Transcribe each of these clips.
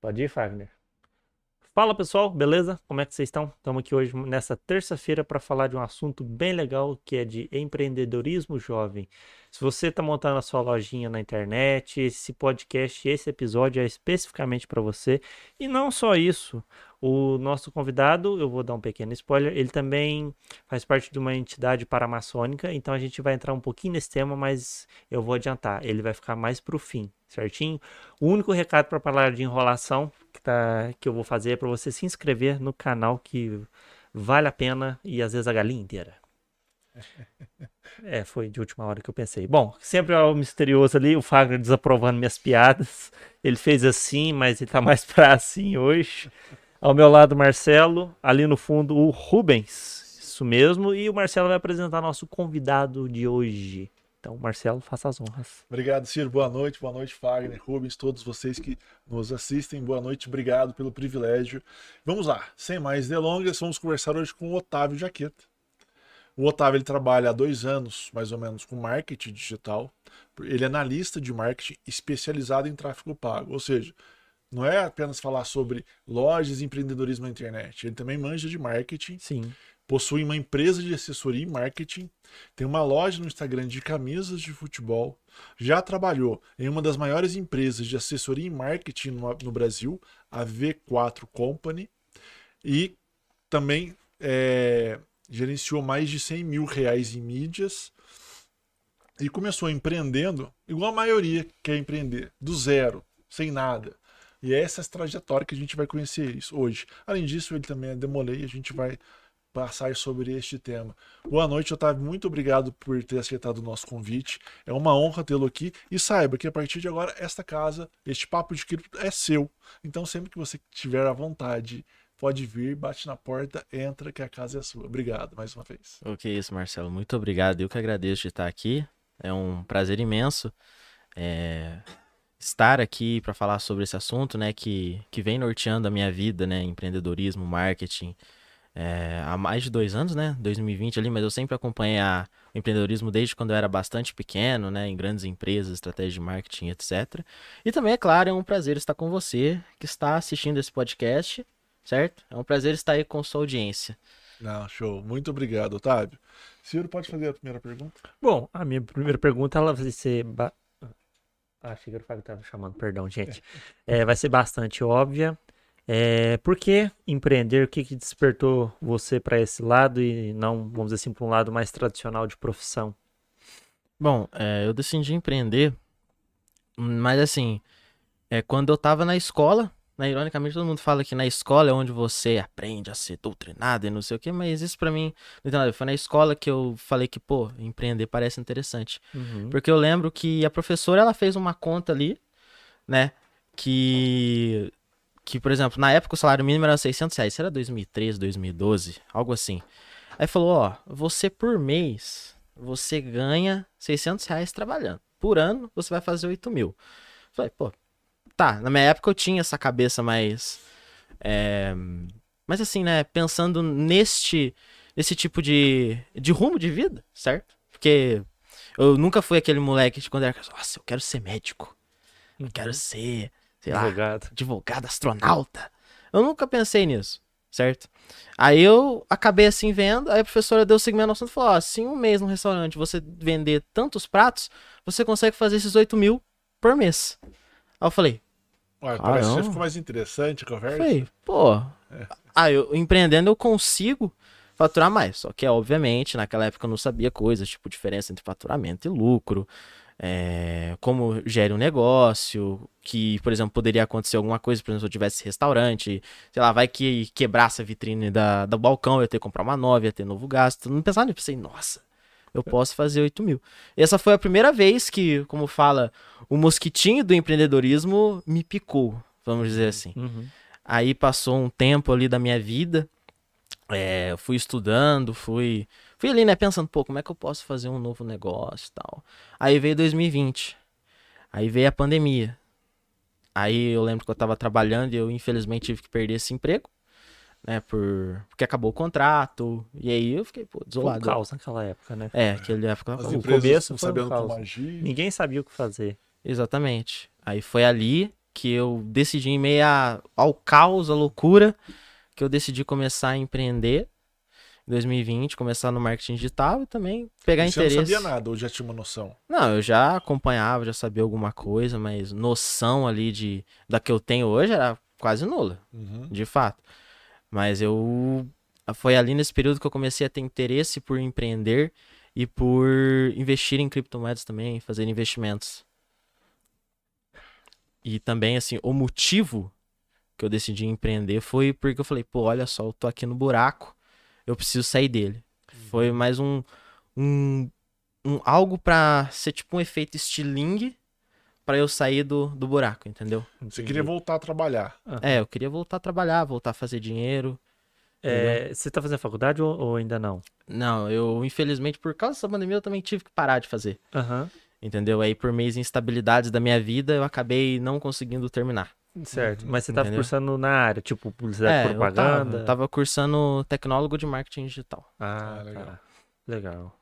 Pode ir, Fagner. Fala pessoal, beleza? Como é que vocês estão? Estamos aqui hoje nessa terça-feira para falar de um assunto bem legal que é de empreendedorismo jovem. Se você está montando a sua lojinha na internet, esse podcast, esse episódio é especificamente para você. E não só isso, o nosso convidado, eu vou dar um pequeno spoiler, ele também faz parte de uma entidade paramaçônica, então a gente vai entrar um pouquinho nesse tema, mas eu vou adiantar, ele vai ficar mais para o fim, certinho? O único recado para falar de enrolação que, tá, que eu vou fazer é para você se inscrever no canal que vale a pena e às vezes a galinha inteira. É, foi de última hora que eu pensei. Bom, sempre é o misterioso ali, o Fagner desaprovando minhas piadas. Ele fez assim, mas ele tá mais pra assim hoje. Ao meu lado, Marcelo. Ali no fundo, o Rubens. Isso mesmo. E o Marcelo vai apresentar nosso convidado de hoje. Então, Marcelo, faça as honras. Obrigado, Ciro. Boa noite. Boa noite, Fagner, Rubens, todos vocês que nos assistem. Boa noite. Obrigado pelo privilégio. Vamos lá. Sem mais delongas, vamos conversar hoje com o Otávio Jaqueta. O Otávio ele trabalha há dois anos, mais ou menos, com marketing digital. Ele é analista de marketing especializado em tráfego pago. Ou seja, não é apenas falar sobre lojas e empreendedorismo na internet. Ele também manja de marketing. Sim. Possui uma empresa de assessoria e marketing. Tem uma loja no Instagram de camisas de futebol. Já trabalhou em uma das maiores empresas de assessoria e marketing no, no Brasil, a V4 Company. E também é, gerenciou mais de 100 mil reais em mídias. E começou empreendendo, igual a maioria quer empreender, do zero, sem nada. E é essa trajetória que a gente vai conhecer isso hoje. Além disso, ele também é demolei e a gente vai passar sobre este tema. Boa noite, Otávio. Muito obrigado por ter aceitado o nosso convite. É uma honra tê-lo aqui. E saiba que a partir de agora, esta casa, este papo de cripto é seu. Então, sempre que você tiver à vontade, pode vir, bate na porta, entra, que a casa é sua. Obrigado mais uma vez. O que é isso, Marcelo. Muito obrigado. Eu que agradeço de estar aqui. É um prazer imenso. É estar aqui para falar sobre esse assunto, né, que, que vem norteando a minha vida, né, empreendedorismo, marketing, é, há mais de dois anos, né, 2020 ali, mas eu sempre acompanhei a, o empreendedorismo desde quando eu era bastante pequeno, né, em grandes empresas, estratégia de marketing, etc. E também, é claro, é um prazer estar com você que está assistindo esse podcast, certo? É um prazer estar aí com sua audiência. Não, show. Muito obrigado, Otávio. Ciro, pode fazer a primeira pergunta? Bom, a minha primeira pergunta ela vai ser ah, achei que o Fábio estava chamando, perdão, gente. É, vai ser bastante óbvia. É, por que empreender? O que, que despertou você para esse lado e não, vamos dizer assim, para um lado mais tradicional de profissão? Bom, é, eu decidi empreender, mas assim, é, quando eu estava na escola, né, ironicamente, todo mundo fala que na escola é onde você aprende a ser doutrinado e não sei o que, mas isso para mim não. Foi na escola que eu falei que, pô, empreender parece interessante. Uhum. Porque eu lembro que a professora, ela fez uma conta ali, né, que, que, por exemplo, na época o salário mínimo era 600 reais, isso era 2013, 2012, algo assim. Aí falou, ó, você por mês, você ganha 600 reais trabalhando. Por ano, você vai fazer 8 mil. Falei, pô, tá, na minha época eu tinha essa cabeça mais. É, mas assim, né? Pensando neste, nesse tipo de, de rumo de vida, certo? Porque eu nunca fui aquele moleque de quando era. Nossa, eu quero ser médico. Eu uhum. quero ser, sei advogado. lá, advogado, astronauta. Eu nunca pensei nisso, certo? Aí eu acabei assim vendo, aí a professora deu o segmento assunto e falou: ó, se um mês no restaurante você vender tantos pratos, você consegue fazer esses 8 mil por mês. Aí eu falei, Ué, parece que ficou mais interessante a conversa. Falei, pô. É. Ah, eu empreendendo eu consigo faturar mais. Só que, obviamente, naquela época eu não sabia coisas, tipo diferença entre faturamento e lucro. É, como gere um negócio, que, por exemplo, poderia acontecer alguma coisa, por exemplo, se eu tivesse restaurante, sei lá, vai que quebrasse a vitrine da, do balcão, eu ia ter que comprar uma nova, ia ter novo gasto. Não pensava nisso, pensei, nossa, eu posso fazer 8 mil. Essa foi a primeira vez que, como fala, o mosquitinho do empreendedorismo me picou, vamos dizer assim. Uhum. Aí passou um tempo ali da minha vida, é, fui estudando, fui, fui ali, né, pensando, pô, como é que eu posso fazer um novo negócio e tal. Aí veio 2020, aí veio a pandemia. Aí eu lembro que eu tava trabalhando e eu infelizmente tive que perder esse emprego né? Por... Porque acabou o contrato. E aí eu fiquei, pô, desolado. Foi um caos naquela época, né? É, aquele época. o começo foi um caos. Ninguém sabia o que fazer. Exatamente. Aí foi ali que eu decidi em meio ao caos, à loucura, que eu decidi começar a empreender em 2020, começar no marketing digital e também pegar Você interesse. não sabia nada, ou já tinha uma noção? Não, eu já acompanhava, já sabia alguma coisa, mas noção ali de da que eu tenho hoje era quase nula, Uhum. de fato. Mas eu foi ali nesse período que eu comecei a ter interesse por empreender e por investir em criptomoedas também, fazer investimentos. E também assim, o motivo que eu decidi empreender foi porque eu falei, pô, olha só, eu tô aqui no buraco, eu preciso sair dele. Foi mais um, um, um algo pra ser tipo um efeito estilingue pra eu sair do, do buraco, entendeu? Você queria voltar a trabalhar. É, eu queria voltar a trabalhar, voltar a fazer dinheiro. É, você tá fazendo faculdade ou, ou ainda não? Não, eu, infelizmente, por causa dessa pandemia, eu também tive que parar de fazer. Aham. Entendeu? Aí, por meios de instabilidades da minha vida, eu acabei não conseguindo terminar. Certo. Uhum. Mas você tava Entendeu? cursando na área, tipo, publicidade É, e eu tava, propaganda. eu tava cursando tecnólogo de marketing digital. Ah, Ah, legal. legal. Legal.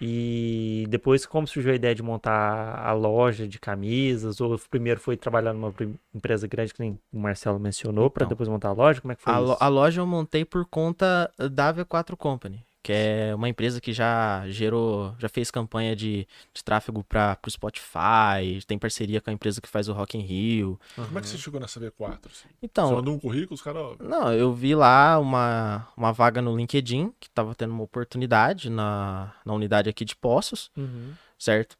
E depois, como surgiu a ideia de montar a loja de camisas? Ou primeiro foi trabalhar numa empresa grande, que nem o Marcelo mencionou, para Então. depois montar a loja? Como é que foi A, isso? a loja eu montei por conta da V4 Company, que é uma empresa que já gerou, já fez campanha de, de tráfego para o Spotify, tem parceria com a empresa que faz o Rock in Rio. Como é que você chegou nessa V4? assim? Então, você mandou um currículo, os caras. Não, eu vi lá uma, uma vaga no LinkedIn, que tava tendo uma oportunidade na, na unidade aqui de Poços, Uhum. certo?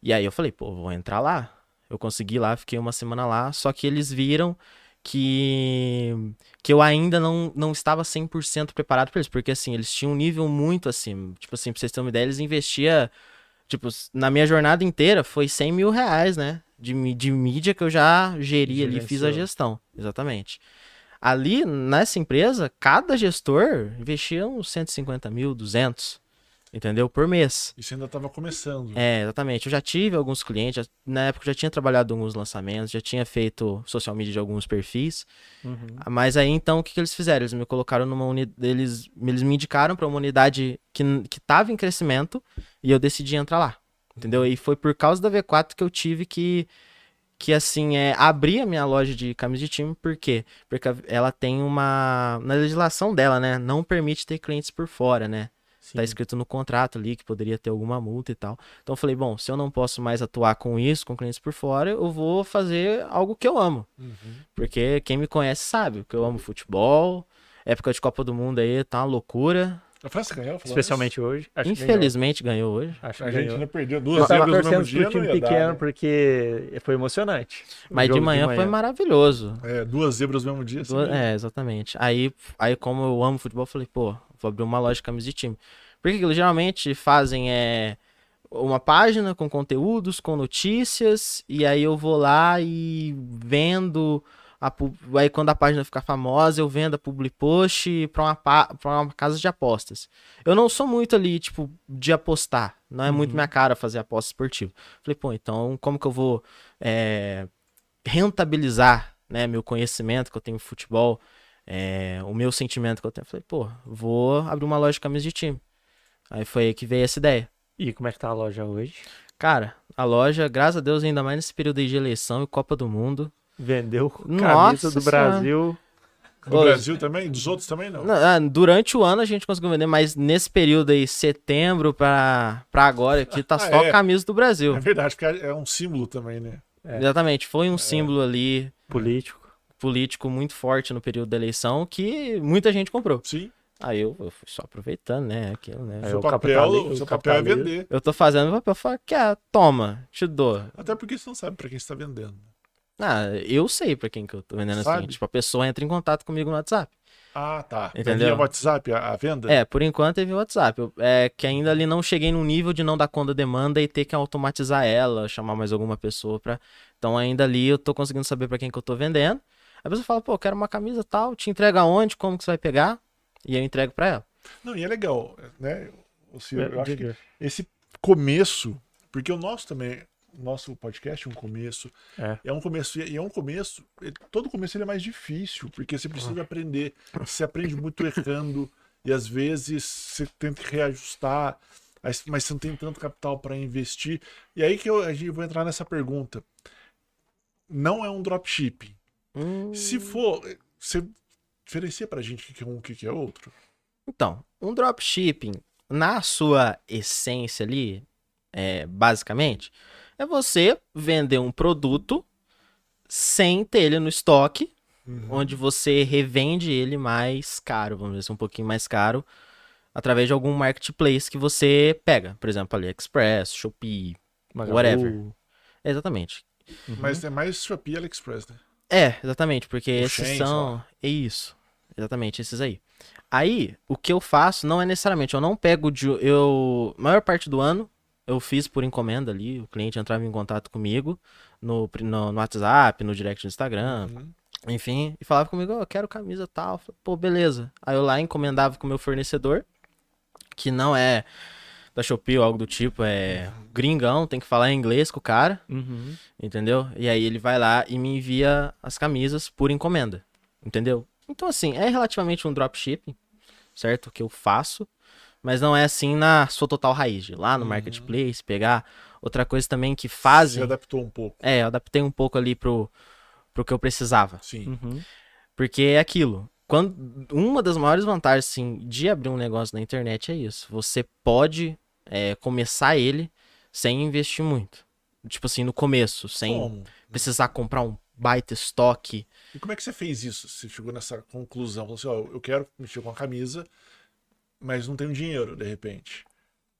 E aí eu falei, pô, vou entrar lá. Eu consegui lá, fiquei uma semana lá, só que eles viram que, que eu ainda não, não estava 100% preparado para eles, porque assim, eles tinham um nível muito acima. Tipo assim, pra vocês terem uma ideia, eles investiam, tipo, na minha jornada inteira foi 100 mil reais, né? De, de mídia que eu já geri ali, fiz a gestão, exatamente. Ali, nessa empresa, cada gestor investia uns 150 mil, 200, entendeu? Por mês. E você ainda tava começando. É, exatamente. Eu já tive alguns clientes, já- na época eu já tinha trabalhado alguns lançamentos, já tinha feito social media de alguns perfis. Uhum. Mas aí então o que, que eles fizeram? Eles me colocaram numa unidade. Eles, eles me indicaram para uma unidade que, que tava em crescimento e eu decidi entrar lá. Entendeu? E foi por causa da V4 que eu tive que. Que assim, é, abrir a minha loja de camisas de time, por quê? Porque ela tem uma. Na legislação dela, né? Não permite ter clientes por fora, né? Tá Sim. escrito no contrato ali que poderia ter alguma multa e tal. Então eu falei, bom, se eu não posso mais atuar com isso, com clientes por fora, eu vou fazer algo que eu amo. Uhum. Porque quem me conhece sabe que eu amo futebol. Época de Copa do Mundo aí tá uma loucura. A França ganhou, Especialmente hoje. Acho que Infelizmente ganhou hoje. ganhou. Acho isso. que A ganhou. gente não perdeu Eu duas zebras no mesmo torcendo dia, time dar, pequeno né? porque foi emocionante. Mas de jogo manhã, foi maravilhoso. É, duas zebras no mesmo dia. assim, Duas- né? É, exatamente. Aí, aí, como eu amo futebol, eu falei, pô, vou abrir uma loja de camisas de time. Porque eles geralmente fazem é, uma página com conteúdos, com notícias, e aí eu vou lá e vendo. A, aí quando a página ficar famosa, eu vendo a public post pra uma, pra uma casa de apostas. Eu não sou muito ali, tipo, de apostar. Não é muito Uhum. minha cara fazer aposta esportiva. Falei, pô, então como que eu vou é, rentabilizar né, meu conhecimento que eu tenho em futebol, é, o meu sentimento que eu tenho? Falei, pô, vou abrir uma loja de camisas de time. Aí foi aí que veio essa ideia. E como é que tá a loja hoje? Cara, a loja, graças a Deus, ainda mais nesse período aí de eleição e Copa do Mundo. Vendeu camisa Nossa do Senhora. Brasil. Do Brasil também? Dos outros também não. Não, ah, durante o ano a gente conseguiu vender, mas nesse período aí, setembro pra, pra agora, aqui tá Ah, só é. camisa do Brasil. É verdade, porque é um símbolo também, né? É. Exatamente, foi um símbolo ali Político. Político muito forte no período da eleição que muita gente comprou. Sim. Aí eu, eu fui só aproveitando, né? Aquilo, né? Seu o papel, o seu papel é capitalismo. vender. Eu tô fazendo o papel, falo, que ah, toma, te dou. Até porque você não sabe pra quem você tá vendendo. Ah, eu sei pra quem que eu tô vendendo assim. Sabe? Tipo, a pessoa entra em contato comigo no WhatsApp. Ah, tá. Entendeu? via WhatsApp a, a venda? É, por enquanto teve WhatsApp. Eu- é que ainda ali não cheguei num nível de não dar conta da demanda e ter que automatizar ela, chamar mais alguma pessoa pra. Então ainda ali eu tô conseguindo saber pra quem que eu tô vendendo. A pessoa fala, pô, eu quero uma camisa tal, te entrega onde, como que você vai pegar? E eu entrego pra ela. Não, e é legal, né? O senhor, eu acho que esse começo, porque o nosso também, o nosso podcast é um começo, É. é um começo, e é um começo, ele- todo começo ele é mais difícil, porque você precisa aprender, você aprende muito errando, e às vezes você tenta reajustar, mas você não tem tanto capital para investir, e aí que eu, a gente vai entrar nessa pergunta. não é um dropshipping. Hum, Se for, você diferencia pra gente o que é um e o que é outro? Então, um dropshipping, na sua essência ali, é, basicamente, é você vender um produto sem ter ele no estoque, onde você revende ele mais caro, vamos dizer assim, um pouquinho mais caro, através de algum marketplace que você pega. Por exemplo, AliExpress, Shopee, Magalu. whatever. Exatamente. Uhum. Mas é mais Shopee e AliExpress, né? É, exatamente, porque O esses são. É isso. Exatamente, esses aí. Aí, o que eu faço não é necessariamente, eu não pego de. Eu. Maior parte do ano, eu fiz por encomenda ali. O cliente entrava em contato comigo no, no, no WhatsApp, no direct do Instagram, Uhum. enfim, e falava comigo, ó, eu quero camisa tal. Falei, Pô, beleza. Aí eu lá encomendava com o meu fornecedor, que não é da Shopee ou algo do tipo, é gringão, tem que falar inglês com o cara. Uhum. Entendeu? E aí ele vai lá e me envia as camisas por encomenda. Entendeu? Então, assim, é relativamente um dropshipping, certo? Que eu faço. Mas não é assim na sua total raiz. De ir lá no Uhum. marketplace, pegar. Outra coisa também que Se fazem. adaptou um pouco. É, eu adaptei um pouco ali pro, pro que eu precisava. Sim. Uhum. Porque é aquilo. Quando, uma das maiores vantagens, assim, de abrir um negócio na internet é isso. Você pode é, começar ele sem investir muito. Tipo assim, no começo, sem Como? precisar comprar um baita estoque. E como é que você fez isso? Você chegou nessa conclusão? Falou assim, ó, eu quero mexer com a camisa, mas não tenho dinheiro, de repente.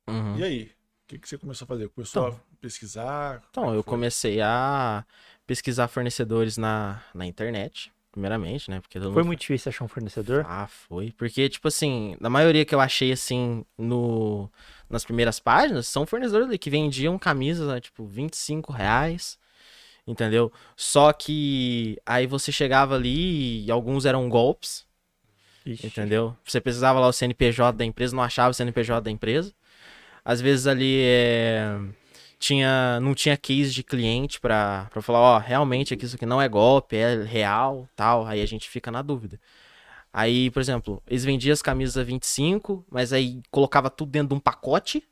Uhum. E aí? O que, que você começou a fazer? Começou Então. a pesquisar? Então, é eu foi? comecei a pesquisar fornecedores na, na internet, primeiramente, né? Porque Foi mundo muito difícil achar um fornecedor? Ah, foi. Porque, tipo assim, na maioria que eu achei, assim, no, nas primeiras páginas, são fornecedores ali que vendiam camisas, né, tipo, 25 reais, entendeu? Só que aí você chegava ali e alguns eram golpes, Ixi. entendeu? Você precisava lá o CNPJ da empresa, não achava o CNPJ da empresa. Às vezes ali é, tinha, não tinha case de cliente pra, pra falar, ó, realmente aqui isso aqui não é golpe, é real, tal. Aí a gente fica na dúvida. Aí, por exemplo, eles vendiam as camisas a 25, mas aí colocava tudo dentro de um pacote.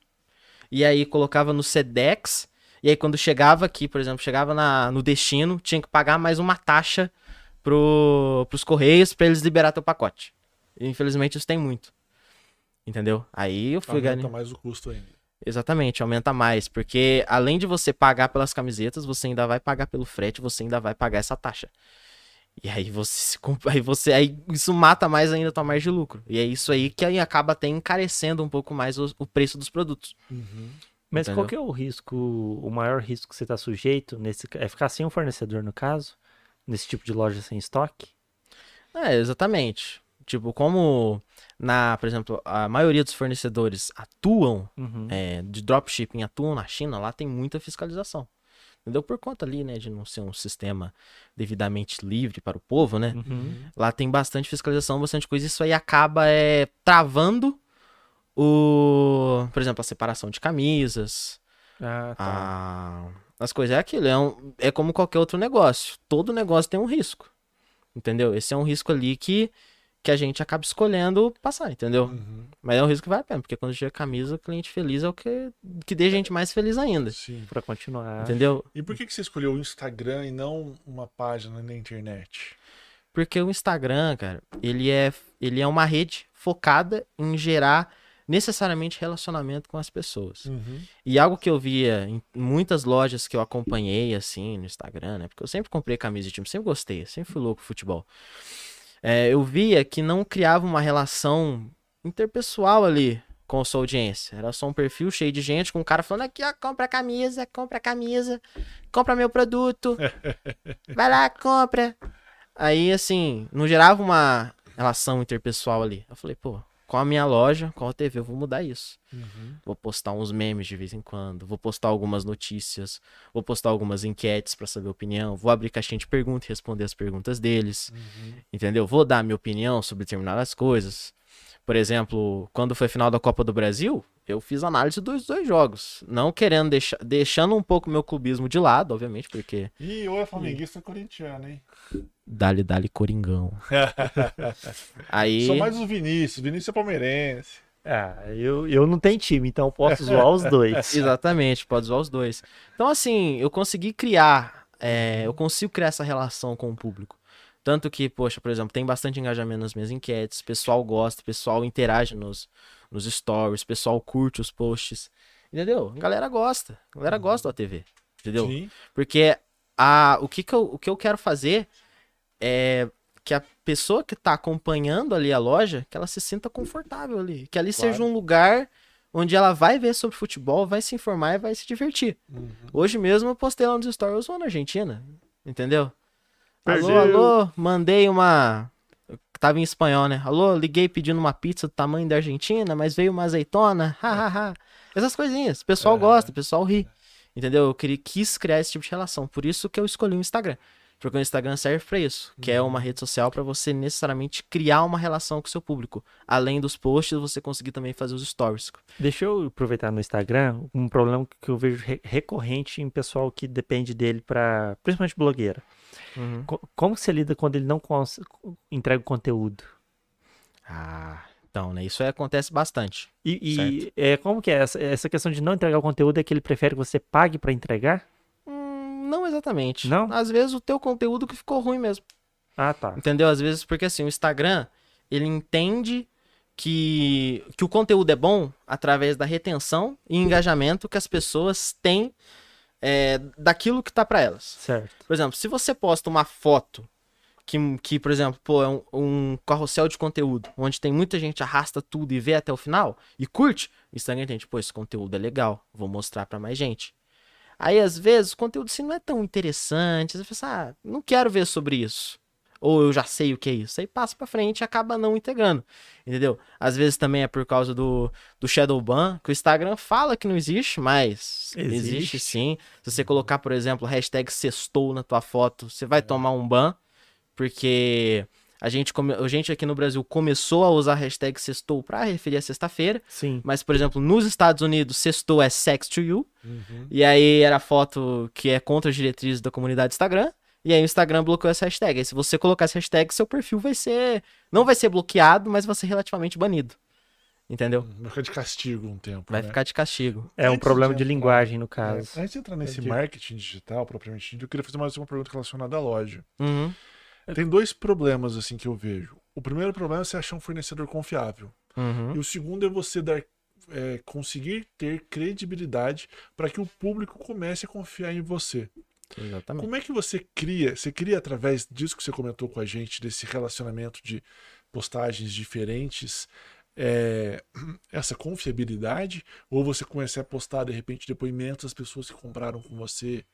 E aí colocava no Sedex. E aí quando chegava aqui, por exemplo, chegava na, no destino, tinha que pagar mais uma taxa pro, pros correios pra eles liberar teu pacote. E, infelizmente isso tem muito. Entendeu? Aí eu fui ganhando. mais o custo ainda. Exatamente, aumenta mais. Porque além de você pagar pelas camisetas, você ainda vai pagar pelo frete, você ainda vai pagar essa taxa. E aí você aí você aí isso mata mais ainda a tua margem de lucro. E é isso aí que aí acaba até encarecendo um pouco mais o, o preço dos produtos. Mas qual que é o risco, o maior risco que você está sujeito nesse, é ficar sem um fornecedor no caso, nesse tipo de loja sem estoque? É, exatamente. Tipo, como na, por exemplo, a maioria dos fornecedores atuam Uhum. é, de dropshipping atuam na China, lá tem muita fiscalização. Entendeu? Por conta ali, né, de não ser um sistema devidamente livre para o povo, né? Uhum. Lá tem bastante fiscalização, bastante coisa. Isso aí acaba é, travando o, por exemplo, a separação de camisas, Ah, tá. a- as coisas. É aquilo, é, um- é como qualquer outro negócio. Todo negócio tem um risco. Entendeu? Esse é um risco ali que, que a gente acaba escolhendo passar, entendeu? Uhum. Mas é um risco que vale a pena, porque quando chega camisa, o cliente feliz é o que, que deixa a gente mais feliz ainda. Sim. Pra continuar. Entendeu? E por que, que você escolheu o Instagram e não uma página na internet? Porque o Instagram, cara, ele é, ele é uma rede focada em gerar necessariamente relacionamento com as pessoas. E algo que eu via em muitas lojas que eu acompanhei, assim, no Instagram, né? Porque eu sempre comprei camisa de time, sempre gostei, sempre fui louco com futebol. É, eu via que não criava uma relação interpessoal ali com a sua audiência. Era só um perfil cheio de gente com um cara falando aqui, ó, compra camisa, compra camisa, compra meu produto, vai lá, compra. Aí, assim, não gerava uma relação interpessoal ali. Eu falei, pô, com a minha loja, com a TV, eu vou mudar isso. Vou postar uns memes de vez em quando, vou postar algumas notícias, vou postar algumas enquetes pra saber a opinião, vou abrir caixinha de perguntas e responder as perguntas deles, entendeu? Vou dar minha opinião sobre determinadas coisas. Por exemplo, quando foi final da Copa do Brasil, eu fiz análise dos dois jogos, não querendo deixar, deixando um pouco meu clubismo de lado, obviamente, porque E ou é flamenguista ou corintiano, hein? dali dali coringão. Aí Sou mais o Vinícius. Vinícius é palmeirense. Ah, eu, eu não tenho time, então eu posso zoar os dois. Exatamente, pode usar os dois. Então, assim, eu consegui criar é, eu consigo criar essa relação com o público. Tanto que, poxa, por exemplo, tem bastante engajamento nas minhas enquetes, o pessoal gosta, o pessoal interage nos, nos stories, o pessoal curte os posts. Entendeu? A galera gosta. A galera gosta da TV. Entendeu? Sim. Porque a, o, que, que, eu, o que eu quero fazer é que a pessoa que tá acompanhando ali a loja, que ela se sinta confortável ali. Que ali Claro. seja um lugar onde ela vai ver sobre futebol, vai se informar e vai se divertir. Uhum. Hoje mesmo eu postei lá nos stories, eu sou na Argentina. Entendeu? Perdeu. Alô, alô, mandei uma. Tava em espanhol, né? Alô, liguei pedindo uma pizza do tamanho da Argentina, mas veio uma azeitona. hahaha. Essas coisinhas. O pessoal É. gosta, o pessoal ri. Entendeu? Eu queria, quis criar esse tipo de relação. Por isso que eu escolhi o Instagram. Porque o Instagram serve pra isso, que é uma rede social pra você necessariamente criar uma relação com o seu público. Além dos posts, você conseguir também fazer os stories. Deixa eu aproveitar no Instagram um problema que eu vejo re- recorrente em pessoal que depende dele para, principalmente blogueira. Co- Como você lida quando ele não entrega o conteúdo? Ah, então, né? Isso aí acontece bastante. E, e, é, como que é essa, essa questão de não entregar o conteúdo é que ele prefere que você pague para entregar? Hum, não exatamente. Não? Às vezes o teu conteúdo que ficou ruim mesmo. Ah, tá. Entendeu? Às vezes, porque assim, o Instagram, ele entende que, que o conteúdo é bom através da retenção e engajamento que as pessoas têm é, daquilo que tá pra elas. Certo. Por exemplo, se você posta uma foto que, que por exemplo, pô, é um, um carrossel de conteúdo, onde tem muita gente arrasta tudo e vê até o final e curte, o Instagram entende, pô, esse conteúdo é legal, vou mostrar pra mais gente. Aí, às vezes, o conteúdo assim não é tão interessante, você pensa, ah, não quero ver sobre isso. Ou eu já sei o que é isso. Aí passa pra frente e acaba não integrando. Entendeu? Às vezes também é por causa do, do Shadow Ban, que o Instagram fala que não existe, mas Existe. existe, sim. Se você colocar, por exemplo, hashtag sextou na tua foto, você vai tomar um ban, porque a gente, come- a gente aqui no Brasil começou a usar a hashtag sextou pra referir a sexta-feira, Sim. mas, por exemplo, nos Estados Unidos, sextou é sex to you, Uhum. e aí era foto que é contra as diretrizes da comunidade Instagram. E aí o Instagram bloqueou essa hashtag. Aí se você colocar essa hashtag, seu perfil vai ser. Não vai ser bloqueado, mas vai ser relativamente banido. Entendeu? Vai ficar de castigo um tempo. Vai né? ficar de castigo. É um Antes problema de de entrar- linguagem, no É, caso. antes de entrar nesse Entendi. marketing digital, propriamente dito, eu queria fazer mais uma pergunta relacionada à loja. Uhum. Tem dois problemas assim que eu vejo. O primeiro problema é você achar um fornecedor confiável. Uhum. E o segundo é você dar, é, conseguir ter credibilidade para que o público comece a confiar em você. Exatamente. Como é que você cria? Você cria através disso que você comentou com a gente, desse relacionamento de postagens diferentes, é, essa confiabilidade? Ou você começa a postar de repente depoimentos das pessoas que compraram com você?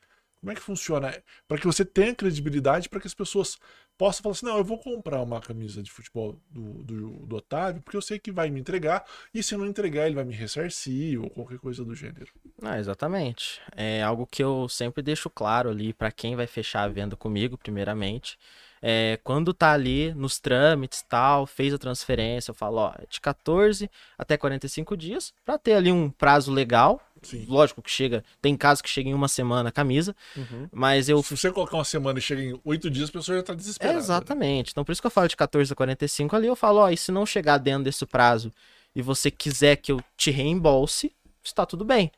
Como é que funciona? Para que você tenha credibilidade, para que as pessoas possam falar assim: não, eu vou comprar uma camisa de futebol do, do, do Otávio, porque eu sei que vai me entregar, e se não entregar, ele vai me ressarcir, ou qualquer coisa do gênero. Ah, exatamente. É algo que eu sempre deixo claro ali pra quem vai fechar a venda comigo, primeiramente. É, quando tá ali nos trâmites tal, fez a transferência, eu falo, ó, é de 14 até 45 dias, pra ter ali um prazo legal. Sim. Lógico que chega, tem casos que chega em uma semana a camisa, Uhum. mas eu Se você colocar uma semana e chega em oito dias, a pessoa já tá desesperada. né? Exatamente. Então, por isso que eu falo de 14 a 45 ali, eu falo, ó, e se não chegar dentro desse prazo e você quiser que eu te reembolse, está tudo bem.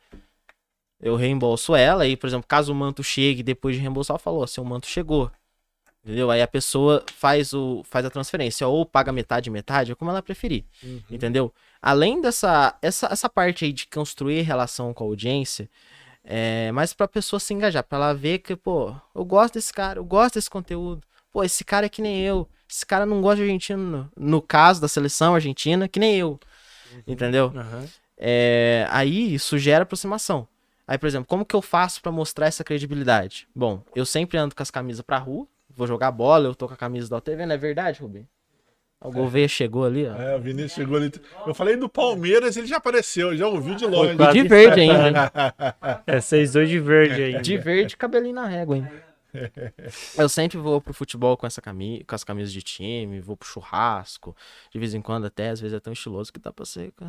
Eu reembolso ela, e, por exemplo, caso o manto chegue depois de reembolsar, eu falo, ó, seu manto chegou. Entendeu? Aí a pessoa faz, o, faz a transferência, ou paga metade, metade, ou como ela preferir. Uhum. Entendeu? Além dessa essa, essa parte aí de construir relação com a audiência, é mais pra pessoa se engajar, pra ela ver que, pô, eu gosto desse cara, eu gosto desse conteúdo. Pô, esse cara é que nem eu. Esse cara não gosta de argentino, no, caso da seleção argentina, que nem eu. Entendeu? Aham. É, aí isso gera aproximação. Aí, por exemplo, como que eu faço pra mostrar essa credibilidade? Bom, eu sempre ando com as camisas pra rua, vou jogar bola, eu tô com a camisa da TV, não é verdade, Rubem? O Gouveia chegou ali, ó. É, o Vinícius chegou ali. Eu falei do Palmeiras, ele já apareceu, já ouviu de longe. quase de verde ainda. É 6-2 de verde aí. De verde, cabelinho na régua, hein? Eu sempre vou pro futebol com essa camisa, com as camisas de time, vou pro churrasco, de vez em quando até, às vezes é tão estiloso que dá pra ser com,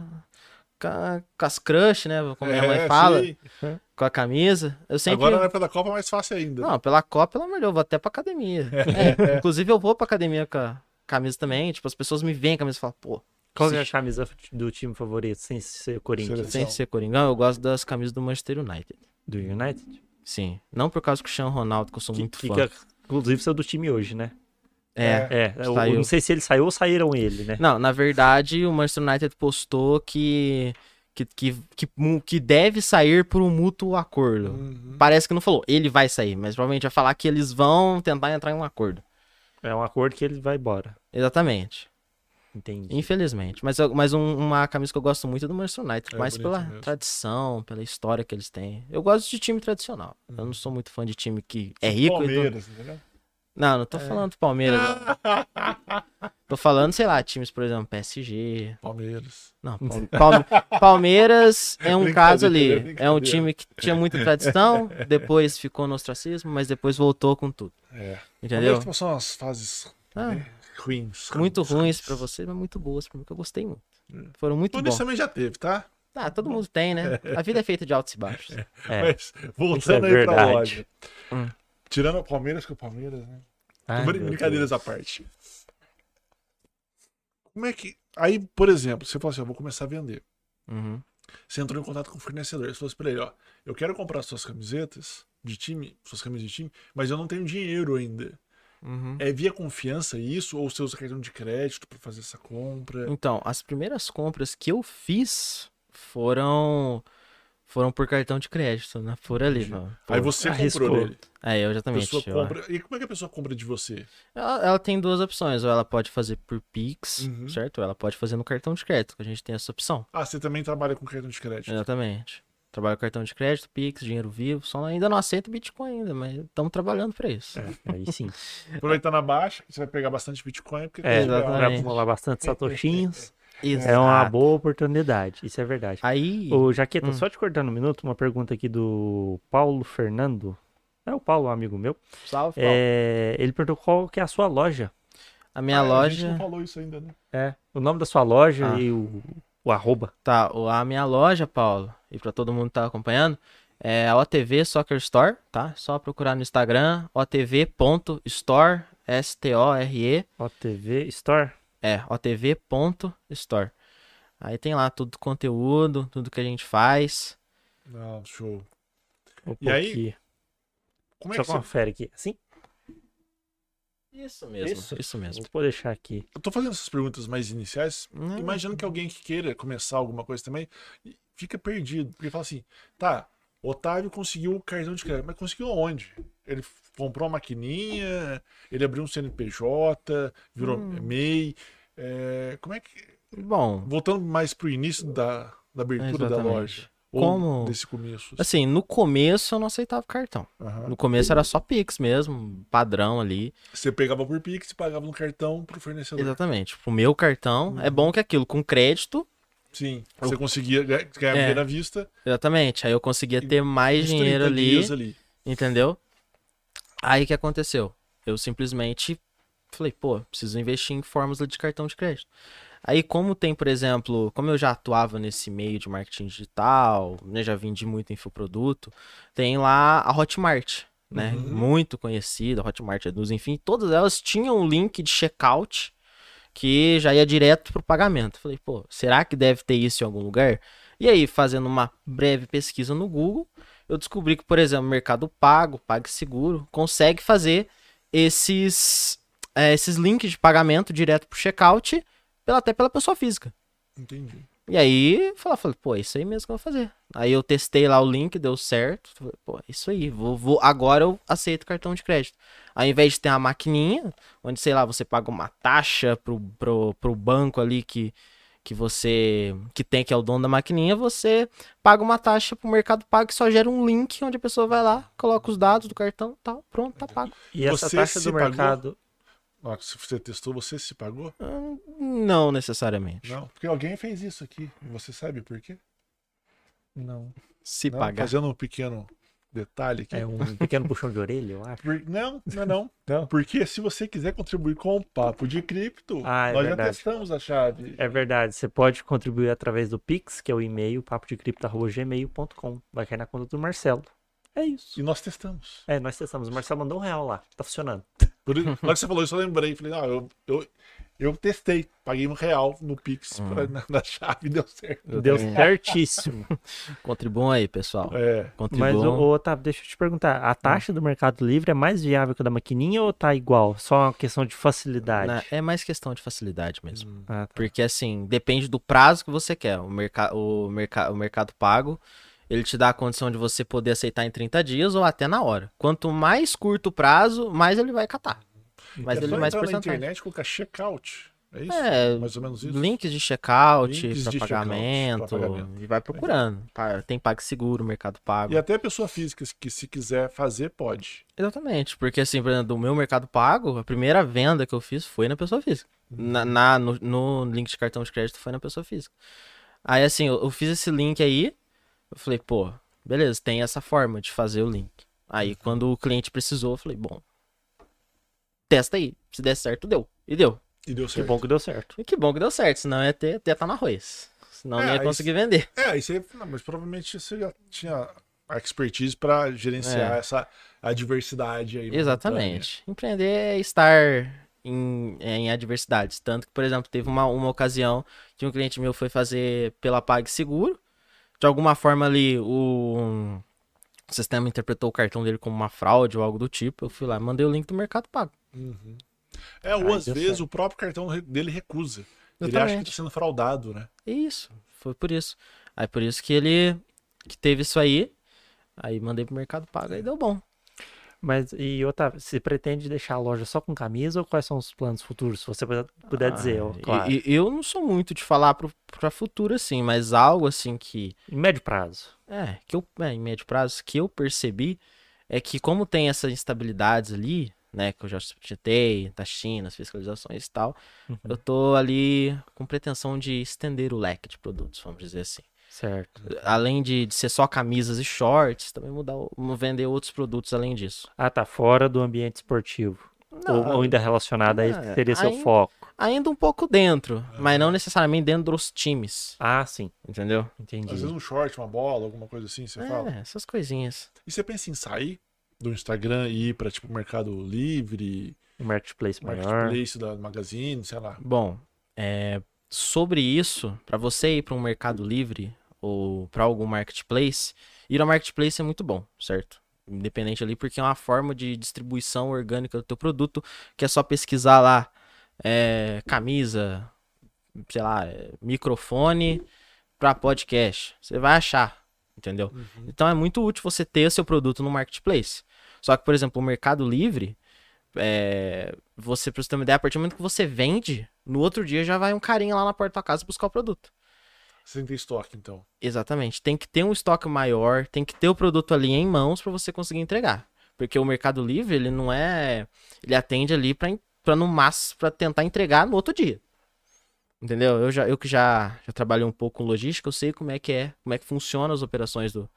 com, a- com as crush, né? Como minha mãe É, fala, sim. com a camisa. Eu sempre. Agora na época da Copa é mais fácil ainda. Não, pela Copa, pelo amor de Deus, eu vou até pra academia. É, inclusive, eu vou pra academia com a camisa também. Tipo, as pessoas me veem com a camisa e falam, pô, Qual que é a camisa do time favorito, sem ser Corinthians? Seleção. sem ser Coringão, eu gosto das camisas do Manchester United. Do United? Sim. Não por causa do Cristiano Ronaldo, que eu sou Que, muito que, fã. que, inclusive, saiu do time hoje, né? É. É, eu, Saiu. não sei se ele saiu ou saíram ele, né? Não, na verdade, o Manchester United postou que. Que, que, que, que deve sair por um mútuo acordo. Uhum. Parece que não falou, ele vai sair, mas provavelmente vai falar que eles vão tentar entrar em um acordo. É um acordo que ele vai embora. Exatamente. Entendi. Infelizmente. Mas, eu- mas um- uma camisa que eu gosto muito é do Manchester United. É mais pela mesmo. tradição, pela história que eles têm. Eu gosto de time tradicional. Eu Uhum. não sou muito fã de time que é rico. e do- Palmeiras, entendeu? Não, não tô falando do Palmeiras. não. tô falando, sei lá, times, por exemplo, PSG. Palmeiras. Não, Palme- Palme- Palmeiras é um caso ali. É um time que tinha muita tradição, depois ficou no ostracismo, mas depois voltou com tudo. É. Entendeu? Palmeiras passou umas fases Ah. né, ruins. Muito ruins pra você, mas muito boas pra mim, que eu gostei muito. Foram muito Tunis bons. também já teve, tá? Ah, todo mundo tem, né? A vida é feita de altos e baixos. É, Mas isso é voltando aí pra verdade. loja. Hum. Tirando o Palmeiras, que o Palmeiras, né? Ai, Brincadeiras à parte. Como é que. Aí, por exemplo, você falou assim: eu vou começar a vender. Uhum. Você entrou em contato com o fornecedor. Você falou assim pra ele: ó, eu quero comprar suas camisetas de time, suas camisas de time, mas eu não tenho dinheiro ainda. Uhum. É via confiança isso? Ou você usa cartão de crédito pra fazer essa compra? Então, as primeiras compras que eu fiz foram foram por cartão de crédito, né? Por ali. Entendi. ó. Aí você arriscou. comprou nele. É, eu A exatamente. pessoa compra. E como é que a pessoa compra de você? Ela, ela tem duas opções, ou ela pode fazer por Pix, Uhum. certo? Ou ela pode fazer no cartão de crédito, que a gente tem essa opção. Ah, você também trabalha com cartão de crédito. Exatamente. Trabalho com cartão de crédito, Pix, dinheiro vivo, só ainda não aceito Bitcoin ainda, mas estamos trabalhando pra isso. É, aí sim. Aproveitando a baixa, você vai pegar bastante Bitcoin, porque É. Pra acumular bastante satoshinhos. Exato. É uma boa oportunidade. Isso é verdade. Aí, Ô, Jaqueta, Hum. só te cortando um minuto, uma pergunta aqui do Paulo Fernando. É o Paulo, um amigo meu. salve, Paulo. É, ele perguntou qual que é a sua loja. A minha Ah, A gente loja. não falou isso ainda, né? É. O nome da sua loja Ah. e o, o arroba. Tá, o- a minha loja, Paulo, e pra todo mundo que tá acompanhando, é a OTV Soccer Store, tá? Só procurar no Instagram, otv.store, S-T-O-R-E, OTV Store. É, otv.store. Aí tem lá tudo conteúdo, tudo que a gente faz. Não, show. Opa, E aí, aqui. Como é Só que você... confere aqui. Assim? Isso mesmo, Isso? isso, mesmo. Vou deixar aqui. Eu tô fazendo essas perguntas mais iniciais. Não, Imagino que alguém que queira começar alguma coisa também fica perdido. Porque fala assim, tá, Otávio conseguiu o cartão de crédito, mas conseguiu onde? Ele comprou uma maquininha, ele abriu um CNPJ, virou Hum. MEI. É, como é que. Bom, Voltando mais pro início da, da abertura da Exatamente. loja. Ou Como- desse começo. assim, no começo eu não aceitava cartão. Aham. No começo era só Pix mesmo, padrão ali. Você pegava por Pix e pagava no cartão pro fornecedor. Exatamente. O meu cartão é bom que aquilo com crédito Sim. Você conseguia ganhar ganhar a É. primeira vista. Exatamente. Aí eu conseguia ter mais dinheiro 30 ali, ali. entendeu? Aí o que aconteceu? Eu simplesmente falei, pô, preciso investir em fórmula de cartão de crédito. Aí, como tem, por exemplo, como eu já atuava nesse meio de marketing digital, né, já vendi muito infoproduto, tem lá a Hotmart, né? Uhum. Muito conhecida, a Hotmart Eduz, enfim, todas elas tinham um link de checkout que já ia direto pro pagamento. Falei, pô, será que deve ter isso em algum lugar? E aí, fazendo uma breve pesquisa no Google, eu descobri que, por exemplo, o Mercado Pago, PagSeguro, consegue fazer esses, é, esses links de pagamento direto pro checkout, pela, até pela pessoa física. Entendi. E aí, falei, falei, pô, é isso aí mesmo que eu vou fazer. Aí eu testei lá o link, deu certo. Falei, pô, é isso aí, vou, vou, agora eu aceito cartão de crédito. Ao invés de ter uma maquininha, onde, sei lá, você paga uma taxa pro, pro, pro banco ali que, que você, que tem, que é o dono da maquininha, você paga uma taxa pro Mercado Pago que só gera um link onde a pessoa vai lá, coloca os dados do cartão e tal, pronto, tá pago. E essa Você taxa do pagou? mercado. Ó, se você testou, você se pagou? Hum, Não necessariamente. Não, porque alguém fez isso aqui. Você sabe por quê? Não. Se Não, pagar. Fazendo um pequeno detalhe aqui. É um pequeno puxão de orelha, eu acho. Por- Não, não é não. Não? Porque se você quiser contribuir com o papo de cripto, Ah, é nós verdade. já testamos a chave. É verdade, você pode contribuir através do Pix, que é o e-mail papodecripto.gmail.com. Vai cair na conta do Marcelo. É isso. E nós testamos. É, nós testamos. O Marcelo mandou um real lá. Tá funcionando. Por isso, na hora que você falou isso, eu lembrei. Falei, não, eu, eu, Eu testei, paguei um real no Pix Hum. pra- na, na chave e deu certo. Eu Deu também. certíssimo. Contribuam aí, pessoal. É. Contribuam. Mas, ô, ô, Otávio, deixa eu te perguntar. A taxa do Mercado Livre é mais viável que a da maquininha ou tá igual? Só uma questão de facilidade? Na- é mais questão de facilidade mesmo. Hum. Ah, tá. Porque assim, depende do prazo que você quer. O, merca o, merca o mercado pago, ele te dá a condição de você poder aceitar em 30 dias ou até na hora. Quanto mais curto o prazo, mais ele vai catar. Mais é ele mais entrar na porcentagem. internet colocar checkout. É isso? É, Mais ou menos isso? links de checkout para pagamento, pagamento. e vai procurando. Pa- Tem PagSeguro, Mercado Pago. E até a pessoa física, que se quiser fazer, pode. Exatamente, porque assim, por exemplo, do meu Mercado Pago, a primeira venda que eu fiz foi na pessoa física. Na, na- no, no link de cartão de crédito foi na pessoa física. Aí assim, eu, eu fiz esse link aí, eu falei, pô, beleza, tem essa forma de fazer o link. Aí quando o cliente precisou, eu falei, bom, testa aí, se der certo, deu. E deu. E deu Que certo. bom que deu certo. E que bom que deu certo, senão ia ter, ter tá no arroz. Senão É, não ia aí conseguir vender. É, aí você. Não, mas provavelmente você já tinha a expertise pra gerenciar É. essa adversidade aí. Exatamente. Empreender é estar em, em adversidades. Tanto que, por exemplo, teve uma, uma ocasião que um cliente meu foi fazer pela PagSeguro. De alguma forma ali, o, o sistema interpretou o cartão dele como uma fraude ou algo do tipo. Eu fui lá, mandei o link do Mercado Pago. Uhum. É, ou às vezes certo. o próprio cartão dele recusa. Ele acha que Exatamente. tá sendo fraudado, né? É isso. Foi por isso. Aí por isso que ele que teve isso aí. Aí mandei pro Mercado Pago aí deu bom. Mas, e Otávio, você pretende deixar a loja só com camisa ou quais são os planos futuros? Se você puder- puder dizer, Ah, claro. e- eu não sou muito de falar pro, pra futuro assim, mas algo assim que Em médio prazo. É, que eu, é, em médio prazo, que eu percebi é que como tem essas instabilidades ali, né, que eu já citei, da China, as fiscalizações e tal, Uhum. eu tô ali com pretensão de estender o leque de produtos, vamos dizer assim. Certo. Além de, de ser só camisas e shorts, também mudar, o- vender outros produtos além disso. Ah, tá fora do ambiente esportivo. ou, ou ainda relacionado a isso que é, seria seu ainda- foco. Ainda um pouco dentro, mas não necessariamente dentro dos times, Ah, sim. entendeu? Entendi. Às vezes um short, uma bola, alguma coisa assim, você fala. É, essas coisinhas. E você pensa em sair do Instagram e ir pra, tipo, Mercado Livre, Um marketplace maior. Marketplace da Magazine, sei lá. Bom, é, sobre isso, para você ir para um Mercado Livre ou para algum marketplace, ir ao marketplace é muito bom, certo? Independente ali, porque é uma forma de distribuição orgânica do teu produto, que é só pesquisar lá é, camisa, sei lá, é, microfone para podcast. Você vai achar, entendeu? Então é muito útil você ter seu produto no marketplace. Só que, por exemplo, o Mercado Livre, é, você, pra você ter uma ideia, a partir do momento que você vende, no outro dia já vai um carinha lá na porta da tua casa buscar o produto. Você tem estoque, então. Exatamente. Tem que ter um estoque maior, tem que ter o produto ali em mãos para você conseguir entregar. Porque o Mercado Livre, ele não é. Ele atende ali pra no máximo, pra tentar entregar no outro dia. Entendeu? Eu, já, eu que já, já trabalhei um pouco com logística, eu sei como é que é, como é que funciona as operações do,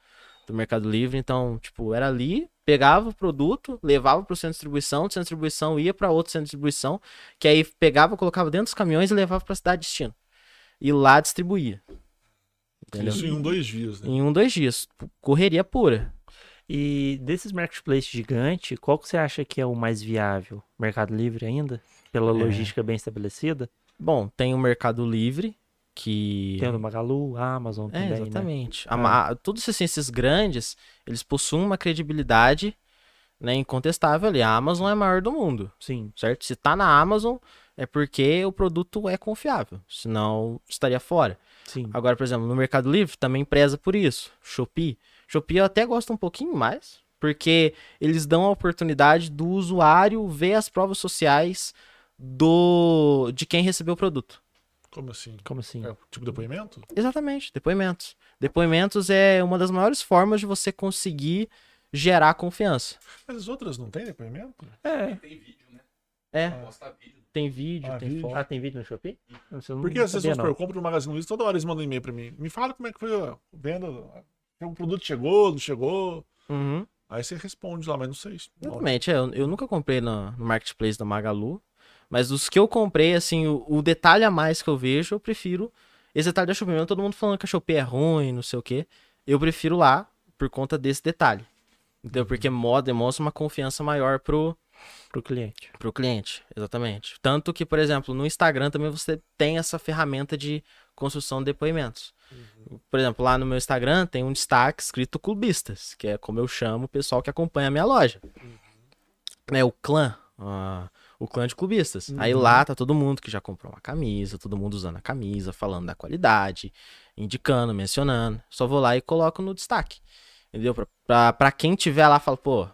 do Mercado Livre. Então, tipo, era ali, pegava o produto, levava pro centro de distribuição, do centro de distribuição ia para outro centro de distribuição, que aí pegava, colocava dentro dos caminhões e levava pra cidade de destino. E lá distribuía. Entendeu? Isso em um, dois dias, né? Em um, dois dias. Correria pura. E desses marketplaces gigante, qual que você acha que é o mais viável? Mercado Livre ainda? Pela É. logística bem estabelecida? Bom, tem o Mercado Livre, que. Tem o do Magalu, a Amazon É, também, né? exatamente. A ma- Todos assim, esses grandes, eles possuem uma credibilidade né, incontestável ali. A Amazon é a maior do mundo, Sim. certo? Se tá na Amazon, é porque o produto é confiável. Senão, estaria fora. Sim. Agora, por exemplo, no Mercado Livre também preza por isso. Shopee. Shopee eu até gosto um pouquinho mais, porque eles dão a oportunidade do usuário ver as provas sociais do de quem recebeu o produto. Como assim? Como assim? É, tipo depoimento? Exatamente, depoimentos. Depoimentos é uma das maiores formas de você conseguir gerar confiança. Mas as outras não tem depoimento? É. Tem vídeo, né? É, Postar vídeo. Tem vídeo, Ah, tem vídeo. foto. Ah, tem vídeo no Shopee? Não, você não Porque supor, não. eu compro no Magazine Luiza, toda hora eles mandam e-mail pra mim. Me fala como é que foi a venda. O produto chegou, não chegou. Uhum. Aí você responde lá, mas não sei. Exatamente, é, eu, eu nunca comprei no, no Marketplace da Magalu, mas dos que eu comprei, assim, o, o detalhe a mais que eu vejo, eu prefiro esse detalhe da Shopee. Mesmo todo mundo falando que a Shopee é ruim, não sei o quê, eu prefiro lá por conta desse detalhe. Entendeu? Porque mo- demonstra uma confiança maior pro, Pro cliente. Pro cliente, exatamente. Tanto que, por exemplo, no Instagram também você tem essa ferramenta de construção de depoimentos. Por exemplo, lá no meu Instagram tem um destaque escrito clubistas, que é como eu chamo o pessoal que acompanha a minha loja. É o clã, ah, o clã de clubistas. Aí lá tá todo mundo que já comprou uma camisa, todo mundo usando a camisa, falando da qualidade, indicando, mencionando. Só vou lá e coloco no destaque. Entendeu? Pra, pra, pra quem tiver lá, fala, pô,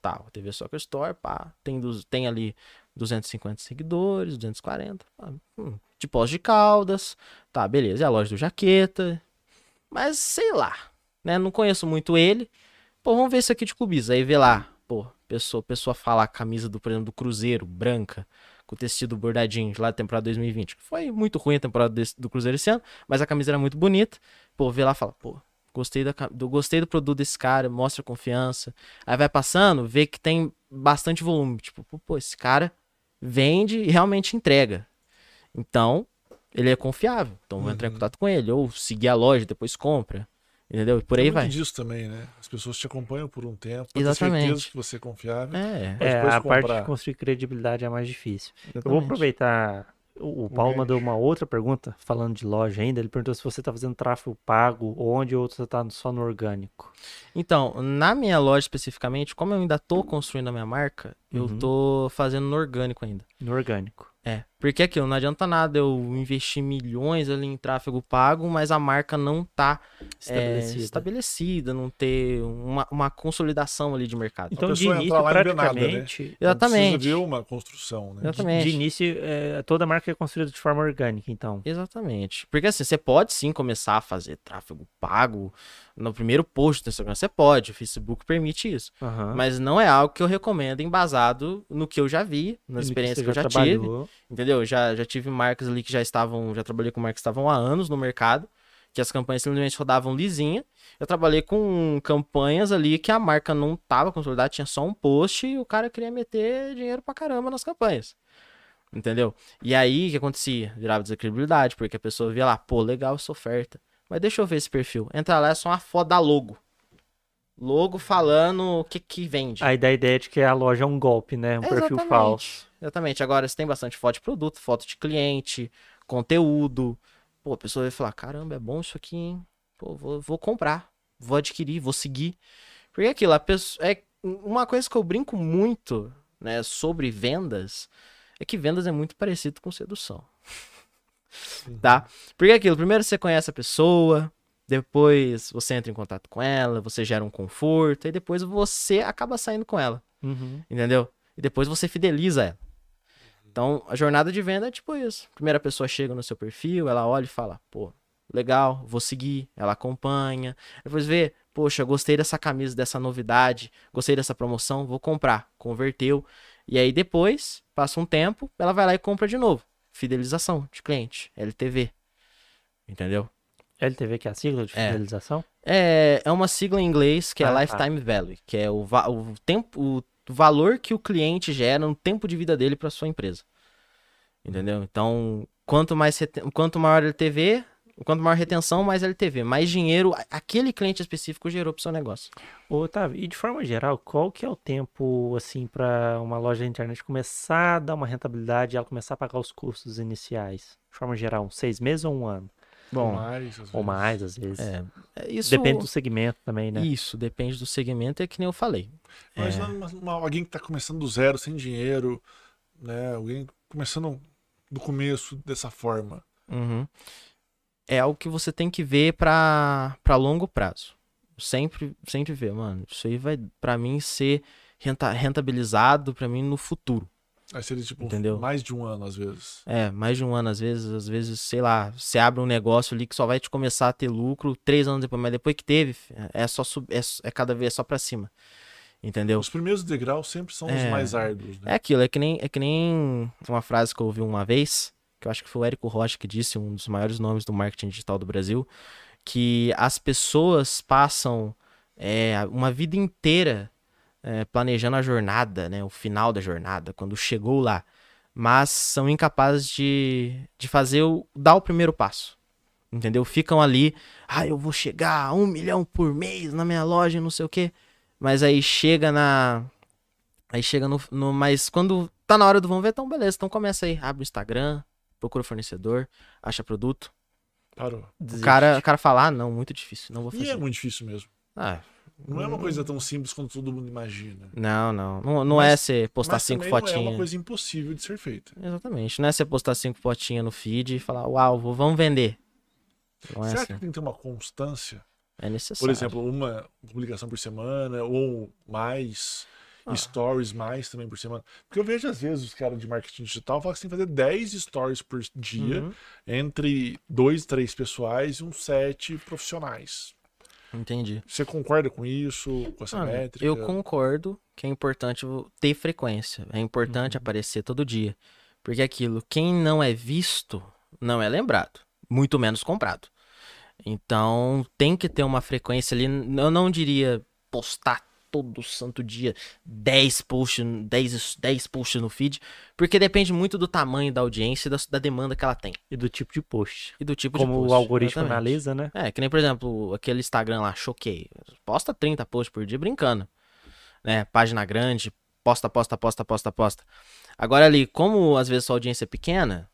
tá, o TV Soccer Store, pá, tem, dos, tem ali 250 seguidores, 240, pá, hum, de pós de caldas, tá, beleza, é a loja do Jaqueta, mas sei lá, né, não conheço muito ele, pô, vamos ver isso aqui de clubismo, aí vê lá, pô, pessoa, pessoa fala a camisa do, por exemplo, do Cruzeiro, branca, com tecido bordadinho, lá da temporada 2020, foi muito ruim a temporada desse, do Cruzeiro esse ano, mas a camisa era muito bonita, pô, vê lá fala, pô, Gostei, da, do, gostei do produto desse cara, mostra confiança. Aí vai passando, vê que tem bastante volume. Tipo, pô, esse cara vende e realmente entrega. Então, ele é confiável. Então, vou entrar em Uhum. contato com ele. Ou seguir a loja, depois compra. Entendeu? E por aí Tem vai. muito disso também, né? As pessoas te acompanham por um tempo, pra ter Exatamente. certeza que você é confiável. É, É, a parte comprar. de construir credibilidade é mais difícil. Eu vou exatamente. aproveitar. O Paulo gancho. mandou uma outra pergunta, falando de loja ainda. Ele perguntou se você tá fazendo tráfego pago ou onde ou você tá só no orgânico. Então, na minha loja especificamente, como eu ainda tô construindo a minha marca, eu Uhum. tô fazendo no orgânico ainda. No orgânico. É, porque aquilo, não adianta nada eu investir milhões ali em tráfego pago, mas a marca não tá é, Estabelecida. estabelecida, não ter uma, uma consolidação ali de mercado. Então, a de início, e vê nada, né? praticamente, Exatamente. Precisa ver uma construção, né? Exatamente. de início, é, toda marca é construída de forma orgânica, então. Exatamente. Porque assim, você pode sim começar a fazer tráfego pago no primeiro post do Instagram. Você pode, o Facebook permite isso. Aham. Mas não é algo que eu recomendo embasado no que eu já vi, E no nas que que eu já trabalhou. tive. Entendeu? Já, já tive marcas ali que já estavam, já trabalhei com marcas que estavam há anos no mercado, que as campanhas simplesmente rodavam lisinha. Eu trabalhei com campanhas ali que a marca não tava consolidada, tinha só um post e o cara queria meter dinheiro pra caramba nas campanhas. Entendeu? E aí o que acontecia? Virava desacredibilidade, porque a pessoa via lá, pô, legal essa oferta. Mas deixa eu ver esse perfil. Entra lá, é só uma foto da logo. Logo falando o que que vende. Aí dá a ideia de que a loja é um golpe, né? Um perfil falso. Exatamente. Agora, você tem bastante foto de produto, foto de cliente, conteúdo. Pô, a pessoa vai falar: caramba, é bom isso aqui, hein? Pô, vou, vou comprar, vou adquirir, vou seguir. Porque aquilo, a pessoa. É uma coisa que eu brinco muito, né, sobre vendas, é que vendas é muito parecido com sedução. Tá? Porque aquilo, primeiro você conhece a pessoa, depois você entra em contato com ela, você gera um conforto, e depois você acaba saindo com ela. Uhum. Entendeu? E depois você fideliza ela. Então, a jornada de venda é tipo isso. Primeira pessoa chega no seu perfil, ela olha e fala, pô, legal, vou seguir. Ela acompanha. Depois vê, poxa, gostei dessa camisa, dessa novidade, gostei dessa promoção, vou comprar. Converteu. E aí depois, passa um tempo, ela vai lá e compra de novo. Fidelização de cliente, LTV. Entendeu? LTV, que é a sigla de É. fidelização? É, é uma sigla em inglês que é Ah, tá. Lifetime Value, que é o, o tempo, o valor que o cliente gera no tempo de vida dele para sua empresa. Entendeu? Então, quanto mais quanto maior LTV, quanto maior retenção, mais LTV, mais dinheiro aquele cliente específico gerou para seu negócio. Ô, Otávio, e de forma geral, qual que é o tempo, assim, para uma loja da internet começar a dar uma rentabilidade ela começar a pagar os custos iniciais? De forma geral, seis meses ou um ano? Ou mais, às Ou vezes. mais, às vezes. É, é isso, Depende do segmento também, né? Isso, depende do segmento, é que nem eu falei. Uma- uma- alguém que está começando do zero, sem dinheiro, né? Alguém começando do começo dessa forma. Uhum. É algo que você tem que ver pra, pra longo prazo. Sempre, sempre ver, mano. Isso aí vai, pra mim, ser renta- rentabilizado pra mim no futuro. Aí seria tipo Entendeu? mais de um ano, às vezes. É, mais de um ano, às vezes, às vezes, sei lá, você abre um negócio ali que só vai te começar a ter lucro três anos depois, mas depois que teve, é só sub, é, é cada vez só pra cima. Entendeu? Os primeiros degraus sempre são os É. mais árduos, né? É aquilo, é que nem, é que nem uma frase que eu ouvi uma vez, que eu acho que foi o Érico Rocha que disse, um dos maiores nomes do marketing digital do Brasil, que as pessoas passam é, uma vida inteira é, planejando a jornada, né, o final da jornada, quando chegou lá, mas são incapazes de, de fazer o, dar o primeiro passo. Entendeu? Ficam ali, ah, eu vou chegar a um milhão por mês na minha loja, não sei o quê. Mas aí chega na, Aí chega no, no. Mas quando tá na hora do vamos ver, então beleza. Então começa aí. Abre o Instagram, procura fornecedor, acha produto. Parou. O cara, o cara fala, ah, não, muito difícil, não vou E fazer. é muito difícil mesmo. Ah, Não é uma coisa tão simples quanto todo mundo imagina. não, não. Não, não Mas- é você postar cinco também não é fotinhas. uma coisa impossível de ser feita. Exatamente. Não é você postar cinco fotinhas no feed e falar, uau, vou- vamos vender. Não é Será assim. que tem que ter uma constância? É necessário. Por exemplo, uma publicação por semana ou mais, Ah. stories mais também por semana. Porque eu vejo às vezes os caras de marketing digital falam que você tem que fazer 10 stories por dia Uhum. entre dois, três pessoais e uns sete profissionais. Entendi. Você concorda com isso, com essa Mano, métrica? eu concordo que é importante ter frequência. É importante Uhum. aparecer todo dia. Porque aquilo, quem não é visto, não é lembrado. Muito menos comprado. Então, tem que ter uma frequência ali. Eu não diria postar todo santo dia 10 posts, 10, 10 posts no feed, porque depende muito do tamanho da audiência e da, da demanda que ela tem. E do tipo de post. E do tipo Como de post. o algoritmo exatamente. analisa, né? É, que nem, por exemplo, aquele Instagram lá, Choquei. Posta 30 posts por dia brincando. Né? Página grande, posta, posta, posta, posta, posta. Agora ali, como às vezes sua audiência é pequena,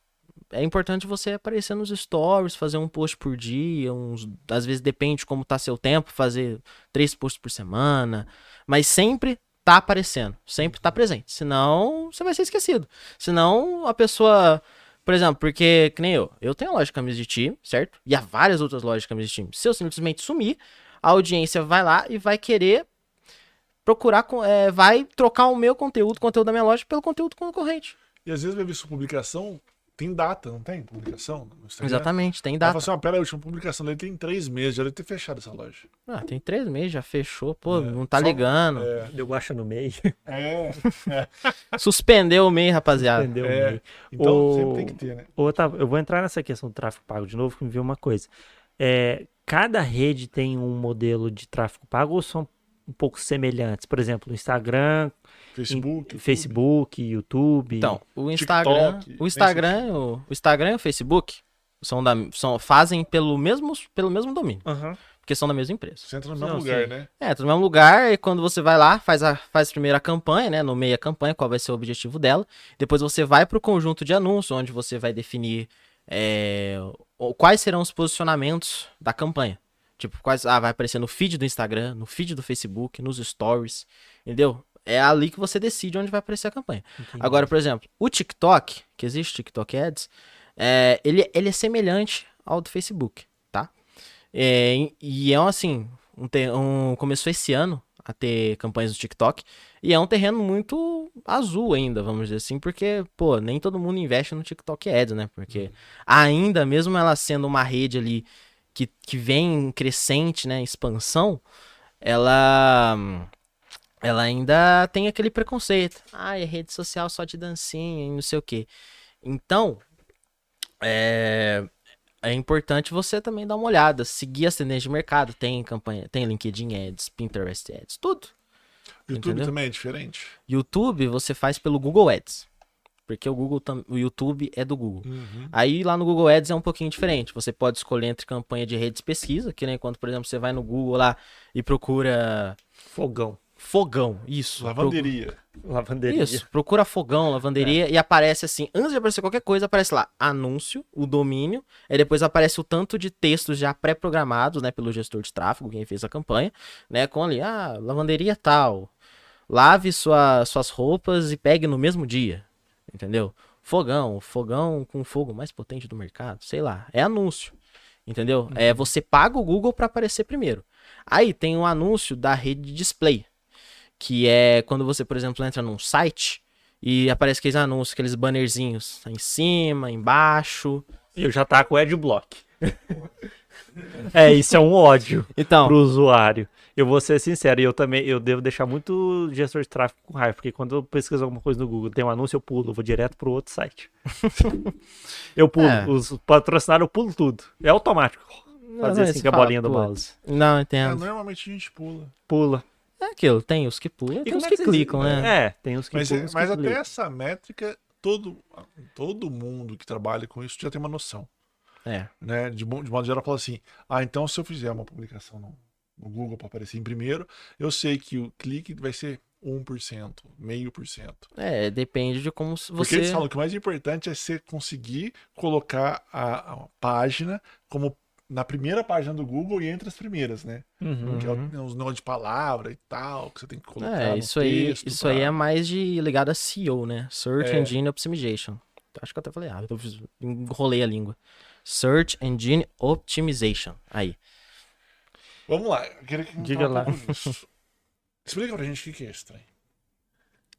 é importante você aparecer nos stories, fazer um post por dia, uns, às vezes depende de como tá seu tempo, fazer três posts por semana, mas sempre tá aparecendo, sempre tá presente. Senão, você vai ser esquecido. Senão, a pessoa por exemplo, porque, que nem eu, eu tenho a loja de camisas de time, certo? E há várias outras lojas de camisas de time. Se eu simplesmente sumir, a audiência vai lá e vai querer procurar, é, vai trocar o meu conteúdo, o conteúdo da minha loja, pelo conteúdo concorrente. E às vezes vai ver sua publicação, tem data, não tem? Publicação? Exatamente, tem Aí data. fala assim, ah, pera aí, a última publicação dele tem três meses, já deve ter fechado essa loja. Ah, tem três meses, já fechou, pô, É, não tá só- ligando. É, Deu guacha no meio. é, Suspendeu o MEI, rapaziada. Entendeu? é. meio. Então O- sempre tem que ter, né? Ô, Otávio, eu vou entrar nessa questão do tráfego pago de novo, que me viu uma coisa. É, cada rede tem um modelo de tráfego pago ou são um pouco semelhantes? Por exemplo, o Instagram, Facebook, YouTube. Facebook, YouTube. Então, o Instagram, TikTok, o Instagram, o, o Instagram e o Facebook são da, são, fazem pelo mesmo, pelo mesmo domínio, Aham. porque são da mesma empresa. Você entra no mesmo Não, lugar, sim. né? É, tá no mesmo lugar, e quando você vai lá, faz, a, faz primeiro a campanha, né? Nomeia a campanha, qual vai ser o objetivo dela. Depois você vai para o conjunto de anúncios, onde você vai definir é, o- quais serão os posicionamentos da campanha. Tipo, quais. Ah, vai aparecer no feed do Instagram, no feed do Facebook, nos stories. Entendeu? É ali que você decide onde vai aparecer a campanha. entendi. Agora, por exemplo, o TikTok, que existe TikTok Ads, é, ele, ele é semelhante ao do Facebook, tá? É, e- é um, assim, um, um- começou esse ano a ter campanhas do TikTok, e é um terreno muito azul ainda, vamos dizer assim, porque, pô, nem todo mundo investe no TikTok Ads, né? Porque ainda, mesmo ela sendo uma rede ali que, que vem em crescente, né, expansão, ela ela ainda tem aquele preconceito. Ah, é rede social só de dancinha e não sei o quê. Então, é, é importante você também dar uma olhada, seguir as tendências de mercado. Tem campanha, tem LinkedIn Ads, Pinterest Ads, tudo. YouTube Entendeu? também é diferente. YouTube você faz pelo Google Ads. Porque o Google o YouTube é do Google. Uhum. Aí lá no Google Ads é um pouquinho diferente. Você pode escolher entre campanha de redes de pesquisa, que nem quando, por exemplo, você vai no Google lá e procura Fogão. Fogão, isso. Lavanderia. Lavanderia. Isso, procura fogão, lavanderia e aparece assim, antes de aparecer qualquer coisa, aparece lá anúncio, o domínio, aí depois aparece o tanto de textos já pré-programados, né, pelo gestor de tráfego, quem fez a campanha, né, com ali, ah, lavanderia tal, lave sua, suas roupas e pegue no mesmo dia, entendeu? Fogão, fogão com fogo mais potente do mercado, sei lá, é anúncio, entendeu? É, você paga o Google para aparecer primeiro. Aí tem um anúncio da rede de display, que é quando você, por exemplo, entra num site e aparece aqueles anúncios, aqueles bannerzinhos em cima, embaixo. Eu já tá com o Adblock. é, isso é um ódio Então, pro usuário. Eu vou ser sincero, e eu também eu devo deixar muito gestor de tráfego com raiva, porque quando eu pesquiso alguma coisa no Google, tem um anúncio, eu pulo, eu vou direto pro outro site. eu pulo, É. os patrocinados eu pulo tudo. É automático. Fazer não, assim com a fala, bolinha do mouse. Não, É, entendo. normalmente a gente pula. Pula. É aquilo, tem os que pulam e tem os é que clicam, né? É, tem os que Mas, pulam, os que mas até clicam. essa métrica, todo, todo mundo que trabalha com isso já tem uma noção. É. Né? De, de modo geral, fala assim: ah, então se eu fizer uma publicação no, no Google para aparecer em primeiro, eu sei que o clique vai ser 1%, meio por cento. É, depende de como Porque você. eles falam que o mais importante é você conseguir colocar a, a página como na primeira página do Google e entre as primeiras, né? Uhum. Que é Uhum. uns nomes de palavra e tal, que você tem que colocar É, isso aí, isso pra- aí é mais de ligado a SEO, né? Search É. Engine Optimization. Acho que eu até falei errado, eu enrolei a língua. Search Engine Optimization. Aí. Vamos lá, eu queria que Diga lá. Isso. Explica pra gente o que é esse trem.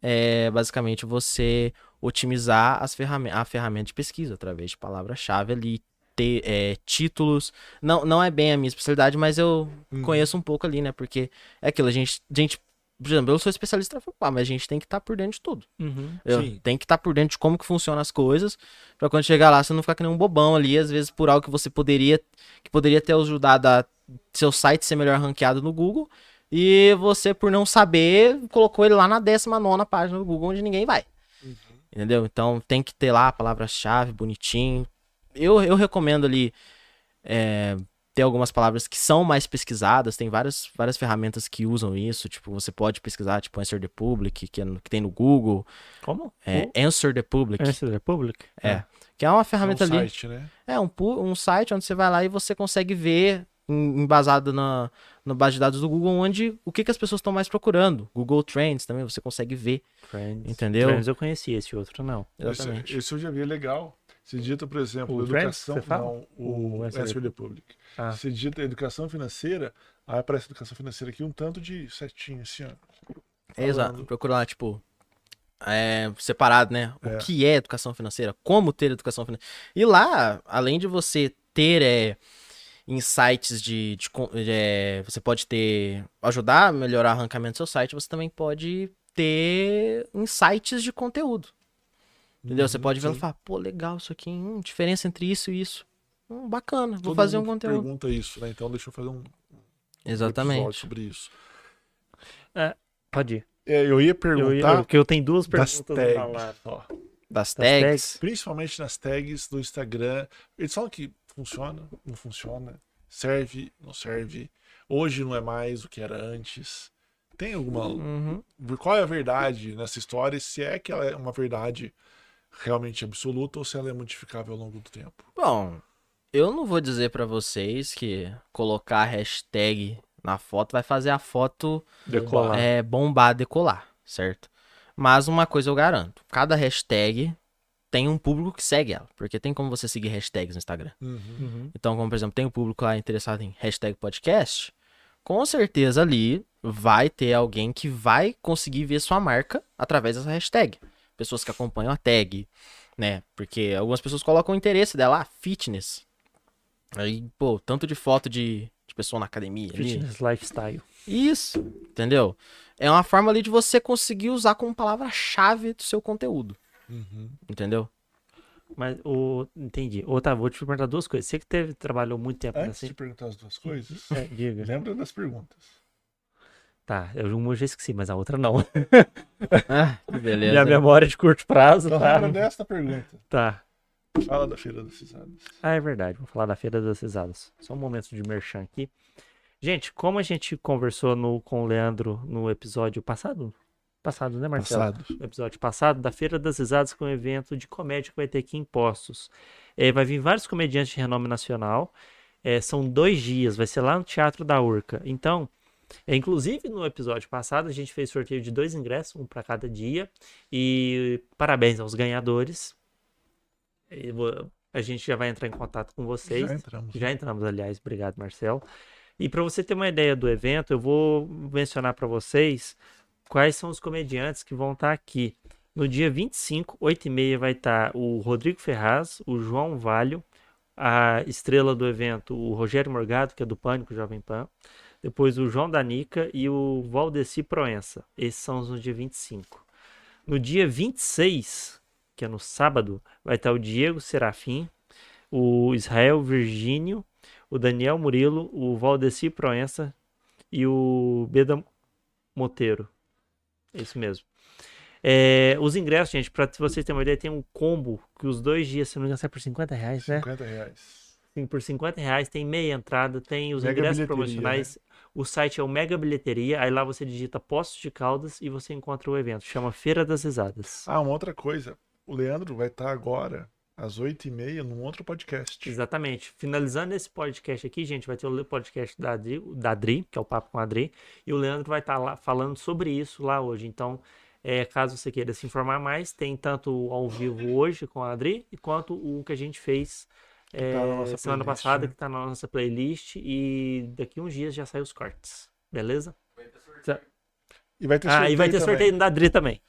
É basicamente você otimizar as ferramen a ferramenta de pesquisa através de palavra-chave ali, ter é, títulos. Não, não é bem a minha especialidade, mas eu Uhum. conheço um pouco ali, né? Porque é aquilo, a gente, gente por exemplo, eu sou especialista em pago, mas a gente tem que estar por dentro de tudo. Uhum. Eu tem que estar por dentro de como que funcionam as coisas, pra quando chegar lá você não ficar que nem um bobão ali, às vezes por algo que você poderia que poderia ter ajudado a seu site ser melhor ranqueado no Google, e você por não saber, colocou ele lá na 19ª página do Google onde ninguém vai. Entendeu? Então tem que ter lá a palavra-chave bonitinho. Eu, eu recomendo ali é, ter algumas palavras que são mais pesquisadas. Tem várias, várias ferramentas que usam isso. Tipo, você pode pesquisar, tipo, Answer the Public, que, é no- que tem no Google. Como? É, Answer the Public. Answer Republic? É. Que é uma É um ferramenta ali. site, né? É um, um site onde você vai lá e você consegue ver, em- embasado na, na base de dados do Google, onde o que, que as pessoas estão mais procurando. Google Trends também, você consegue ver. Friends. Entendeu? Friends eu conheci, esse outro não. Exatamente. Esse, esse eu já vi, é legal. Você digita, por exemplo, O educação. Não, o, O Answer the Public. Ah. Digita educação financeira, aí aparece educação financeira aqui, um tanto de setinho assim, ó. É, exato. Procura lá, tipo, é, separado, né? O É. que é educação financeira, como ter educação financeira. E lá, além de você ter é, insights de. de, é, você pode ter. ajudar a melhorar o arrancamento do seu site, você também pode ter insights de conteúdo. Entendeu? Você Uhum, pode ver e falar, pô, legal isso aqui, hum, diferença entre isso e isso. Hum, bacana, vou Todo fazer um conteúdo. pergunta isso, né? Então deixa eu fazer um episódio Exatamente. sobre isso. Pode ir. É, eu ia Eu, perguntar eu, porque eu tenho duas das perguntas tags, pra falar. ó. Das tags. tags. Principalmente nas tags do Instagram. Eles falam que funciona, não funciona, serve, não serve. Hoje não é mais o que era antes. Tem alguma. Uhum. Qual é a verdade nessa história? Se é que ela é uma verdade realmente absoluta ou se ela é modificável ao longo do tempo? Bom, eu não vou dizer pra vocês que colocar a hashtag na foto vai fazer a foto Decolar. é, bombar, decolar, certo? Mas uma coisa eu garanto, cada hashtag tem um público que segue ela, porque tem como você seguir hashtags no Instagram. Uhum. Uhum. Então, como por exemplo, tem um público lá interessado em hashtag podcast, com certeza ali vai ter alguém que vai conseguir ver sua marca através dessa hashtag. Pessoas que acompanham a tag, né? Porque algumas pessoas colocam o interesse dela, ah, fitness. Aí, pô, tanto de foto de, de pessoa na academia ali. Fitness lifestyle. Isso, entendeu? É uma forma ali de você conseguir usar como palavra-chave do seu conteúdo, Uhum. entendeu? Mas o. Entendi. Otávio, vou te perguntar duas coisas. Você que teve, trabalhou muito tempo Antes assim. de perguntar as duas coisas, É, diga. lembra das perguntas. Tá, eu uma eu já esqueci, mas a outra não. Ah, que beleza. Minha memória é de curto prazo, Então tá? lembra desta pergunta. Tá. Fala da Feira das Cisadas. Ah, é verdade. Vou falar da Feira das Risadas. Só um momento de merchan aqui. Gente, como a gente conversou no, com o Leandro no episódio passado? Passado, né, Marcelo? Passado. no episódio passado, da Feira das Risadas, que é um evento de comédia que vai ter aqui em Postos. É, vai vir vários comediantes de renome nacional. É, são dois dias, vai ser lá no Teatro da Urca. Então, inclusive no episódio passado, a gente fez sorteio de dois ingressos, um para cada dia. E parabéns aos ganhadores. E a gente já vai entrar em contato com vocês. Já entramos. Já entramos, aliás. Obrigado, Marcelo. E para você ter uma ideia do evento, eu vou mencionar para vocês quais são os comediantes que vão estar aqui. No dia 25, 8h30, vai estar o Rodrigo Ferraz, o João Valho, a estrela do evento, o Rogério Morgado, que é do Pânico Jovem Pan. Depois o João Danica e o Valdeci Proença. Esses são os no dia 25. No dia 26, que é no sábado, vai estar o Diego Serafim, o Israel Virgínio, o Daniel Murilo, o Valdeci Proença e o Beda Moteiro. É isso mesmo. É, os ingressos, gente, pra vocês terem uma ideia, tem um combo que os dois dias, se não me engano, sai por 50 reais, né? 50 reais. Sim, por 50 reais tem meia entrada, tem os Mega ingressos bilheteria, promocionais. O site é o Mega Bilheteria, aí lá você digita Postos de Caldas e você encontra o evento. Chama Feira das Risadas. Ah, uma outra coisa. O Leandro vai estar agora, às 8h30, num outro podcast. Exatamente. Finalizando esse podcast aqui, gente, vai ter o podcast da Adri, da Adri, que é o Papo com a Adri, e o Leandro vai estar lá falando sobre isso lá hoje. Então, é, caso você queira se informar mais, tem tanto ao vivo hoje com a Adri, quanto o que a gente fez é, tá na nossa semana playlist, passada, né? que está na nossa playlist, e daqui uns dias já sai os cortes. Beleza? E vai ter Ah, e vai ter também, sorteio da Adri também.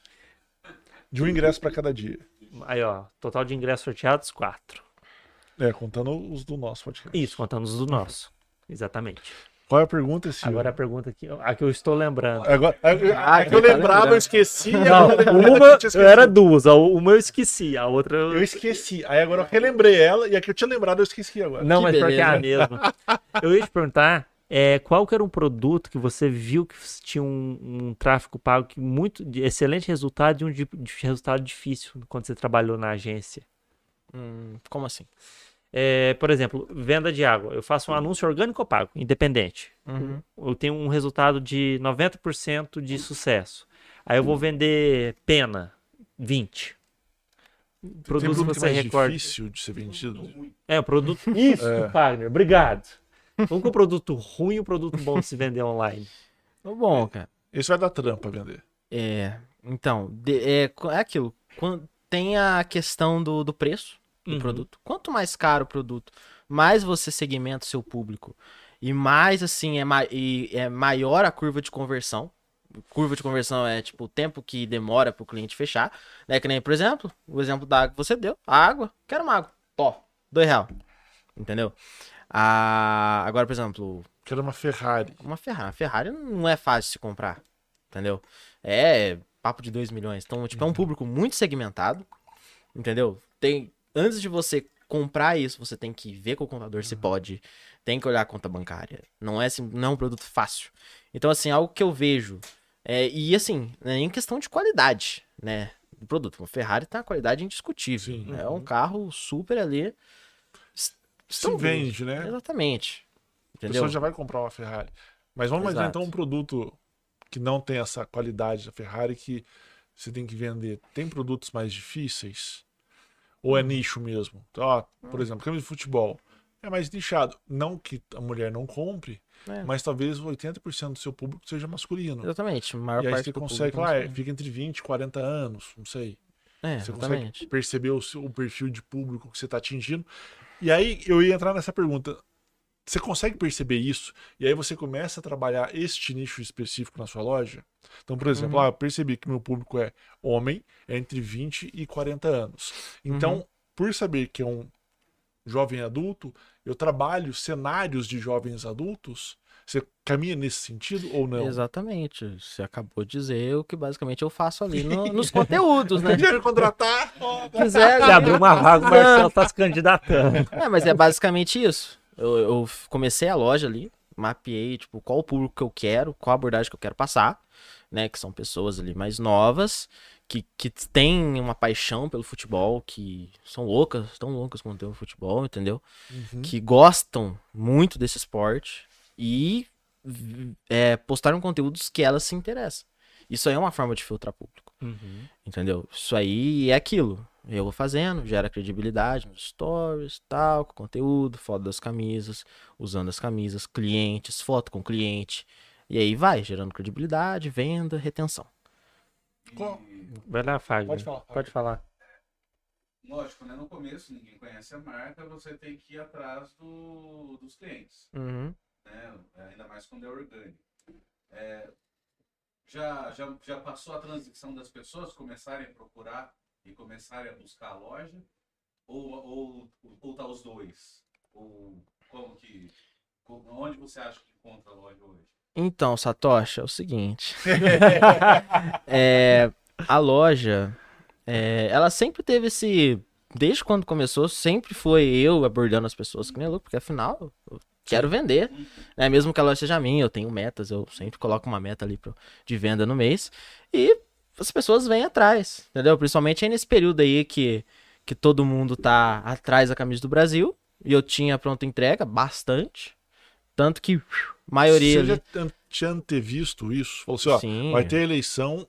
De um ingresso pra cada dia. Aí, ó, total de ingressos sorteados, quatro. É, contando os do nosso podcast. Isso, contando os do nosso. Exatamente. Qual é a pergunta, Silvio? Agora a pergunta aqui, a que eu estou lembrando. Agora, a, a, Ah, que eu tá lembrava, lembrando. eu esqueci. Não, uma que eu era duas, a- uma eu esqueci, a outra eu... Eu esqueci. Aí agora eu relembrei ela e a que eu tinha lembrado eu esqueci agora. Não, Que mas pior que é a mesma. Eu ia te perguntar é, qual que era um produto que você viu que tinha um, um tráfego pago que muito de excelente resultado e um de, de resultado difícil quando você trabalhou na agência. Hum, como assim? É, por exemplo, venda de água. Eu faço um anúncio orgânico ou pago, independente. Uhum. Eu tenho um resultado de 90% de sucesso. Aí eu vou vender pena, 20. Tem Produtos que produto que você é recorda. difícil de ser vendido. É, o produto. Isso, É. Wagner, obrigado. Vamos com o produto ruim e o produto bom de se vender online. Tá Bom, cara. Esse vai dar trampa vender. É, então, de- é, é aquilo. Quando, tem a questão do, do preço do Uhum. produto. Quanto mais caro o produto, mais você segmenta o seu público. E mais, assim, é, ma é maior a curva de conversão. Curva de conversão é, tipo, o tempo que demora para o cliente fechar. Né? Que nem, por exemplo, o exemplo da água que você deu. A água, quero uma água. Tó, dois real. Entendeu? Ah, agora, por exemplo, Que era uma Ferrari. uma Ferrari. Ferrari não é fácil de se comprar. Entendeu? É papo de 2 milhões. Então, tipo, é um público muito segmentado. Entendeu? Tem. Antes de você comprar isso, você tem que ver com o contador se pode. Tem que olhar a conta bancária. Não é, assim, não é um produto fácil. Então, assim, algo que eu vejo. É, e assim, não é nem questão de qualidade, né? Do produto. Uma Ferrari tá uma qualidade indiscutível. Sim. É um carro super ali. Se vende, né? Exatamente. A Entendeu? pessoa já vai comprar uma Ferrari. Mas vamos imaginar então um produto que não tem essa qualidade da Ferrari que você tem que vender. Tem produtos mais difíceis? Ou é nicho mesmo? Então, ó, por exemplo, camisa de futebol. É mais nichado. Não que a mulher não compre, É. mas talvez 80% do seu público seja masculino. Exatamente. Maior E aí parte você do consegue, lá, é, fica entre 20 e 40 anos, não sei. É, Você exatamente. consegue perceber o, seu, o perfil de público que você está atingindo. E aí eu ia entrar nessa pergunta. Você consegue perceber isso? E aí você começa a trabalhar este nicho específico na sua loja? Então, por exemplo, Uhum. ah, eu percebi que meu público é homem, é entre 20 e 40 anos. Então, Uhum. por saber que é um jovem adulto, eu trabalho cenários de jovens adultos. Você caminha nesse sentido ou não? Exatamente. Você acabou de dizer o que basicamente eu faço ali no- nos conteúdos, né? Quer me contratar? Quiser, Se abrir uma vaga, o Marcelo tá se candidatando. É, mas é basicamente isso. Eu, eu comecei a loja ali, mapeei, tipo, qual o público que eu quero, qual a abordagem que eu quero passar, né? Que são pessoas ali mais novas, que, que têm uma paixão pelo futebol, que são loucas, tão loucas quanto eu no futebol, entendeu? Uhum. Que gostam muito desse esporte e é, postaram conteúdos que elas se interessam. Isso aí é uma forma de filtrar público. Entendeu? Isso aí é aquilo. Eu vou fazendo, gera credibilidade nos stories, tal, com conteúdo, foto das camisas, usando as camisas, clientes, foto com cliente. E aí vai, gerando credibilidade, venda, retenção. Qual- Vai lá, Fagner. Pode falar. Pode falar. Lógico, né? No começo ninguém conhece a marca, você tem que ir atrás do, dos clientes, Uhum. né? Ainda mais quando é orgânico. É, já, já, já passou a transição das pessoas começarem a procurar e começarem a buscar a loja? Ou, ou, ou tá os dois? Ou como que. Onde você acha que encontra a loja hoje? Então, Satoshi, é o seguinte. É, a loja, é, ela sempre teve esse. Desde quando começou, sempre foi eu abordando as pessoas que nem louco, porque afinal eu quero vender. Né? Mesmo que a loja seja minha, eu tenho metas, eu sempre coloco uma meta ali pro, de venda no mês. E as pessoas vêm atrás, entendeu? Principalmente aí nesse período aí que, que todo mundo tá atrás da camisa do Brasil. e eu tinha pronta entrega, bastante. Tanto que maioria Você já tinha antevisto isso? Falou assim, ó, Sim, vai ter eleição,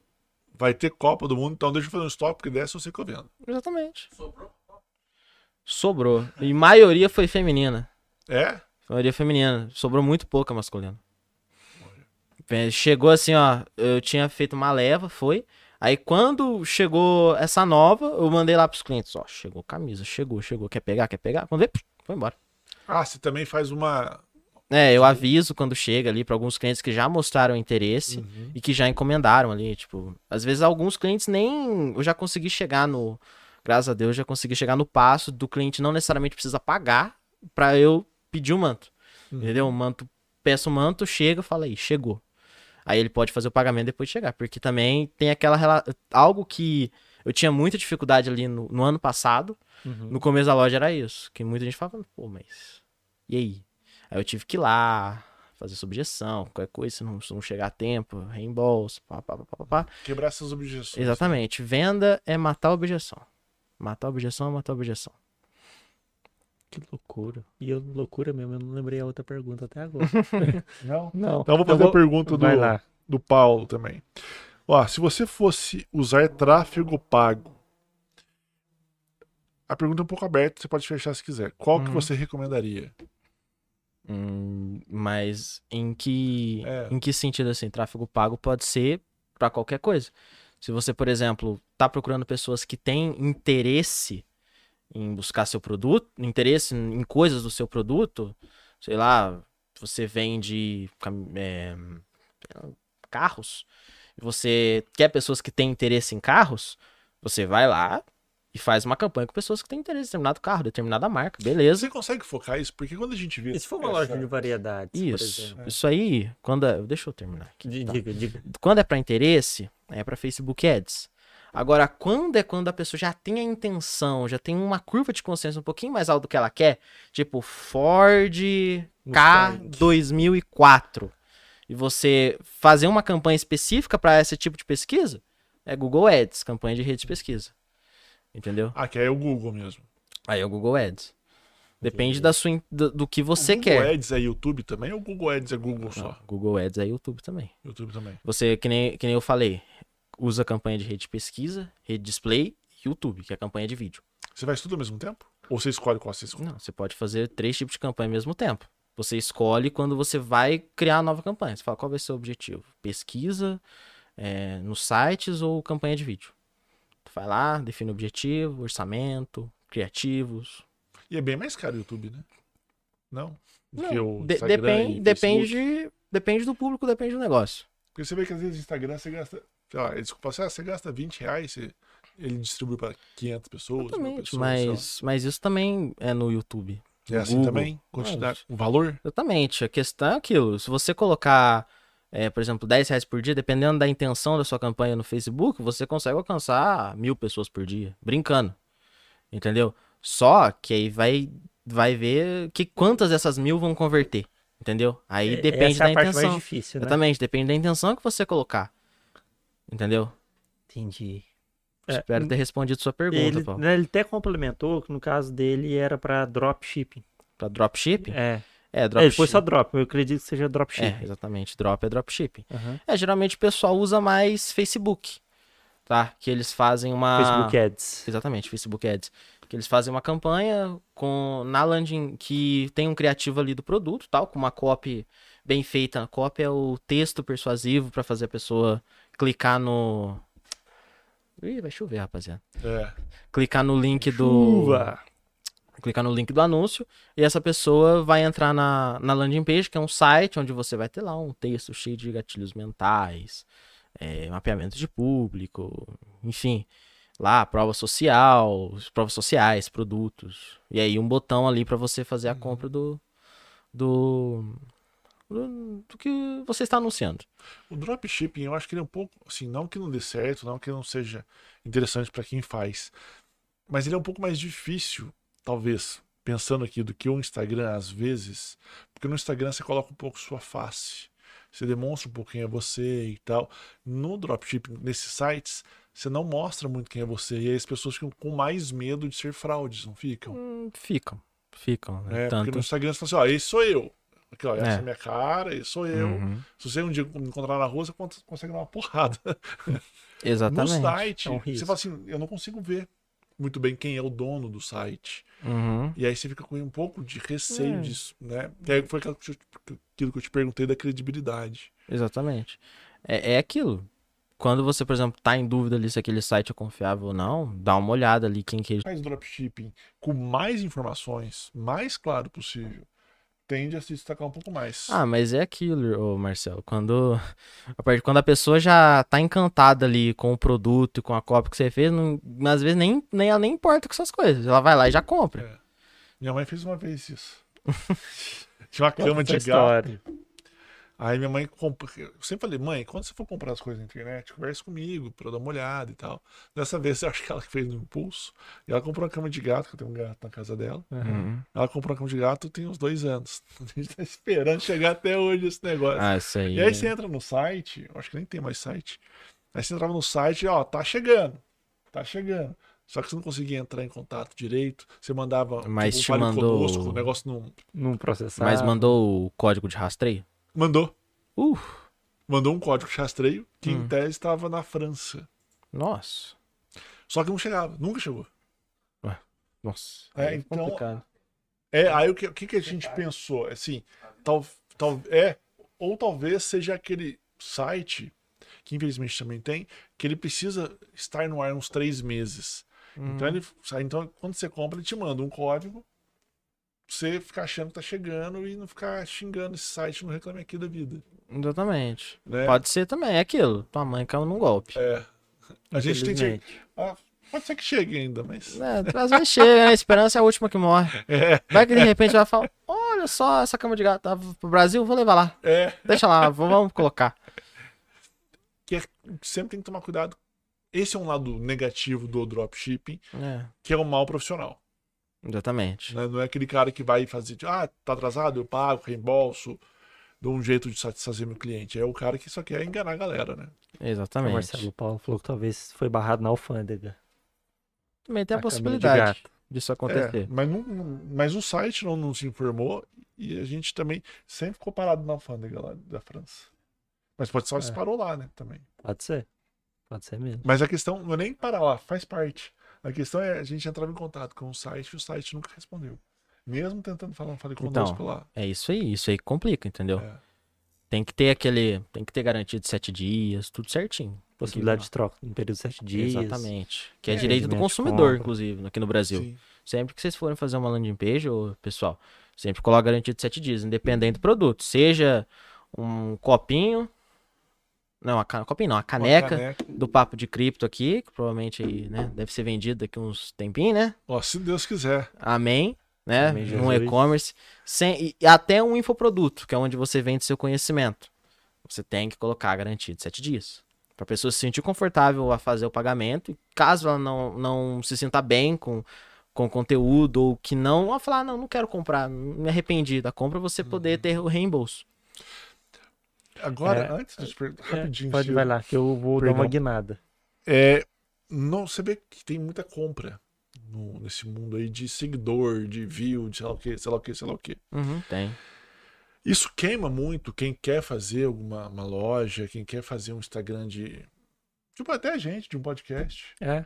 vai ter Copa do Mundo, então deixa eu fazer um stop, porque dessa eu sei que eu vendo. exatamente. Sobrou? Sobrou. E maioria foi feminina. É? Maioria feminina. Sobrou muito pouca masculina. É, Chegou assim, ó. Eu tinha feito uma leva, foi. Aí quando chegou essa nova, eu mandei lá pros clientes, ó. Chegou camisa, chegou, chegou. Quer pegar, quer pegar? Quando vê, pff, foi embora. Ah, você também faz uma... É, eu aviso quando chega ali pra alguns clientes que já mostraram interesse Uhum. e que já encomendaram ali, tipo, às vezes alguns clientes nem eu já consegui chegar no, graças a Deus, já consegui chegar no passo do cliente não necessariamente precisa pagar pra eu pedir o manto. Uhum. Entendeu? O manto, peço o manto, chega, fala aí, chegou. Aí ele pode fazer o pagamento depois de chegar, porque também tem aquela algo que eu tinha muita dificuldade ali no, no ano passado, Uhum. no começo da loja era isso, que muita gente falava, pô, mas e aí? Aí eu tive que ir lá, fazer subjeção, qualquer coisa, se não, se não chegar a tempo, reembolso, pá, pá, pá, pá, pá. Quebrar essas objeções. Exatamente. Venda é matar a objeção. Matar a objeção é matar a objeção. Que loucura. E eu, loucura mesmo, eu não lembrei a outra pergunta até agora. Não? Não. Então eu vou fazer a pergunta do, do Paulo também. Ó, se você fosse usar tráfego pago, a pergunta é um pouco aberta, você pode fechar se quiser. Qual que Uhum. você recomendaria? Hum, mas em que, É. em que sentido assim? Tráfego pago pode ser pra qualquer coisa. Se você, por exemplo, tá procurando pessoas que têm interesse em buscar seu produto, interesse em coisas do seu produto, sei lá, você vende é, carros, e você quer pessoas que têm interesse em carros, você vai lá e faz uma campanha com pessoas que têm interesse em determinado carro, determinada marca, beleza. Você consegue focar isso? Porque quando a gente vê. E se for uma essa- loja de variedades, Isso, isso aí, quando é, deixa eu terminar aqui. Tá? Diga, diga. Quando é pra interesse, é pra Facebook Ads. Agora, quando é quando a pessoa já tem a intenção, já tem uma curva de consciência um pouquinho mais alta do que ela quer, tipo Ford K Mustang. 2004, e você fazer uma campanha específica pra esse tipo de pesquisa, é Google Ads, campanha de rede de pesquisa. Entendeu? Ah, que é o Google mesmo. Aí é o Google Ads. Depende da sua, do, do que você Google quer. Ads é YouTube também ou o Google Ads é Google Não, só? Google Ads é YouTube também. YouTube também. Você, que nem, que nem eu falei, usa campanha de rede de pesquisa, rede display e YouTube, que é a campanha de vídeo. Você faz tudo ao mesmo tempo? Ou você escolhe qual você escolhe? Não, você pode fazer três tipos de campanha ao mesmo tempo. Você escolhe quando você vai criar a nova campanha. Você fala qual vai ser o objetivo. Pesquisa é, nos sites ou campanha de vídeo. Tu vai lá, define o objetivo, orçamento, criativos. E é bem mais caro o YouTube, né? Não? Não, o de- Instagram depende, depende, depende do público, depende do negócio. Porque você vê que às vezes no Instagram você gasta. Sei lá, eles falam assim, ah, você gasta 20 reais, você- ele distribui para 500 pessoas, pessoas. mas, mas isso também é no YouTube. É assim Google. também? Quantidade, Ah, o valor? Exatamente. A questão é aquilo. Se você colocar, é, por exemplo, 10 reais por dia, dependendo da intenção da sua campanha no Facebook, você consegue alcançar mil pessoas por dia. Brincando. Entendeu? Só que aí vai, vai ver que quantas dessas mil vão converter. Entendeu? Aí É- depende Essa é da a parte intenção. mais difícil, né? Exatamente, depende da intenção que você colocar. Entendeu? Entendi. É, Espero ter respondido sua pergunta, Ele, Paulo. né, ele até complementou que no caso dele era pra dropshipping. Pra dropshipping? É. É, É, dropshipping. foi só drop, eu acredito que seja É, dropshipping. exatamente. Drop é dropshipping. Aham. É, geralmente o pessoal usa mais Facebook, tá? Que eles fazem uma... Facebook Ads. Exatamente, Facebook Ads. Que eles fazem uma campanha com na landing que tem um criativo ali do produto, tal, com uma copy bem feita. A copy é o texto persuasivo pra fazer a pessoa clicar no... Ih, vai chover, rapaziada. É. Clicar no link do... Chuva. clicar no link do anúncio e essa pessoa vai entrar na, na landing page, que é um site onde você vai ter lá um texto cheio de gatilhos mentais, é, mapeamento de público, enfim, lá prova social, provas sociais, produtos e aí um botão ali para você fazer a compra do, do do que você está anunciando. O dropshipping, eu acho que ele é um pouco, assim, não que não dê certo, não que não seja interessante para quem faz, mas ele é um pouco mais difícil, talvez, pensando aqui, do que o Instagram às vezes, porque no Instagram você coloca um pouco sua face, você demonstra um pouco quem é você e tal. No dropshipping, nesses sites, você não mostra muito quem é você, e aí as pessoas ficam com mais medo de ser fraudes, não ficam? Hum, ficam, Ficam, né? Porque Tanto. no Instagram você fala assim, ó, esse sou eu. Aqui, ó, essa é É. minha cara, esse sou eu. Uhum. Se você um dia me encontrar na rua, você con- consegue dar uma porrada. Exatamente. No site, É um você fala assim, eu não consigo ver muito bem quem é o dono do site. Uhum. E aí você fica com um pouco de receio É. disso, né? Que aí foi aquilo que eu te- aquilo que eu te perguntei da credibilidade. Exatamente. É, é aquilo. Quando você, por exemplo, tá em dúvida ali se aquele site é confiável ou não, dá uma olhada ali quem que Faz dropshipping com mais informações, mais claro possível, tende a se destacar um pouco mais. Ah, mas é aquilo, ô Marcelo. Quando a, quando a pessoa já tá encantada ali com o produto e com a cópia que você fez, não, às vezes nem, nem ela nem importa com essas coisas. Ela vai lá e já compra. É. Minha mãe fez uma vez isso. Tinha uma cama de gato. Aí minha mãe comprou. Eu sempre falei, mãe, quando você for comprar as coisas na internet, converse comigo pra eu dar uma olhada e tal. Dessa vez eu acho que ela que fez no impulso. E ela comprou uma cama de gato, que eu tenho um gato na casa dela. Uhum. Ela comprou uma cama de gato tem uns dois anos. A gente tá esperando chegar até hoje esse negócio. Ah, isso aí. E aí você entra no site, acho que nem tem mais site. Aí você entrava no site e, ó, tá chegando. Tá chegando. Só que você não conseguia entrar em contato direito. Você mandava Mas tipo, te mandou- conosco, o negócio não. Não processar. Mas mandou o código de rastreio? Mandou. Uh, Mandou um código de rastreio que Hum. em tese estava na França. nossa. Só que não chegava, nunca chegou. Nossa. É, aí então- complicado. É, aí o que, o que, a gente pensou? Assim, tal, tal, é, ou talvez seja aquele site, que infelizmente também tem, que ele precisa estar no ar uns três meses. Então, ele, então, quando você compra, ele te manda um código, você ficar achando que tá chegando e não ficar xingando esse site no Reclame Aqui da vida. Exatamente. Né? Pode ser também, é aquilo. Tua mãe caiu num golpe. É. A gente tem que. Ah, pode ser que chegue ainda, mas. É, às vezes chega, né? A esperança é a última que morre. É, Vai que de repente ela fala: Olha só, essa cama de gato tava pro Brasil, vou levar lá. é. Deixa lá, vamos vamos colocar. Que é- sempre tem que tomar cuidado. Esse é um lado negativo do dropshipping, É, que é o mal profissional. Exatamente. né? Não é aquele cara que vai fazer, tipo, ah, tá atrasado, eu pago, reembolso, dou um jeito de satisfazer meu cliente. É o cara que só quer enganar a galera, né? O Exatamente. Marcelo Paulo falou que talvez foi barrado na alfândega. Também tem a, A possibilidade disso É, acontecer. mas, não, mas o site não nos informou e a gente também sempre ficou parado na alfândega lá da França. Mas pode só se É. parou lá, né, também. Pode ser. Pode ser mesmo. Mas a questão não é nem parar lá, faz parte. A questão é a gente entrava em contato com o site e o site nunca respondeu. Mesmo tentando falar, falei conosco Então, lá. É isso aí, isso aí complica, entendeu? É. Tem que ter aquele. Tem que ter garantia de sete dias, tudo certinho. Possibilidade de troca em período de sete dias. Exatamente. Que é, É, direito do consumidor, inclusive, aqui no Brasil. Sim. Sempre que vocês forem fazer uma landing page, pessoal, sempre coloca garantia de 7 dias, independente do produto. Seja um copinho. Não, a copinho não, a Uma caneca, do papo de cripto aqui, que provavelmente aí, né, deve ser vendido daqui uns tempinhos, né? Ó, se Deus quiser. Amém. Né? Amém, um e-commerce. sem- E, e até um infoproduto, que é onde você vende seu conhecimento. Você tem que colocar a garantia de 7 dias. Para a pessoa se sentir confortável a fazer o pagamento. E caso ela não, não se sinta bem com, com o conteúdo ou que não, ela falar, "Ah, não, não quero comprar, me arrependi da compra, você Uhum. poder ter o reembolso. Agora, É, antes de te perguntar, É, rapidinho. pode, Silvio. vai lá, que eu vou dar Perdão. uma guinada. É, não, você vê que tem muita compra no- nesse mundo aí de seguidor, de view, de sei lá o que, sei lá o que, sei lá o que. Uhum, tem. Isso queima muito quem quer fazer alguma uma loja, quem quer fazer um Instagram de. Tipo, até a gente, de um podcast. É.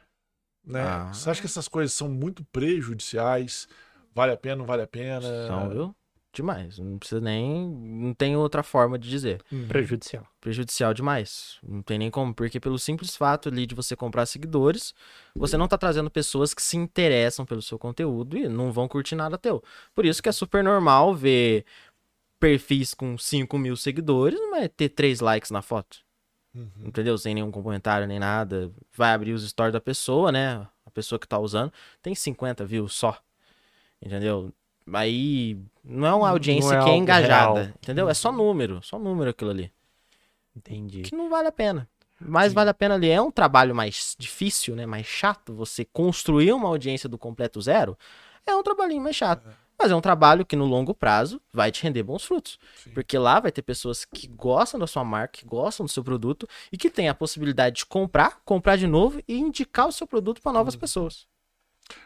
Né? Ah. Você acha que essas coisas são muito prejudiciais? Vale a pena, não vale a pena? São, viu? Demais. Não precisa nem. Não tem outra forma de dizer. Uhum. Prejudicial. prejudicial demais. Não tem nem como, porque pelo simples fato ali de você comprar seguidores, você não tá trazendo pessoas que se interessam pelo seu conteúdo e não vão curtir nada teu. Por isso que é super normal ver perfis com 5 mil seguidores, mas ter 3 likes na foto. Uhum. Entendeu? Sem nenhum comentário nem nada. Vai abrir os stories da pessoa, né? A pessoa que tá usando. Tem 50 views só. Entendeu? Aí não é uma audiência é que é engajada. real. Entendeu? É só número. Só número aquilo ali Entendi. que não vale a pena. Mas Sim. vale a pena ali. É um trabalho mais difícil, né? Mais chato. Você construir uma audiência do completo zero é um trabalhinho mais chato. Mas é um trabalho que no longo prazo vai te render bons frutos. Sim. Porque lá vai ter pessoas que gostam da sua marca, que gostam do seu produto e que têm a possibilidade de comprar, comprar de novo e indicar o seu produto para novas pessoas.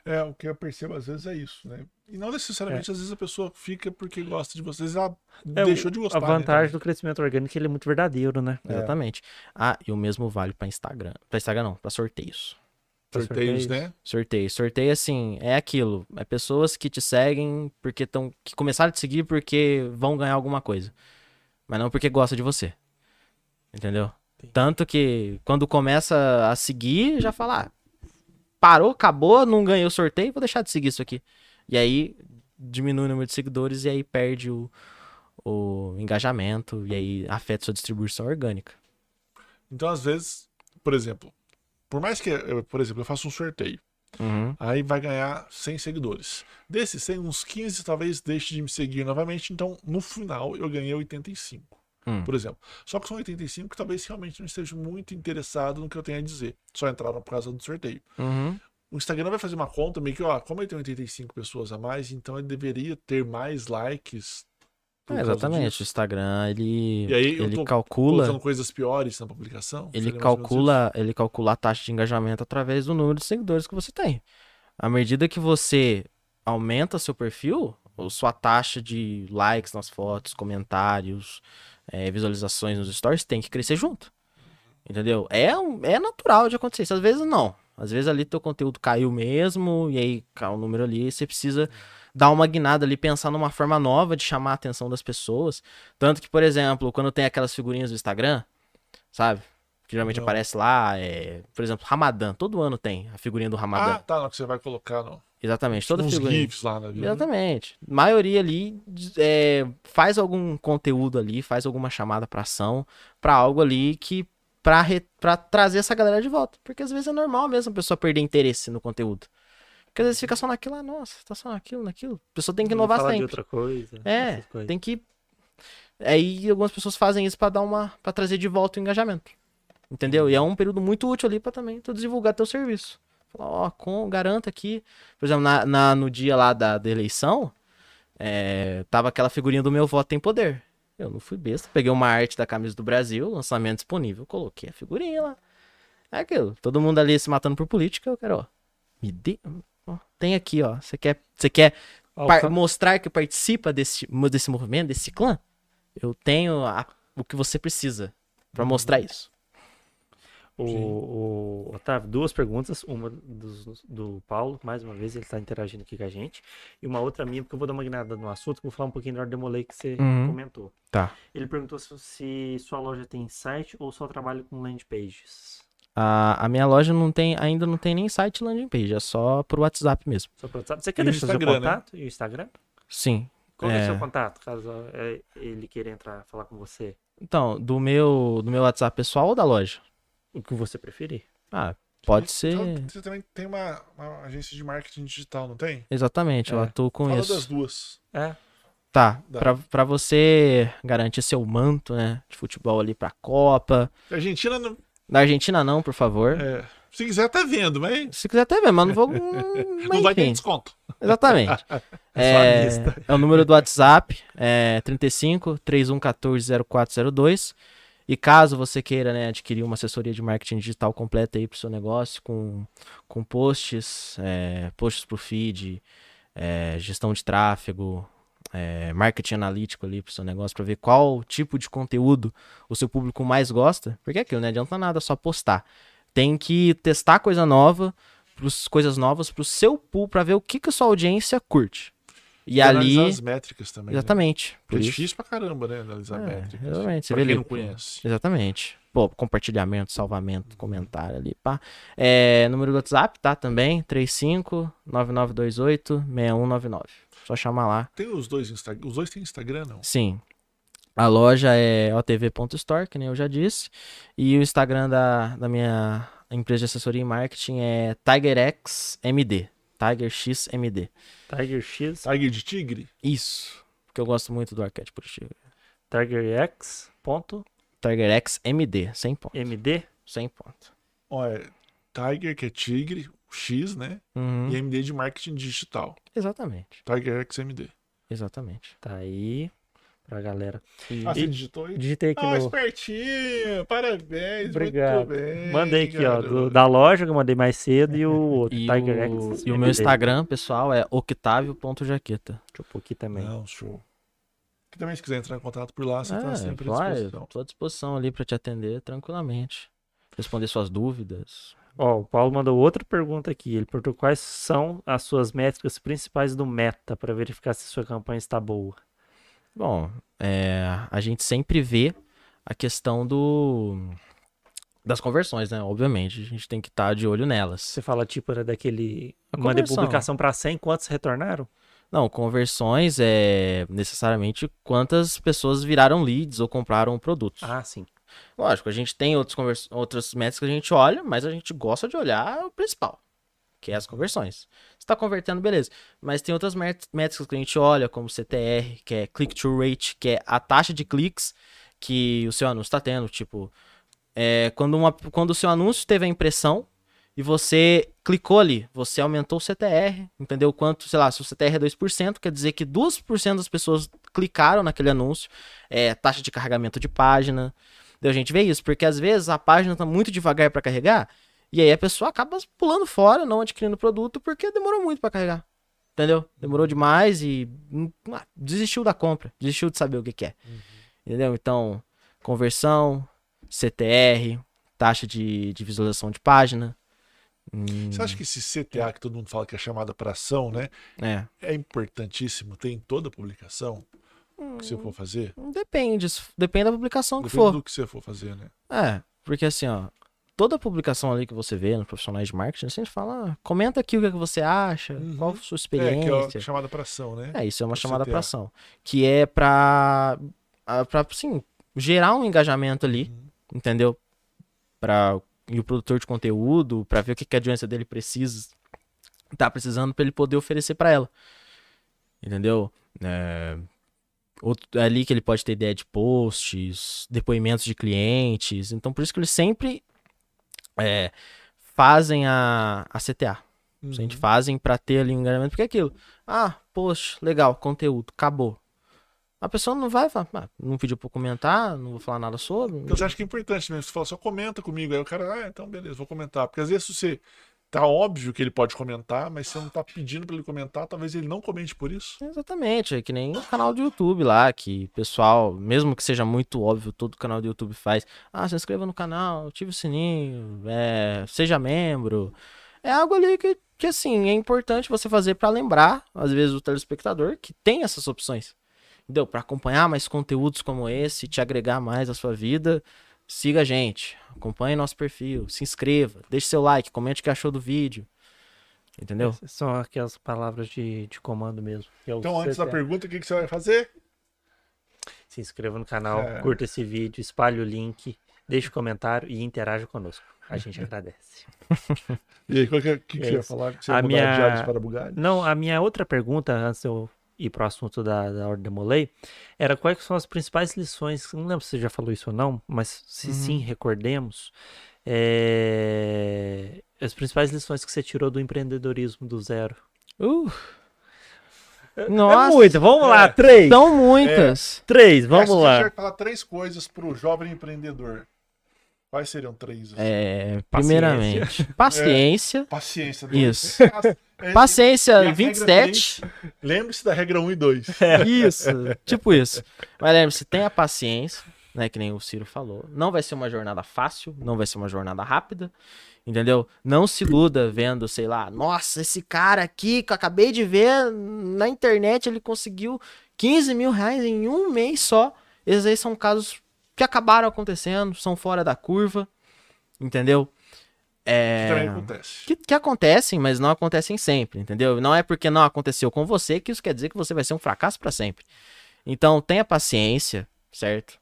É, o que eu percebo às vezes é isso, né? E não necessariamente, às vezes a pessoa fica porque gosta de vocês, ela É, deixou de gostar. A né, vantagem também. do crescimento orgânico é que ele é muito verdadeiro, né? É. Exatamente. Ah, e o mesmo vale pra Instagram. Pra Instagram não, pra sorteios. sorteios, sorteios. né? Sorteio. Sorteio, assim, é aquilo. É pessoas que te seguem porque estão. que começaram a te seguir porque vão ganhar alguma coisa. Mas não porque gosta de você. Entendeu? Entendi. Tanto que quando começa a seguir, já fala. Ah, parou, acabou, não ganhei o sorteio, vou deixar de seguir isso aqui. E aí diminui o número de seguidores e aí perde o, o engajamento e aí afeta sua distribuição orgânica. Então, às vezes, por exemplo, por mais que, eu, por exemplo, eu faça um sorteio, Uhum. aí vai ganhar 100 seguidores. Desses 100, uns 15 talvez deixe de me seguir novamente, então no final eu ganhei 85. Hum. Por exemplo. Só que são 85 que talvez realmente não esteja muito interessado no que eu tenho a dizer. Só entraram por causa do sorteio. Uhum. O Instagram vai fazer uma conta meio que, ó, como ele tem 85 pessoas a mais, então ele deveria ter mais likes. É, exatamente. O. Instagram, ele, E aí eu ele calcula. Coisas piores na publicação. Ele calcula, ele calcula a taxa de engajamento através do número de seguidores que você tem. À medida que você aumenta seu perfil, sua taxa de likes nas fotos, comentários, eh, visualizações nos stories tem que crescer junto. Entendeu? É, um- é natural de acontecer. Isso às vezes não. Às vezes ali teu conteúdo caiu mesmo, e aí cai o número ali, você precisa dar uma guinada ali, pensar numa forma nova de chamar a atenção das pessoas. Tanto que, por exemplo, quando tem aquelas figurinhas do Instagram, sabe? Que geralmente Não. aparece lá, é, por exemplo, Ramadã. Todo ano tem a figurinha do Ramadã. Ah, tá, não, que você vai colocar no, Exatamente, toda uns figurinha. GIFs lá na vida. né? Exatamente. A maioria ali é, faz algum conteúdo ali, faz alguma chamada pra ação, pra algo ali que pra, re- pra trazer essa galera de volta. Porque às vezes é normal mesmo a pessoa perder interesse no conteúdo. Porque às vezes fica só naquilo, ah, nossa, tá só naquilo, naquilo. A pessoa tem que inovar falar de sempre. outra coisa. É, tem que. Aí algumas pessoas fazem isso pra dar uma. para trazer de volta o engajamento. Entendeu? E é um período muito útil ali pra também tu divulgar teu serviço. Ó, com, garanta aqui. Por exemplo, na, na- no dia lá da, da eleição, é, tava aquela figurinha do meu voto tem poder. Eu não fui besta, peguei uma arte da camisa do Brasil, lançamento disponível, coloquei a figurinha lá. É aquilo. Todo mundo ali se matando por política, eu quero, ó. Me dê. ó, tem aqui, ó. Você quer, você quer par- mostrar que participa desse, desse movimento, desse clã, eu tenho a- o que você precisa pra mostrar isso. O, o Otávio, duas perguntas. Uma dos- do Paulo, mais uma vez, ele está interagindo aqui com a gente. E uma outra minha, porque eu vou dar uma guinada no assunto, que eu vou falar um pouquinho da Ordem Demolei que você Uhum. comentou. Tá. Ele perguntou se, se sua loja tem site ou só trabalha com landing pages. A, a minha loja não tem, ainda não tem nem site landing page, é só pro WhatsApp mesmo. Só pro WhatsApp. Você quer E o deixar seu Instagram, né? contato e o Instagram? Sim. Qual é o É. seu contato, caso é, ele queira entrar falar com você? Então, do meu, do meu WhatsApp pessoal ou da loja? O que você preferir. Ah, pode ser. Então, Você também tem uma, uma agência de marketing digital, não tem? Exatamente, eu É. atuo com Fala isso. das duas. É. Tá, Dá. pra, pra você garantir seu manto, né, de futebol ali pra Copa. A Argentina não. Da Argentina não, por favor. é, se quiser, tá vendo, mas Se quiser até ver, mas não vou. não mas vai ter desconto. Exatamente. É só a É, lista. é o número do WhatsApp, é 35 3114 0402. E caso você queira né, adquirir uma assessoria de marketing digital completa aí pro seu negócio, com, com posts, é, posts pro feed, é, gestão de tráfego, é, marketing analítico ali pro seu negócio, para ver qual tipo de conteúdo o seu público mais gosta. Porque é aquilo, não adianta nada só postar. Tem que testar coisa nova, pros, coisas novas pro seu público, para ver o que, que a sua audiência curte. E, ali. analisar as métricas também. né? Exatamente. Porque Por é isso. difícil pra caramba, né? Analisar É, métricas. exatamente. Você Pra vê quem ali- não conhece. Exatamente. Pô, compartilhamento, salvamento, comentário ali, pá. É, número do WhatsApp, tá? Também, 35 9928 6199. Só chamar lá. Tem os dois Instagram. Os dois têm Instagram, não? Sim. A loja é otv.store, que nem eu já disse. E o Instagram da, da minha empresa de assessoria e marketing é TigerXMD. TigerXMD. Tiger X, Tiger de Tigre? Isso. Porque eu gosto muito do arquétipo do Tigre. TigerX.md. TigerXMD. 100 pontos. 100 pontos. Ó, é Tiger, que é Tigre, X, né? Uhum. E MD de marketing digital. Exatamente. Tiger XMD. Exatamente. Tá aí. Pra galera. E- Ah, você digitou aí? Digitei aqui Ah, no. espertinho! Parabéns, Obrigado. muito bem. Mandei aqui, ó, do- garoto. da loja que eu mandei mais cedo e o outro, E, Tiger o, X. e o meu Instagram, pessoal, é octavio.jaqueta. Deixa eu pôr aqui também. Não, show. Que também, se quiser entrar em contato por lá, você tá É, sempre à vai, disposição. tô à disposição ali pra te atender tranquilamente. Responder suas dúvidas. Ó, o Paulo mandou outra pergunta aqui. Ele perguntou quais são as suas métricas principais do Meta para verificar se sua campanha está boa. Bom, é, a gente sempre vê a questão do das conversões, né? Obviamente, a gente tem que estar de olho nelas. Você fala tipo era daquele A mandei conversão. publicação para 100, quantos retornaram? Não, conversões é necessariamente quantas pessoas viraram leads ou compraram produtos. Ah, sim. Lógico, a gente tem outros convers... outras métricas que a gente olha, mas a gente gosta de olhar o principal, que é as conversões. Está convertendo, beleza. Mas tem outras mét- métricas que a gente olha, como CTR, que é click-through rate, que é a taxa de cliques que o seu anúncio está tendo. Tipo, é, quando, uma... quando o seu anúncio teve a impressão e você clicou ali, você aumentou o CTR, entendeu? Quanto, sei lá, se o CTR é 2%, quer dizer que 2% das pessoas clicaram naquele anúncio. É taxa de carregamento de página. Daí a gente vê isso, porque às vezes a página tá muito devagar para carregar, e aí a pessoa acaba pulando fora, não adquirindo o produto, porque demorou muito para carregar. Entendeu? Demorou demais e hum, ah, desistiu da compra, desistiu de saber o que, que é. Entendeu? Então, conversão, CTR, taxa de, de visualização de página. Hum, Você acha que esse CTA que todo mundo fala que é chamada para ação, né? É. É importantíssimo ter em toda publicação que você for fazer? Depende, depende da publicação que Depende for. do que você for fazer, né? É, porque assim, ó, toda publicação ali que você vê nos profissionais de marketing, sempre fala, ah, comenta aqui o que, é que você acha, Uhum. qual a sua É, que experiência. é chamada para ação, né? É, isso é uma o chamada CTA. pra ação. Que é pra, ah, pra assim, gerar um engajamento ali, Uhum. entendeu? Pra, e o produtor de conteúdo, pra ver o que, que a audiência dele precisa, tá precisando pra ele poder oferecer pra ela. Entendeu? É, outro, é ali que ele pode ter ideia de posts, depoimentos de clientes. Então, por isso que eles sempre é, fazem a, a CTA. A gente Uhum. fazem pra ter ali um engajamento, porque é aquilo. Ah, poxa, legal, conteúdo, acabou. A pessoa não vai falar, ah, não pediu pra comentar, não vou falar nada sobre. Então você acha que é importante mesmo? Você fala, só comenta comigo. Aí o cara, ah, então beleza, vou comentar. Porque às vezes você tá óbvio que ele pode comentar, mas você não tá pedindo pra ele comentar, talvez ele não comente por isso. Exatamente, é que nem o canal do YouTube lá, que pessoal, mesmo que seja muito óbvio, todo canal do YouTube faz. Ah, se inscreva no canal, ative o sininho, é, seja membro. É algo ali que, que assim, é importante você fazer pra lembrar, às vezes, o telespectador que tem essas opções. Entendeu? Pra acompanhar mais conteúdos como esse, te agregar mais à sua vida, siga a gente, acompanhe nosso perfil, se inscreva, deixe seu like, comente o que achou do vídeo. Entendeu? Essas São aquelas palavras de, de comando mesmo. que é o Então, antes da pergunta, o que, que você vai fazer? Se inscreva no canal, É. curta esse vídeo, espalhe o link, deixe o comentário e interaja conosco. A gente agradece. E aí, qual que, é- que, que você ia Isso. falar? Que você A ia mudar minha- para Bugatti? Não, a minha outra pergunta, antes de eu ir pro assunto da, da Ordem Demolei, era quais são as principais lições, não lembro se você já falou isso ou não, mas se Uhum. sim, recordemos, é, as principais lições que você tirou do empreendedorismo do zero. Uh, É nossa, muito, vamos lá, É. três, são muitas. três, vamos É, se você lá. que falar três coisas pro jovem empreendedor, quais seriam três? assim? É, Paciência. primeiramente, paciência. Paciência. Isso. É, Paciência e a regra 27. Lembre-se da regra 1 e 2. Isso, tipo isso. Mas lembre-se, tenha paciência, né? Que nem o Ciro falou. Não vai ser uma jornada fácil, não vai ser uma jornada rápida. Entendeu? Não se iluda vendo, sei lá, nossa, esse cara aqui que eu acabei de ver na internet, ele conseguiu 15 mil reais em um mês só. Esses aí são casos que acabaram acontecendo, são fora da curva. Entendeu? É... Que também acontece. que, que acontecem, mas não acontecem sempre, entendeu? Não é porque não aconteceu com você que isso quer dizer que você vai ser um fracasso para sempre. Então, tenha paciência, certo?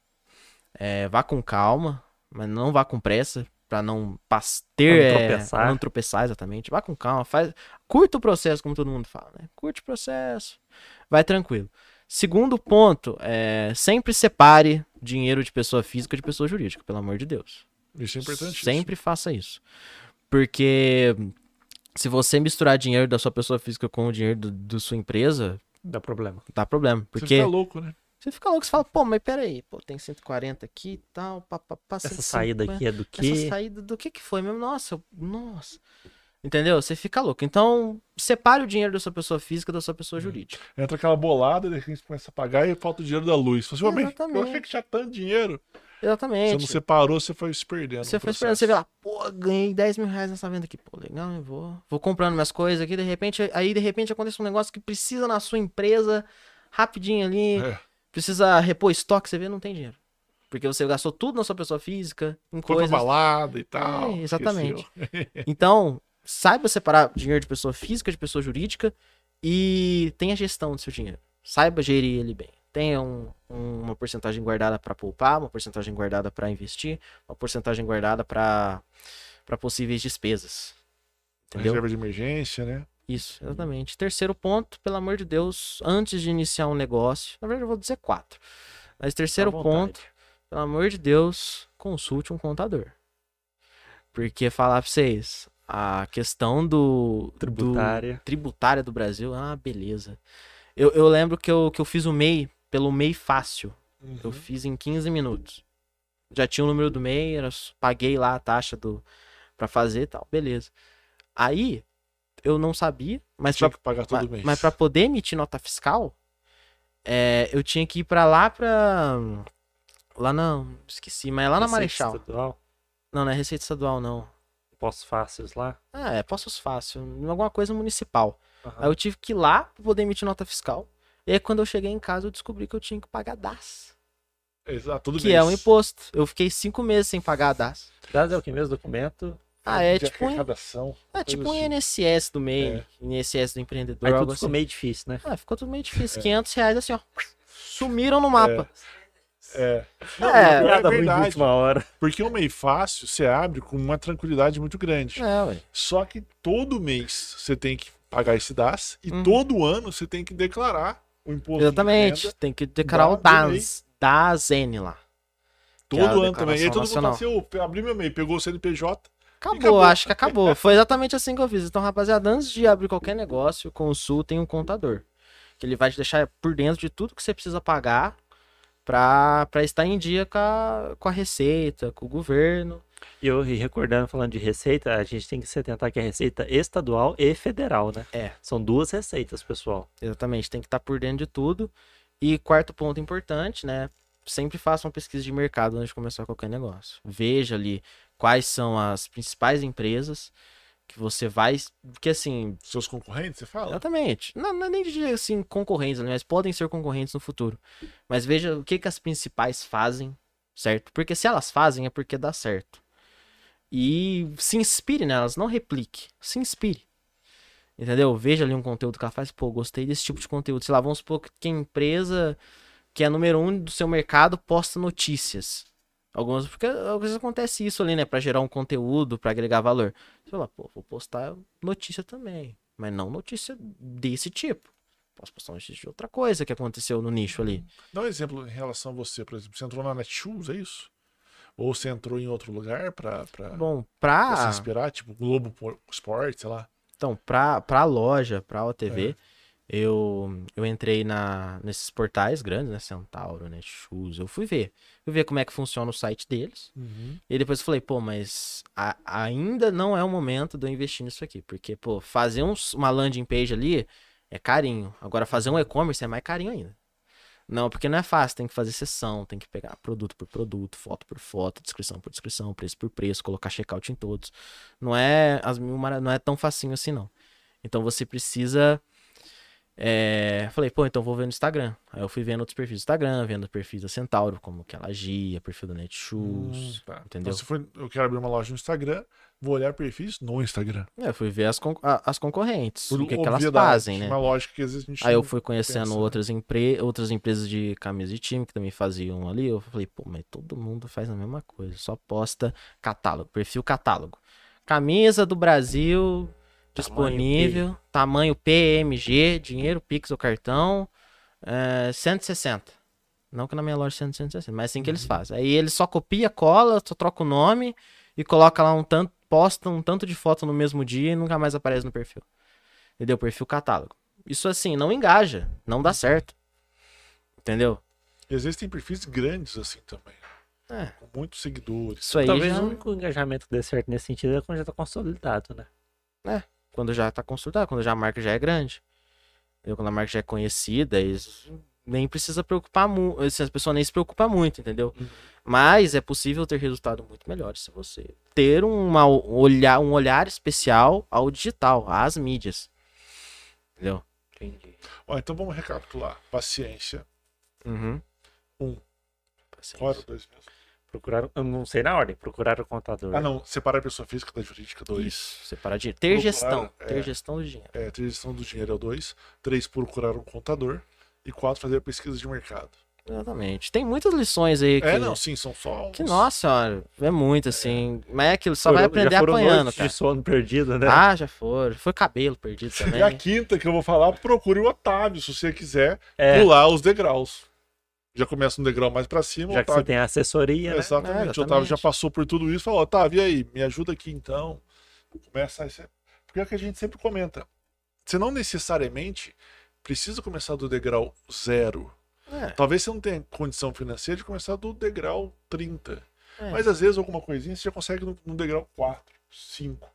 É, vá com calma, mas não vá com pressa para não pas- ter Pra não é, tropeçar. pra não tropeçar exatamente. Vá com calma, faz curta o processo, como todo mundo fala, né? Curte o processo, vai tranquilo. Segundo ponto, é, sempre separe dinheiro de pessoa física de pessoa jurídica, pelo amor de Deus. Isso é importante. Sempre faça isso. Porque se você misturar dinheiro da sua pessoa física com o dinheiro do, do sua empresa, Dá problema. dá problema. Você Porque fica louco, né? Você fica louco, você fala, pô, mas peraí, pô, tem 140 aqui e tal, pá, pá, pá, Essa 150. saída aqui é do Essa quê? saída do que que foi mesmo? Nossa, nossa. Entendeu? Você fica louco. Então, separe o dinheiro da sua pessoa física da sua pessoa jurídica. Entra aquela bolada, de repente começa a pagar e falta o dinheiro da luz. Você fala assim, "Ué, mas eu Exatamente. achei que tinha tanto dinheiro. Você Exatamente. não separou, você foi se perdendo. Você foi esperando, processo. você vê lá, pô, ganhei 10 mil reais nessa venda aqui. Pô, legal, eu vou. Vou comprando minhas coisas aqui, de repente, aí de repente acontece um negócio que precisa na sua empresa, rapidinho ali, É. precisa repor estoque, você vê, não tem dinheiro. Porque você gastou tudo na sua pessoa física, em Foi pra coisas. balada e tal. É, exatamente. Então, saiba separar dinheiro de pessoa física de pessoa jurídica e tenha gestão do seu dinheiro. Saiba gerir ele bem. Tenha um- um- uma porcentagem guardada para poupar, uma porcentagem guardada para investir, uma porcentagem guardada para possíveis despesas. Entendeu? Reserva de emergência, né? Isso, exatamente. Terceiro ponto, pelo amor de Deus, antes de iniciar um negócio, na verdade eu vou dizer quatro. Mas terceiro ponto, pelo amor de Deus, consulte um contador. Porque falar pra vocês, a questão do. do- Tributária. tributária do Brasil, ah, beleza. Eu, eu lembro que eu, que eu fiz o MEI pelo MEI fácil. Eu Uhum. fiz em 15 minutos. Já tinha o número do MEI, era, paguei lá a taxa do para fazer e tal, beleza. Aí eu não sabia, mas Tinha pra, que pagar todo mas, mês. mas para poder emitir nota fiscal, é, eu tinha que ir pra lá pra lá não, esqueci, mas é lá na Receita Marechal. Estadual, Não, não é Receita Estadual não. Postos fáceis lá. Ah, é Postos Fácil, alguma coisa municipal. Aham. Aí eu tive que ir lá pra poder emitir nota fiscal. E aí quando eu cheguei em casa eu descobri que eu tinha que pagar DAS. Exato, todo Que mês. é um imposto. Eu fiquei cinco meses sem pagar a DAS. Dados é o que mesmo documento? Ah, é De tipo um, arrecadação. é tipo um assim. INSS do MEI, É. INSS do empreendedor, Aí tudo assim. ficou meio difícil, né? Ah, ficou tudo meio difícil. 500 reais assim, ó. Sumiram no mapa. É. É, Piada ruim de verdade. última hora. Porque o MEI fácil você abre com uma tranquilidade muito grande. É, ué. Só que todo mês você tem que pagar esse DAS e Uhum. todo ano você tem que declarar o imposto Exatamente. Tem que declarar o da- do DAS. DAS-N lá. é todo ano também. E aí todo mundo fala nacional. assim, eu abri meu MEI, pegou o CNPJ. Acabou, acabou. acho que acabou. Foi exatamente assim que eu fiz. Então, rapaziada, antes de abrir qualquer negócio, consultem um contador. Que ele vai te deixar por dentro de tudo que você precisa pagar pra, pra estar em dia com a, com a receita, com o governo. E eu e recordando, falando de receita, a gente tem que se atentar que é receita estadual e federal, né? É. São duas receitas, pessoal. Exatamente, tem que estar por dentro de tudo. E quarto ponto importante, né? Sempre faça uma pesquisa de mercado antes de começar qualquer negócio. Veja ali quais são as principais empresas que você vai. Porque assim, Seus concorrentes, você fala? Exatamente. Não, não é nem de assim concorrentes, né, mas podem ser concorrentes no futuro. Mas veja o que, que as principais fazem, certo? Porque se elas fazem é porque dá certo. E se inspire nelas, não replique. Se inspire. Entendeu? Veja ali um conteúdo que ela faz, pô, gostei desse tipo de conteúdo. Sei lá, vamos supor que a empresa que é número um do seu mercado posta notícias. Algumas, porque às vezes acontece isso ali, né? Pra gerar um conteúdo, pra agregar valor. Você fala, pô, vou postar notícia também. Mas não notícia desse tipo. Posso postar notícia de outra coisa que aconteceu no nicho ali. Dá um exemplo em relação a você, por exemplo. Você entrou na Netshoes, é isso? Ou você entrou em outro lugar pra, pra, Bom, pra se pra. inspirar? Tipo, Globo Esporte, sei lá. Então, pra, pra loja, pra OTV, É. eu, eu entrei na, nesses portais grandes, né? Centauro, Netshoes. Eu fui ver. Fui ver como é que funciona o site deles. E depois eu falei, pô, mas a- ainda não é o momento de eu investir nisso aqui. Porque, pô, fazer uns- uma landing page ali é carinho. Agora, fazer um e-commerce é mais carinho ainda. Não, porque não é fácil, tem que fazer sessão, tem que pegar produto por produto, foto por foto, descrição por descrição, preço por preço, colocar checkout em todos. Não é as mil não é tão facinho assim não. Então você precisa é, falei, pô, então vou ver no Instagram. Aí eu fui vendo outros perfis do Instagram, vendo perfis da Centauro, como que ela agia, perfil da Netshoes, Hum, tá. entendeu? Então, se for, eu quero abrir uma loja no Instagram, vou olhar perfis no Instagram. É, eu fui ver as, con- a- as concorrentes, Por o que, que elas fazem, né? Uma lógica que às vezes a gente Aí eu fui conhecendo pensa, né? outras, empre... outras empresas de camisa de time que também faziam ali. Eu falei, pô, mas todo mundo faz a mesma coisa, só posta catálogo, perfil catálogo. Camisa do Brasil disponível, tamanho PMG, dinheiro, Pix ou cartão, é, 160. Não que na minha loja seja 160, mas assim que Uhum. eles fazem. Aí eles só copia, cola, só troca o nome e coloca lá um tanto, posta um tanto de foto no mesmo dia e nunca mais aparece no perfil. Entendeu? Perfil catálogo. Isso assim, não engaja, não dá certo. Entendeu? E às vezes tem perfis grandes assim também, É, com muitos seguidores. isso aí Talvez já, o único engajamento que dê certo nesse sentido é quando já tá consolidado, né? Quando já tá consolidado, quando já a marca já é grande. Entendeu? Quando a marca já é conhecida, eles nem precisa preocupar muito, as pessoas nem se preocupam muito, entendeu? Uhum. Mas é possível ter resultado muito melhores se você ter uma, olhar, um olhar especial ao digital, às mídias. Entendeu? Entendi. Ó, então vamos recapitular. Paciência. Uhum. Um. Paciência. O dois mesmo? Procuraram, eu não sei na ordem, procuraram o contador. Ah, não. Separar a pessoa física da jurídica, dois. Isso, separar dinheiro. Ter Procurar, gestão. é. Ter gestão do dinheiro. É, ter gestão do dinheiro é o dois. Três, procurar um contador. E quatro, fazer a pesquisa de mercado. Exatamente. Tem muitas lições aí que. É, não, sim, são só. Que nossa é muito assim. Mas é aquilo, só Foram- vai aprender já foram apanhando, cara. de sono perdido, né? Ah, já foram. Foi cabelo perdido também. E a quinta que eu vou falar, procure o Otávio, se você quiser é, pular os degraus. Já começa um degrau mais pra cima, já que você Otávio. tem assessoria, né? Exatamente. É, O Otávio exatamente. já passou por tudo isso. Falou, Otávio, e aí? Me ajuda aqui então. Começa a ser... Porque é o que a gente sempre comenta. Você não necessariamente precisa começar do degrau zero. É, Talvez você não tenha condição financeira de começar do degrau 30. é. Mas às vezes alguma coisinha você já consegue no, no degrau 4, 5.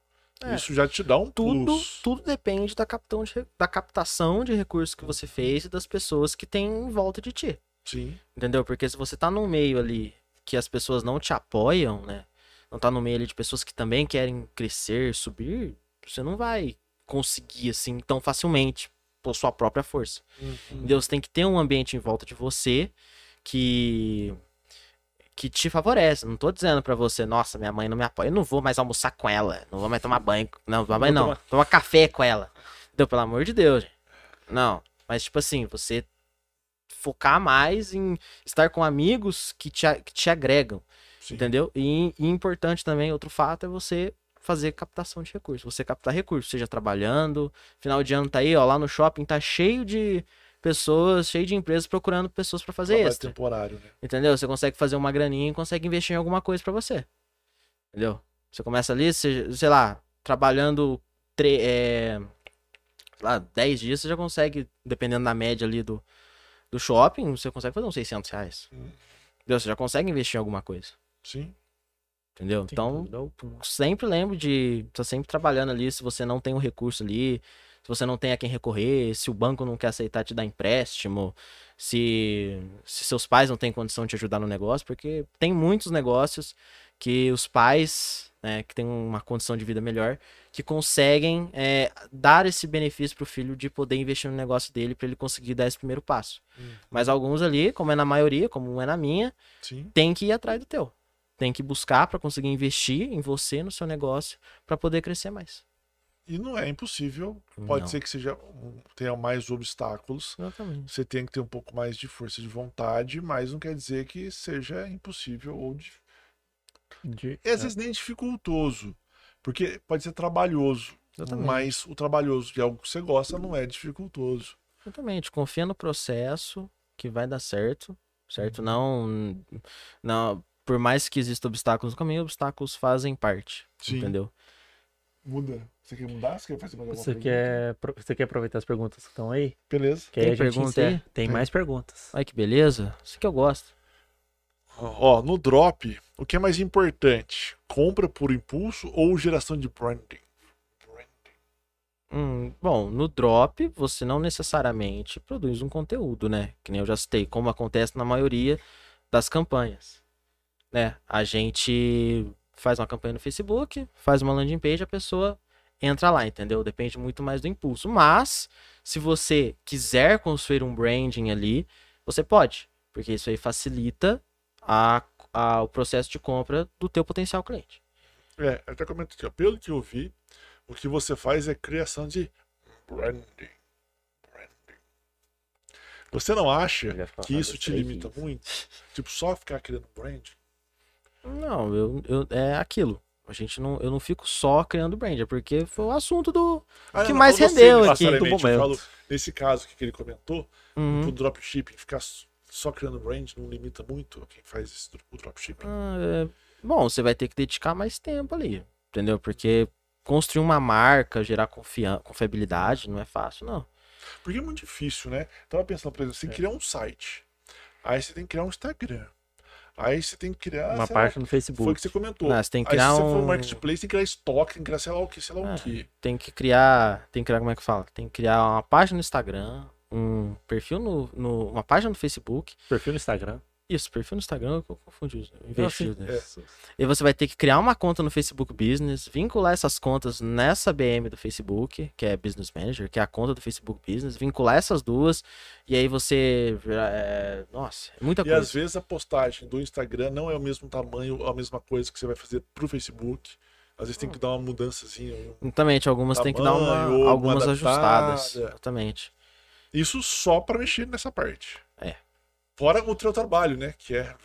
É. Isso já te dá um tudo, plus. tudo depende da, captão de da captação de recursos que você fez e das pessoas que tem em volta de ti. Sim. Entendeu? Porque se você tá num meio ali que as pessoas não te apoiam, né? Não tá no meio ali de pessoas que também querem crescer, subir, você não vai conseguir assim tão facilmente por sua própria força. Entendeu? Você tem que ter um ambiente em volta de você que que te favorece. Não tô dizendo pra você, nossa, minha mãe não me apoia. Eu não vou mais almoçar com ela. Não vou mais tomar banho. Não, tomar banho não. tomar- Tomar café com ela. Entendeu? Pelo amor de Deus. gente. Não. Mas, tipo assim, você focar mais em estar com amigos que te, que te agregam. Sim. Entendeu? E, e importante também, outro fato, é você fazer captação de recursos. Você captar recursos, seja trabalhando. Final de ano tá aí, ó, lá no shopping tá cheio de pessoas, cheio de empresas procurando pessoas pra fazer extra. temporário, né? Entendeu? Você consegue fazer uma graninha e consegue investir em alguma coisa pra você. Entendeu? Você começa ali, você, sei lá, trabalhando tre- é, sei lá, 10 dias, você já consegue, dependendo da média ali do, do shopping, você consegue fazer uns 600 reais. Hum. Entendeu? Você já consegue investir em alguma coisa. Sim. Entendeu? Então, sempre lembre de estar sempre trabalhando ali, se você não tem um recurso ali, se você não tem a quem recorrer, se o banco não quer aceitar te dar empréstimo, se, se seus pais não têm condição de te ajudar no negócio, porque tem muitos negócios que os pais, né, que têm uma condição de vida melhor, que conseguem é, dar esse benefício pro filho de poder investir no negócio dele para ele conseguir dar esse primeiro passo. Hum. Mas alguns ali, como é na maioria, como é na minha, Sim. tem que ir atrás do teu. Tem que buscar para conseguir investir em você, no seu negócio, para poder crescer mais. E não é impossível. Pode Não. ser que seja tenha mais obstáculos. Exatamente. Você tem que ter um pouco mais de força de vontade, mas não quer dizer que seja impossível ou De- e às vezes nem dificultoso, porque pode ser trabalhoso, Exatamente. mas o trabalhoso de algo que você gosta não é dificultoso. Exatamente. Confia no processo que vai dar certo, Uhum. certo? Não, não, por mais que existam obstáculos no caminho, obstáculos fazem parte, Sim. entendeu? Muda. Você quer mudar? Você quer fazer mais alguma Você pergunta? quer, pro- você quer aproveitar as perguntas que estão aí? Beleza. Que aí Tem pergunta? Tem Tem. mais perguntas. Olha que beleza. Isso que eu gosto. Ó, no drop, o que é mais importante? Compra por impulso ou geração de branding? Hum, bom, no drop você não necessariamente produz um conteúdo, né? Que nem eu já citei, como acontece na maioria das campanhas, né? A gente faz uma campanha no Facebook, faz uma landing page, a pessoa entra lá, entendeu? Depende muito mais do impulso. Mas, se você quiser construir um branding ali, você pode, porque isso aí facilita a, a- o processo de compra do teu potencial cliente. É, eu até comento aqui, ó, pelo que eu vi, o que você faz é criação de branding. Branding. Você não acha Eu que isso te limita isso. muito? Tipo, só ficar criando branding? Não, eu, eu- é aquilo. A gente não, eu não fico só criando brand, é porque foi o assunto do. Ah, que não, mais rendeu aqui do eu momento. falo, nesse caso que ele comentou, Uhum. pro dropshipping, ficar só criando brand não limita muito quem faz esse, o dropshipping. Ah, é, Bom, você vai ter que dedicar mais tempo ali, entendeu? Porque construir uma marca, gerar confian confiabilidade, não é fácil, não. Porque é muito difícil, né? Tava pensando, por exemplo, É. você criar um site. Aí você tem que criar um Instagram. Aí você tem que criar. Uma sei lá, página no Foi o Facebook. que você comentou. Não, você tem que Aí criar se você for um- marketplace, tem que criar estoque, tem que criar sei lá o que, sei lá Ah. o que. Tem que criar. Tem que criar, como é que fala? Tem que criar uma página no Instagram, um perfil no. no- uma página no Facebook. Perfil no Instagram. Isso, perfil no Instagram, eu confundi. os- Investiu, Não, né? assim, E você vai ter que criar uma conta no Facebook Business, vincular essas contas nessa BM do Facebook, que é Business Manager, que é a conta do Facebook Business, vincular essas duas, e aí você. é, nossa, é muita E coisa. às vezes a postagem do Instagram não é o mesmo tamanho, a mesma coisa que você vai fazer pro Facebook. Às vezes tem que dar uma mudançazinha. um- Exatamente, algumas tem que dar uma, tamanho, algumas adaptada. ajustadas. Exatamente. Isso só para mexer nessa parte. É. Fora o teu trabalho, né? Que é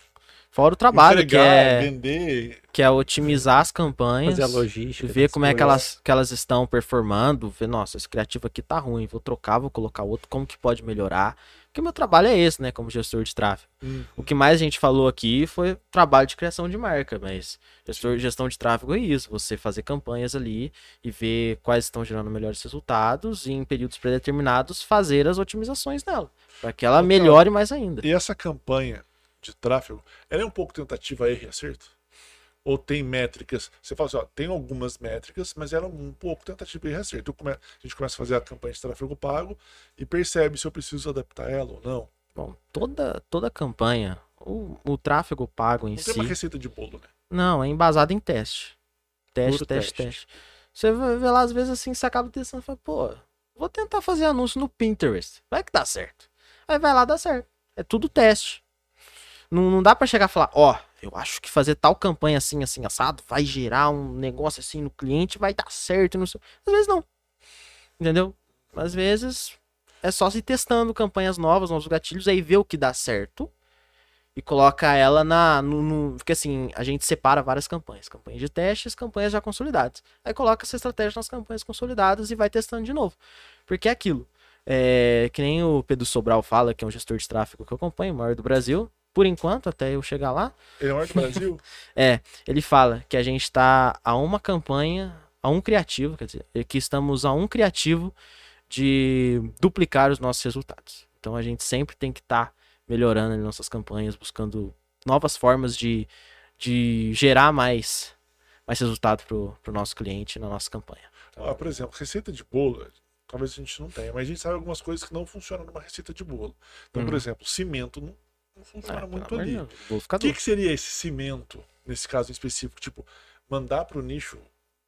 Fora o trabalho, que entregar, é, vender. que é otimizar as campanhas. Fazer a logística. ver como é que coisas. elas, que elas estão performando, ver, nossa, esse criativo aqui tá ruim, vou trocar, vou colocar outro, como que pode melhorar. Porque meu trabalho é esse, né, como gestor de tráfego. Hum. O que mais a gente falou aqui foi trabalho de criação de marca, mas gestor, gestão de tráfego é isso, você fazer campanhas ali e ver quais estão gerando melhores resultados e em períodos predeterminados fazer as otimizações nela, para que ela melhore mais ainda. E essa campanha de tráfego, ela é um pouco tentativa, erro e acerto? Ou tem métricas? Você fala assim, ó, tem algumas métricas, mas ela é um pouco tentativa e acerto. A gente começa a fazer a campanha de tráfego pago e percebe se eu preciso adaptar ela ou não. Bom, toda toda campanha, o, o tráfego pago em Não tem si uma receita de bolo, né? Não, é embasado em teste. Teste, teste, teste. teste. Você vai ver lá, às vezes, assim, você acaba testando e fala, pô, vou tentar fazer anúncio no Pinterest. Vai que dá certo. Aí vai lá, dá certo. É tudo teste. Não, não dá pra chegar e falar, ó, eu acho que fazer tal campanha assim, assim, assado, vai gerar um negócio assim no cliente, vai dar certo. Não sei. Às vezes não. Entendeu? Às vezes é só se testando campanhas novas, novos gatilhos, aí ver o que dá certo e coloca ela na. No, no- porque assim, a gente separa várias campanhas: campanhas de testes, campanhas já consolidadas. Aí coloca essa estratégia nas campanhas consolidadas e vai testando de novo. Porque é aquilo. É, que nem o Pedro Sobral fala, que é um gestor de tráfego que eu acompanho, maior do Brasil. Por enquanto, até eu chegar lá. Ele é o maior do Brasil? É, ele fala que a gente está a uma campanha, a um criativo, quer dizer, que estamos a um criativo de duplicar os nossos resultados. Então a gente sempre tem que estar melhorando as nossas campanhas, buscando novas formas de, de gerar mais, mais resultado pro, pro nosso cliente na nossa campanha. Ah, por exemplo, receita de bolo, talvez a gente não tenha, mas a gente sabe algumas coisas que não funcionam numa receita de bolo. Então, por Uhum. exemplo, cimento não funciona muito pelo amor de ali. O que, que seria esse cimento, nesse caso em específico? Tipo, mandar para o nicho,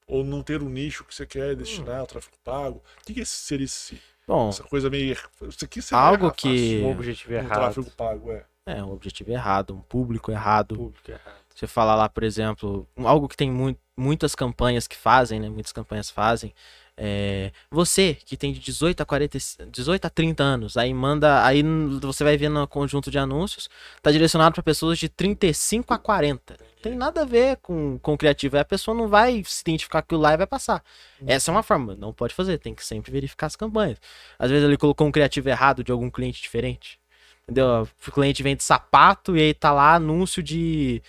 ou não ter um nicho que você quer destinar ao tráfego pago? O que, que seria esse, Bom, essa coisa meio. Isso aqui seria Algo errar que- Um objetivo um errado. tráfego pago, é. é um objetivo errado, um público errado. Público errado. Você fala lá, por exemplo, algo que tem mui- muitas campanhas que fazem, né? Muitas campanhas fazem. É, você que tem de 18 a 40, e- 18 a 30 anos, aí manda, aí você vai ver no conjunto de anúncios, tá direcionado para pessoas de 35 a 40. Tem nada a ver com, com o criativo, aí a pessoa não vai se identificar com aquilo lá e vai passar. Essa é uma forma, não pode fazer, tem que sempre verificar as campanhas. Às vezes ele colocou um criativo errado de algum cliente diferente. Entendeu? O cliente vende sapato e aí tá lá anúncio de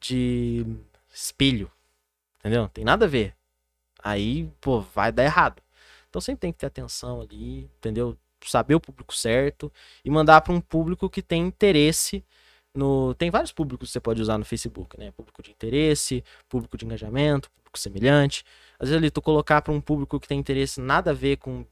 de espelho. Entendeu? Tem nada a ver. Aí, pô, vai dar errado. Então sempre tem que ter atenção ali, entendeu? Saber o público certo e mandar para um público que tem interesse no. Tem vários públicos que você pode usar no Facebook, né? Público de interesse, público de engajamento, público semelhante. Às vezes ali tu colocar para um público que tem interesse nada a ver com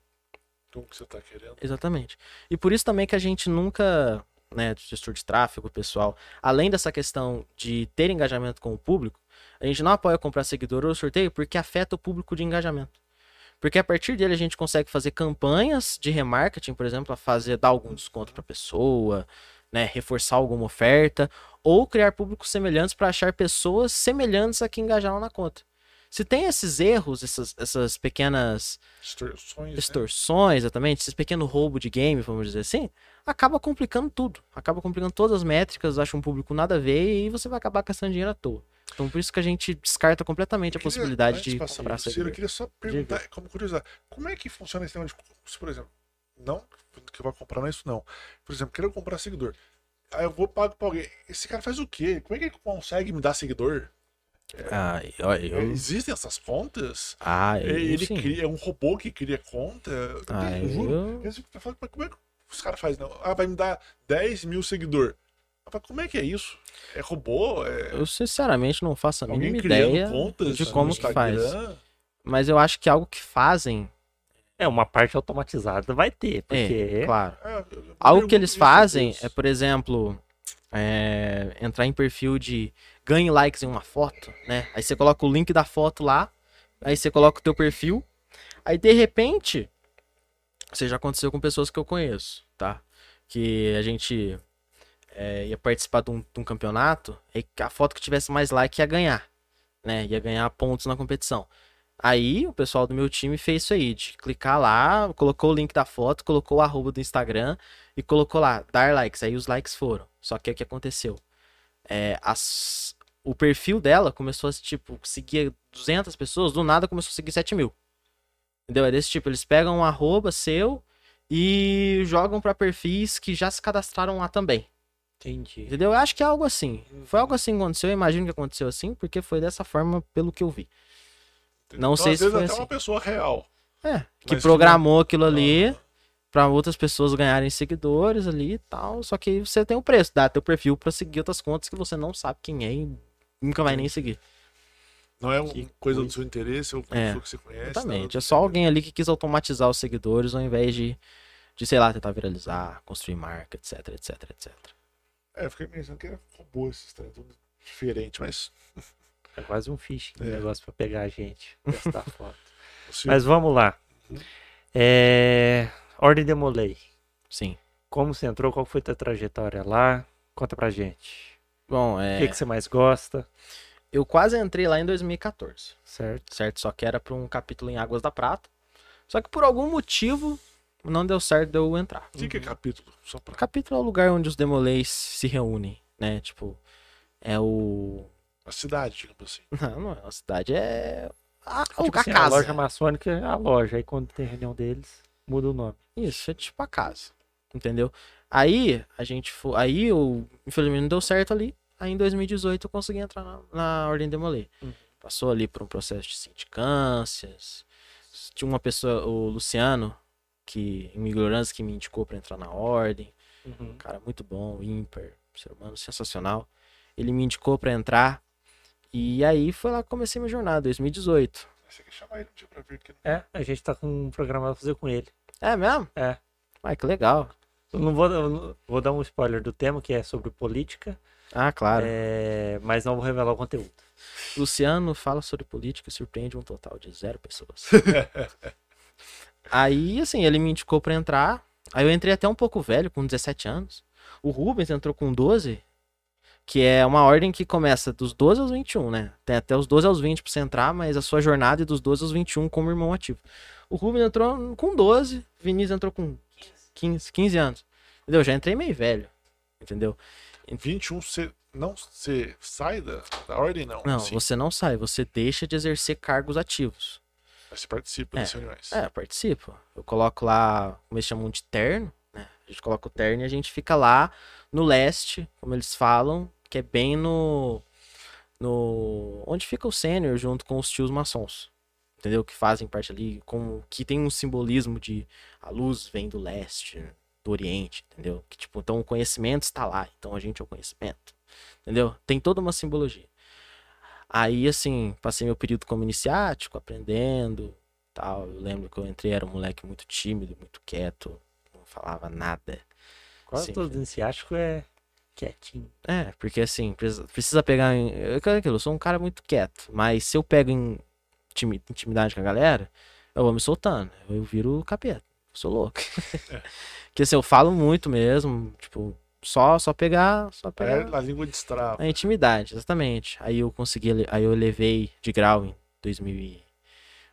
Como que você tá querendo? Exatamente. E por isso também que a gente nunca, né, gestor de tráfego, pessoal, além dessa questão de ter engajamento com o público, a gente não apoia comprar seguidor ou sorteio porque afeta o público de engajamento. Porque a partir dele a gente consegue fazer campanhas de remarketing, por exemplo, a fazer dar algum desconto para pessoa, né, reforçar alguma oferta, ou criar públicos semelhantes para achar pessoas semelhantes a que engajaram na conta. Se tem esses erros, essas, essas pequenas Distorções. né? exatamente, esse pequeno roubo de game, vamos dizer assim, acaba complicando tudo. Acaba complicando todas as métricas, acha um público nada a ver e você vai acabar gastando dinheiro à toa. Então por isso que a gente descarta completamente a queria- possibilidade antes de comprar Ciro, seguidor. Eu queria só perguntar, como curiosidade, como é que funciona esse negócio de, se, por exemplo, não que eu vou comprar, não é isso não. Por exemplo, quero comprar seguidor. Aí eu vou pago pra alguém. Esse cara faz o quê? Como é que ele consegue me dar seguidor? Ah, eu, eu- Existem essas contas? ah, eu ele sim. cria, é um robô que cria conta? Ah, eu juro. eu- como é que os caras fazem? Não? Ah, vai me dar 10 mil seguidores. Como é que é isso? É robô? É... Eu sinceramente não faço a Alguém mínima ideia contas de como que faz. Mas eu acho que algo que fazem, É, uma parte automatizada vai ter, porque é, claro. É, Algo que eles fazem é, por exemplo, é, entrar em perfil de ganhe likes em uma foto, né? Aí você coloca o link da foto lá, aí você coloca o teu perfil, aí de repente, isso já aconteceu com pessoas que eu conheço, tá? Que a gente é, ia participar de um, de um campeonato, e a foto que tivesse mais like ia ganhar, né? Ia ganhar pontos na competição. Aí o pessoal do meu time fez isso aí, de clicar lá, colocou o link da foto, colocou o arroba do Instagram e colocou lá, dar likes. Aí os likes foram. Só que o que aconteceu? É, as- o perfil dela começou a, tipo, seguir 200 pessoas, do nada começou a seguir 7 mil. Entendeu? É desse tipo, eles pegam um arroba seu e jogam pra perfis que já se cadastraram lá também. Entendi. Entendeu? Eu acho que é algo assim. Foi algo assim que aconteceu, eu imagino que aconteceu assim, porque foi dessa forma pelo que eu vi. Não Então, sei às se vezes foi até assim. uma pessoa real. É, que programou aquilo ali pra outras pessoas ganharem seguidores ali e tal. Só que você tem o preço, dá teu perfil pra seguir outras contas que você não sabe quem é e nunca vai nem seguir. Não é uma Que coisa do seu interesse, é uma É, pessoa que você conhece. Exatamente. nada É só alguém ali que quis automatizar os seguidores ao invés de, de sei lá, tentar viralizar, construir marca, etc, etc, etc. É, eu fiquei pensando que era robô esse trem, tudo diferente, mas. É quase um phishing, um É. negócio pra pegar a gente, testar a foto. se- Mas vamos lá. Uhum. É... Ordem de Molay. Sim. Como você entrou? Qual foi tua trajetória lá? Conta pra gente. Bom, O é, que, que você mais gosta? eu quase entrei lá em 2014. Certo? certo? Só que era para um capítulo em Águas da Prata. Só que por algum motivo não deu certo de eu entrar. O que, que é capítulo? Só pra. O capítulo é o lugar onde os demolês se reúnem, né? Tipo, é o. A cidade, digamos assim. Não, não é uma cidade, é. A, Tipo a assim, a casa. loja maçônica é a loja. Aí quando tem reunião deles, muda o nome. Isso, é tipo a casa. Entendeu? Aí a gente foi. Aí eu, infelizmente, não deu certo ali. Aí em 2018 eu consegui entrar na, na Ordem Demolê. Uhum. Passou ali por um processo de sindicâncias. Tinha uma pessoa, o Luciano, que em ignorância que me indicou pra entrar na Ordem. Uhum. Um cara muito bom, ímpar, ser humano sensacional. Ele me indicou pra entrar. E aí foi lá que comecei minha jornada, 2018. Você quer chamar ele um dia pra vir aqui? É, a gente tá com um programa pra fazer com ele. É mesmo? É. Ai, que legal. Eu não vou, eu não- vou dar um spoiler do tema, que é sobre política, Ah, claro. é, mas não vou revelar o conteúdo. Luciano fala sobre política e surpreende um total de zero pessoas. aí, assim, ele me indicou pra entrar. Aí eu entrei até um pouco velho, com 17 anos. O Rubens entrou com 12, que é uma ordem que começa dos 12 aos 21, né? Tem até os 12 aos 20 pra você entrar, mas a sua jornada é dos 12 aos 21 como irmão ativo. O Rubens entrou com 12, Vinícius entrou com 15, 15 anos. Entendeu? Já entrei meio velho. Entendeu? 21, você não você sai da, da ordem, não? Não, Sim, você não sai, você deixa de exercer cargos ativos. Mas você participa É, das reuniões. É, eu participo. Eu coloco lá, como eles chamam de terno, né? A gente coloca o terno e a gente fica lá no leste, como eles falam, que é bem no. no onde fica o sênior junto com os tios maçons. Entendeu? Que fazem parte ali, com, que tem um simbolismo de a luz vem do leste, do oriente, entendeu? Que tipo, então o conhecimento está lá, então a gente é o conhecimento. Entendeu? Tem toda uma simbologia. Aí, assim, passei meu período como iniciático, aprendendo, tal. Eu lembro que eu entrei, era um moleque muito tímido, muito quieto, não falava nada. Quase Sim, todo sim. iniciático é quietinho. É, porque assim, precisa, precisa pegar. Em, eu, é aquilo, eu sou um cara muito quieto, mas se eu pego em intimi- intimidade com a galera, eu vou me soltando. Eu viro o capeta. Eu sou louco. Porque assim, eu falo muito mesmo, tipo, só, só pegar. Só pegar. É, a língua destrava. A intimidade, exatamente. Aí eu consegui, aí eu levei de grau em 2000 e-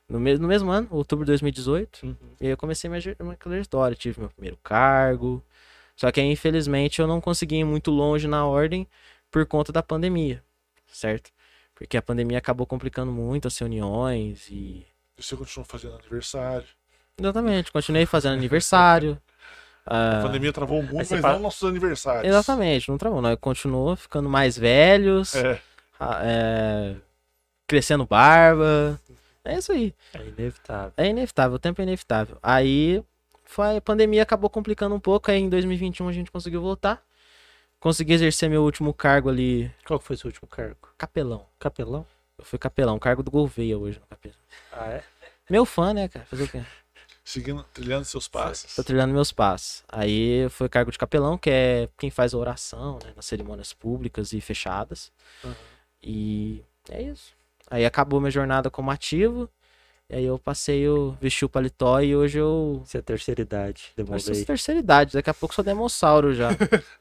no, mesmo, no mesmo ano, outubro de 2018. Uhum. E aí eu comecei minha, minha trajetória, tive meu primeiro cargo. Só que aí, infelizmente, eu não consegui ir muito longe na ordem por conta da pandemia, certo? Porque a pandemia acabou complicando muito as reuniões e... E você continua fazendo aniversário. Exatamente, continuei fazendo aniversário. A pandemia travou muito, mas fala- não nossos aniversários. exatamente, não travou, nós continuou ficando mais velhos. É. É, crescendo barba. É isso aí. É inevitável. É inevitável, o tempo é inevitável. Aí foi, a pandemia acabou complicando um pouco, aí em 2021 a gente conseguiu voltar. Consegui exercer meu último cargo ali, Qual que foi seu último cargo? capelão. Capelão? Eu fui capelão, cargo do Gouveia hoje no capelão. Ah, é? Meu fã, né, cara? Fazer o quê? Seguindo, trilhando seus passos. Tô trilhando meus passos. Aí foi cargo de capelão, que é quem faz a oração, né, nas cerimônias públicas e fechadas. Uhum. E é isso. Aí acabou minha jornada como ativo. E aí eu passei, eu vesti o paletó e hoje eu. Você é terceira idade, Eu sou terceira idade, daqui a pouco sou demossauro já.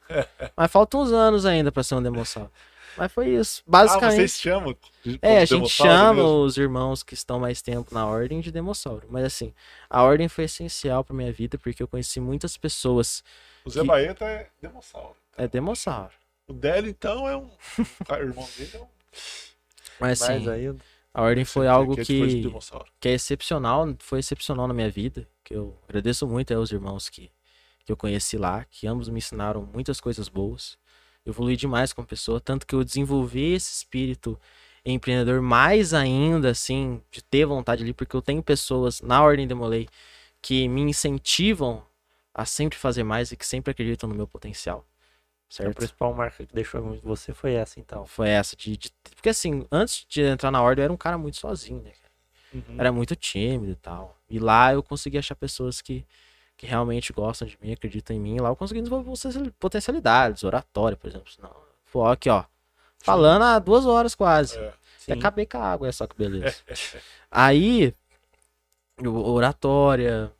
Mas faltam uns anos ainda pra ser um demossauro. Mas foi isso. Ah, Basicamente. vocês chamam? de- É, a gente chama mesmo? os irmãos que estão mais tempo na ordem de demossauro. Mas assim, a ordem foi essencial pra minha vida porque eu conheci muitas pessoas. O Zé que- Baeta é demossauro. É demossauro. O Délio, então, é um. O irmão dele é um. Mas assim, Mais ainda. a ordem foi algo que é que, demossauro. que é excepcional, foi excepcional na minha vida. Que eu agradeço muito aos irmãos que, que eu conheci lá, que ambos me ensinaram muitas coisas boas. Eu evolui demais como pessoa, tanto que eu desenvolvi esse espírito empreendedor mais ainda, assim, de ter vontade ali, porque eu tenho pessoas na Ordem Demolei que me incentivam a sempre fazer mais e que sempre acreditam no meu potencial. A Certo? principal marca que deixou você foi essa, então. Foi essa de, de- Porque assim, antes de entrar na ordem, eu era um cara muito sozinho, né? Uhum. Era muito tímido e tal. E lá eu consegui achar pessoas que, que realmente gostam de mim, acreditam em mim. Lá eu consegui desenvolver potencial- potencialidades, oratória, por exemplo. Não, pô, aqui, ó. Falando há duas horas quase. É. Até acabei com a água, é só que beleza. Aí, oratória,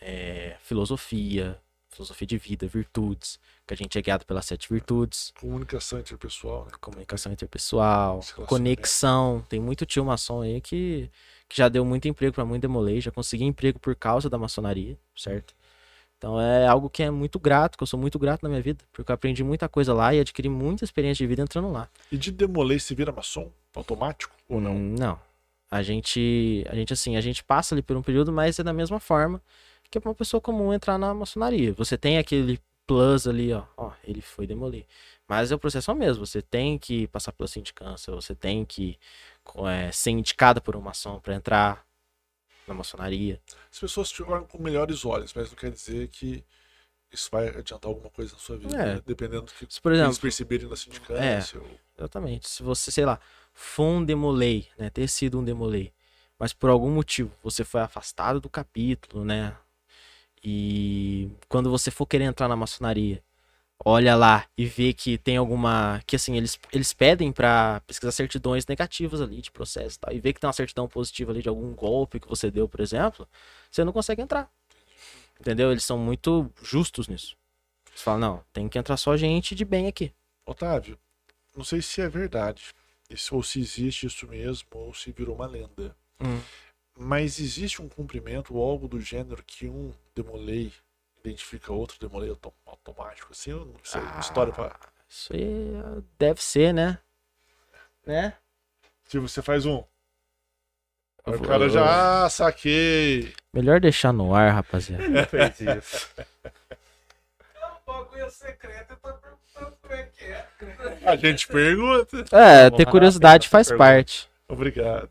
é, filosofia, filosofia de vida, virtudes, que a gente é guiado pelas sete virtudes, Comunicação interpessoal, né? comunicação interpessoal, conexão. Tem muito tio maçom aí que, que já deu muito emprego pra muito demolei, já consegui emprego por causa da maçonaria, certo? Então é algo que é muito grato, que eu sou muito grato na minha vida, porque eu aprendi muita coisa lá e adquiri muita experiência de vida entrando lá. E de demolei se vira maçom? Automático? Ou não? Hum, Não. A gente, a gente assim, a gente passa ali por um período, mas é da mesma forma que é pra uma pessoa comum entrar na maçonaria. Você tem aquele plus ali, ó, ó, ele foi demolir. Mas é o processo mesmo, você tem que passar pela sindicância, você tem que é, ser indicado por um maçom pra entrar na maçonaria. As pessoas te olham com melhores olhos, mas não quer dizer que isso vai adiantar alguma coisa na sua vida, É. né? dependendo do que Se, por exemplo, eles perceberem na sindicância. ou- Exatamente. Se você, sei lá, for um demolei, né, ter sido um demolei, mas por algum motivo você foi afastado do capítulo, né? E quando você for querer entrar na maçonaria, olha lá e vê que tem alguma, que assim, eles, eles pedem pra pesquisar certidões negativas ali de processo e tal, e vê que tem uma certidão positiva ali de algum golpe que você deu, por exemplo, você não consegue entrar. Entendeu? Eles são muito justos nisso. Eles falam, não, tem que entrar só gente de bem aqui. Otávio, não sei se é verdade, isso- ou se existe isso mesmo, ou se virou uma lenda. Hum. Mas existe um cumprimento ou algo do gênero que um demolei identifica outro demolei autom- automático, assim, eu não sei, Ah. história pra... Isso aí é- deve ser, né? Né? Tipo, você faz um, aí o vou- cara eu- já, ah, saquei, Melhor deixar no ar, rapaziada. Não fez isso. É um bagulho secreto, eu tô perguntando como é que é. a gente pergunta. É, ter curiosidade faz pergunta. parte. Obrigado.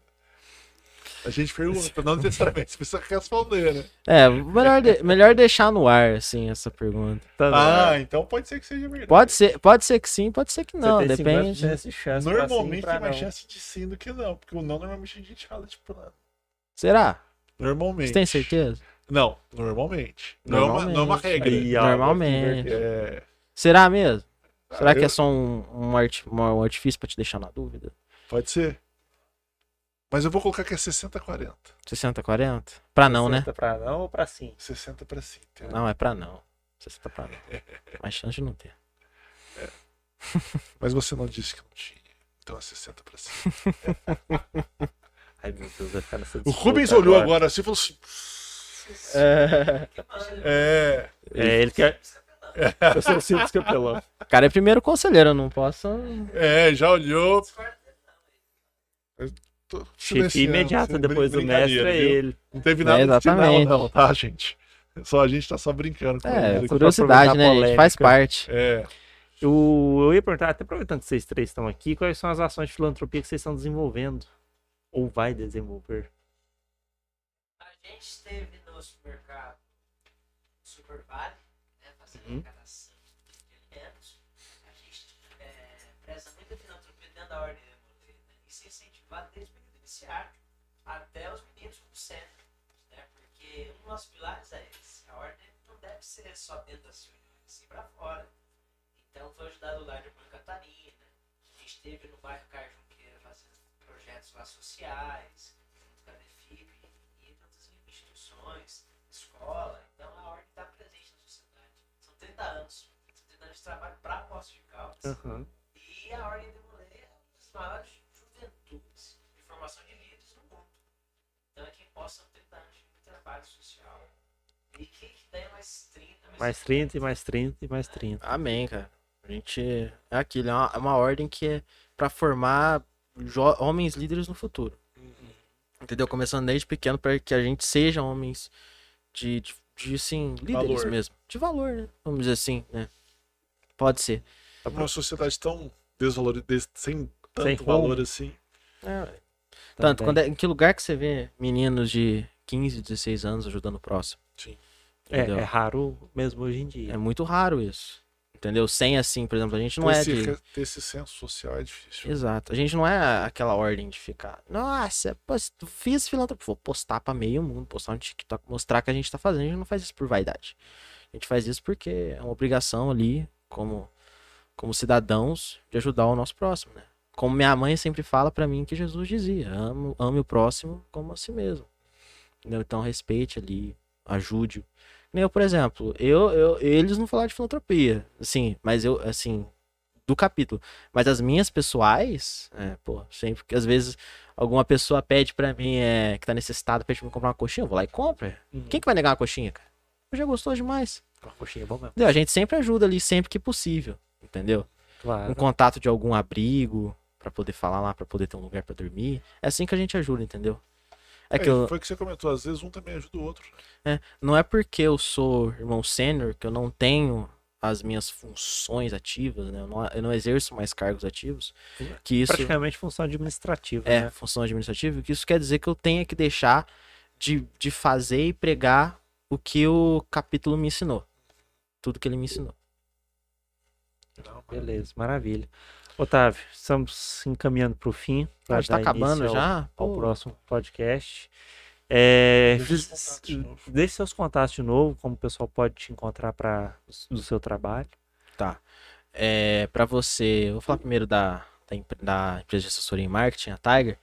A gente pergunta, não necessariamente você precisa responder, né? É, melhor, de- melhor deixar no ar, assim, essa pergunta. Tá Ah, ar. então pode ser que seja verdade. Pode ser, pode ser que sim, pode ser que não, Você tem depende. 50% de chance pra sim, Normalmente pra tem mais não. chance de sim do que não, porque o não normalmente a gente fala tipo não. Será? Normalmente. Você tem certeza? Não, normalmente. Não, é uma, não é uma Normalmente. regra. Aí, Normalmente. É, Será mesmo? Será que eu- é só um, um, uma- um artifício pra te deixar na dúvida? Pode ser. Mas eu vou colocar que é 60-40. 60, 40? Pra não, né? 60 Pra não ou pra sim? 60 pra sim. entendeu? Não, é pra não. 60 pra não. Mais chance de não ter. Mas você não disse que não tinha. Então é 60 pra sim. Ai, meu Deus, vai ficar nessa O Rubens olhou agora assim e falou assim. É... É. É, ele quer. Eu sou o simples capelão. O cara é primeiro conselheiro, eu não posso. É, já olhou. Chefe imediato sem depois do mestre é viu? ele. Não teve nada É, de final, exatamente. não, tá, gente? Só a gente tá só brincando com É, ele. curiosidade, aproveitar a né, gente? Faz polêmica. parte. É. Eu, eu ia perguntar, até aproveitando que vocês três estão aqui, quais são as ações de filantropia que vocês estão desenvolvendo? Ou vai desenvolver? A gente esteve no supermercado Super Vale, né, fazendo Uhum. arrecadação de alimentos. A gente é, preza muito a filantropia dentro da ordem de Demoleira, né? Isso é incentivado desde iniciário até os meninos como centro, né? Porque um dos nossos pilares é esse. A ordem não deve ser só dentro das reuniões, sim para fora. Então foi ajudado lar de Irmã Catarina. A gente esteve no bairro Caio Junqueira fazendo projetos lá sociais, junto com a DEFIP e tantas instituições, escola. Então a ordem está presente na sociedade. São 30 anos. São 30 anos de trabalho para Poços de Caldas. Aham. E a Ordem de Mulher é uma das maiores formação de líderes no mundo. Então é quem possa 30 anos de trabalho social. E quem que mais 30, Mais 30 e mais 30 e mais 30. Amém, cara. A gente. É aquilo, é uma, é uma ordem que é pra formar homens líderes no futuro. Entendeu? Começando desde pequeno para que a gente seja homens de, de, de assim, líderes Valor. mesmo. De valor, né? Vamos dizer assim, né? Pode ser. Tá uma sociedade tão desvalorizada, sem tanto Sem valor assim. É, Tanto, Também. quando é, em que lugar que você vê meninos de 15, 16 anos ajudando o próximo? Sim. É, Entendeu? é raro mesmo hoje em dia. É muito raro isso. Entendeu? Sem assim, por exemplo, a gente não ter, é esse, de. ter esse senso social é difícil. Exato. A gente não é aquela ordem de ficar. Nossa, tu fiz filantropia. Vou postar pra meio mundo, postar no TikTok, mostrar que a gente tá fazendo. A gente não faz isso por vaidade. A gente faz isso porque é uma obrigação ali, como, como cidadãos, de ajudar o nosso próximo, né? Como minha mãe sempre fala pra mim que Jesus dizia: ame, ame o próximo como a si mesmo. Entendeu? Então respeite ali, ajude. Eu, por exemplo, eu, eu, eles não falaram de filantropia, assim, mas eu, assim, do capítulo. Mas as minhas pessoais, é, pô, sempre que às vezes alguma pessoa pede pra mim é, que tá necessitada, pede pra mim comprar uma coxinha, eu vou lá e compro. Uhum. Quem que vai negar uma coxinha, cara? Eu já gostou demais. Uma coxinha é bom mesmo. Entendeu? A gente sempre ajuda ali, sempre que possível, entendeu? Claro. Um contato de algum abrigo, pra poder falar lá, pra poder ter um lugar pra dormir. É assim que a gente ajuda, entendeu? É que É, eu, Foi o que você comentou, às vezes um também ajuda o outro. não é porque eu sou irmão sênior que eu não tenho as minhas funções ativas, né? Eu não, eu não exerço mais cargos ativos. Que isso Praticamente função administrativa, é né? função administrativa, que isso quer dizer que eu tenha que deixar de, de fazer e pregar o que o capítulo me ensinou. Tudo que ele me ensinou. Não, Beleza, maravilha. Otávio, estamos encaminhando para o fim. já tá dar acabando início ao- já? Ao Pô, próximo podcast. É, deixe seus contatos de novo, como o pessoal pode te encontrar para do seu trabalho. Tá. É, para você, vou falar primeiro da, da, da empresa de assessoria em marketing, a Tiger,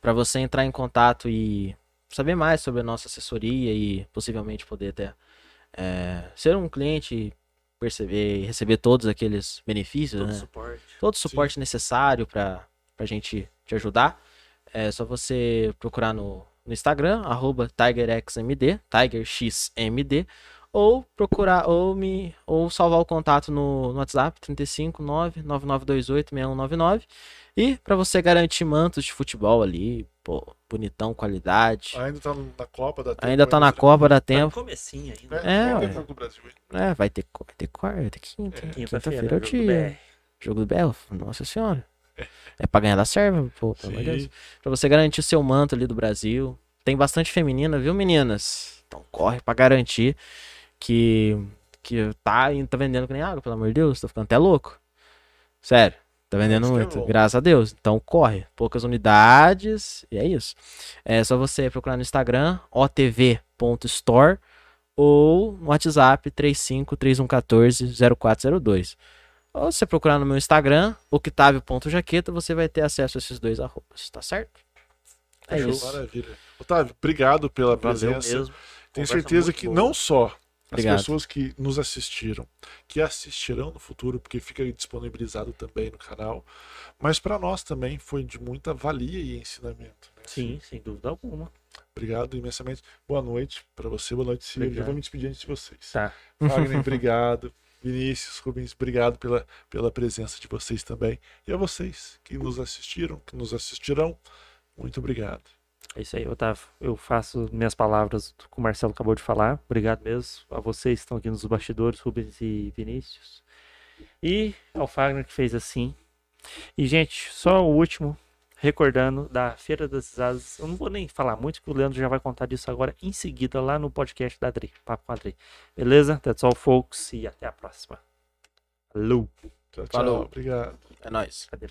para você entrar em contato e saber mais sobre a nossa assessoria e possivelmente poder até é, ser um cliente perceber e receber todos aqueles benefícios, Todo né? suporte. todo o suporte necessário para a gente te ajudar. É só você procurar no, no Instagram, arroba TigerXMD, TigerXMD, ou procurar, ou me, ou salvar o contato no, no WhatsApp, 359 9928 6199. E para você garantir mantos de futebol ali, pô, bonitão, qualidade. Ainda tá na Copa da Ainda tá na Copa, dá Tá tempo. comecinho ainda. É, É, ué. Brasil. É, vai ter, vai ter quarta, quinta, É, quinta-feira é o dia. Jogo do Belo, nossa senhora. É pra ganhar da serva, pô, pelo amor de Deus. Pra você garantir o seu manto ali do Brasil. Tem bastante feminina, viu, meninas? Então corre pra garantir que, que tá, tá vendendo que nem água, pelo amor de Deus. Tô ficando até louco. Sério. Tá vendendo é muito, bom. graças a Deus. Então corre. Poucas unidades e é isso. É só você procurar no Instagram, otv.store ou no WhatsApp 3531140402. Ou você procurar no meu Instagram, octavio.jaqueta, você vai ter acesso a esses dois arrobas, tá certo? É Show, isso. Maravilha. Otávio, obrigado pela Valeu presença. mesmo. Tenho Conversa certeza que boa. não só as Obrigado. pessoas que nos assistiram, que assistirão no futuro, porque fica disponibilizado também no canal, mas para nós também foi de muita valia e ensinamento. né? Sim, sem dúvida alguma. Obrigado imensamente. Boa noite para você, boa noite, Silvio. Já vou me despedir antes de vocês. Tá. Wagner, obrigado. Vinícius, Rubens, obrigado pela, pela presença de vocês também. E a vocês que nos assistiram, que nos assistirão, muito obrigado. É isso aí, Otávio. Eu faço minhas palavras do que o Marcelo acabou de falar. Obrigado mesmo a vocês que estão aqui nos bastidores, Rubens e Vinícius. E ao Fagner que fez assim. E, gente, só o último. recordando da Feira das Asas. Eu não vou nem falar muito, que o Leandro já vai contar disso agora em seguida lá no podcast da Adri, Papo com a Adri. Beleza? That's all, folks, e até a próxima. Falou! Tchau, tchau. Falou. Obrigado. É nóis. Cadê?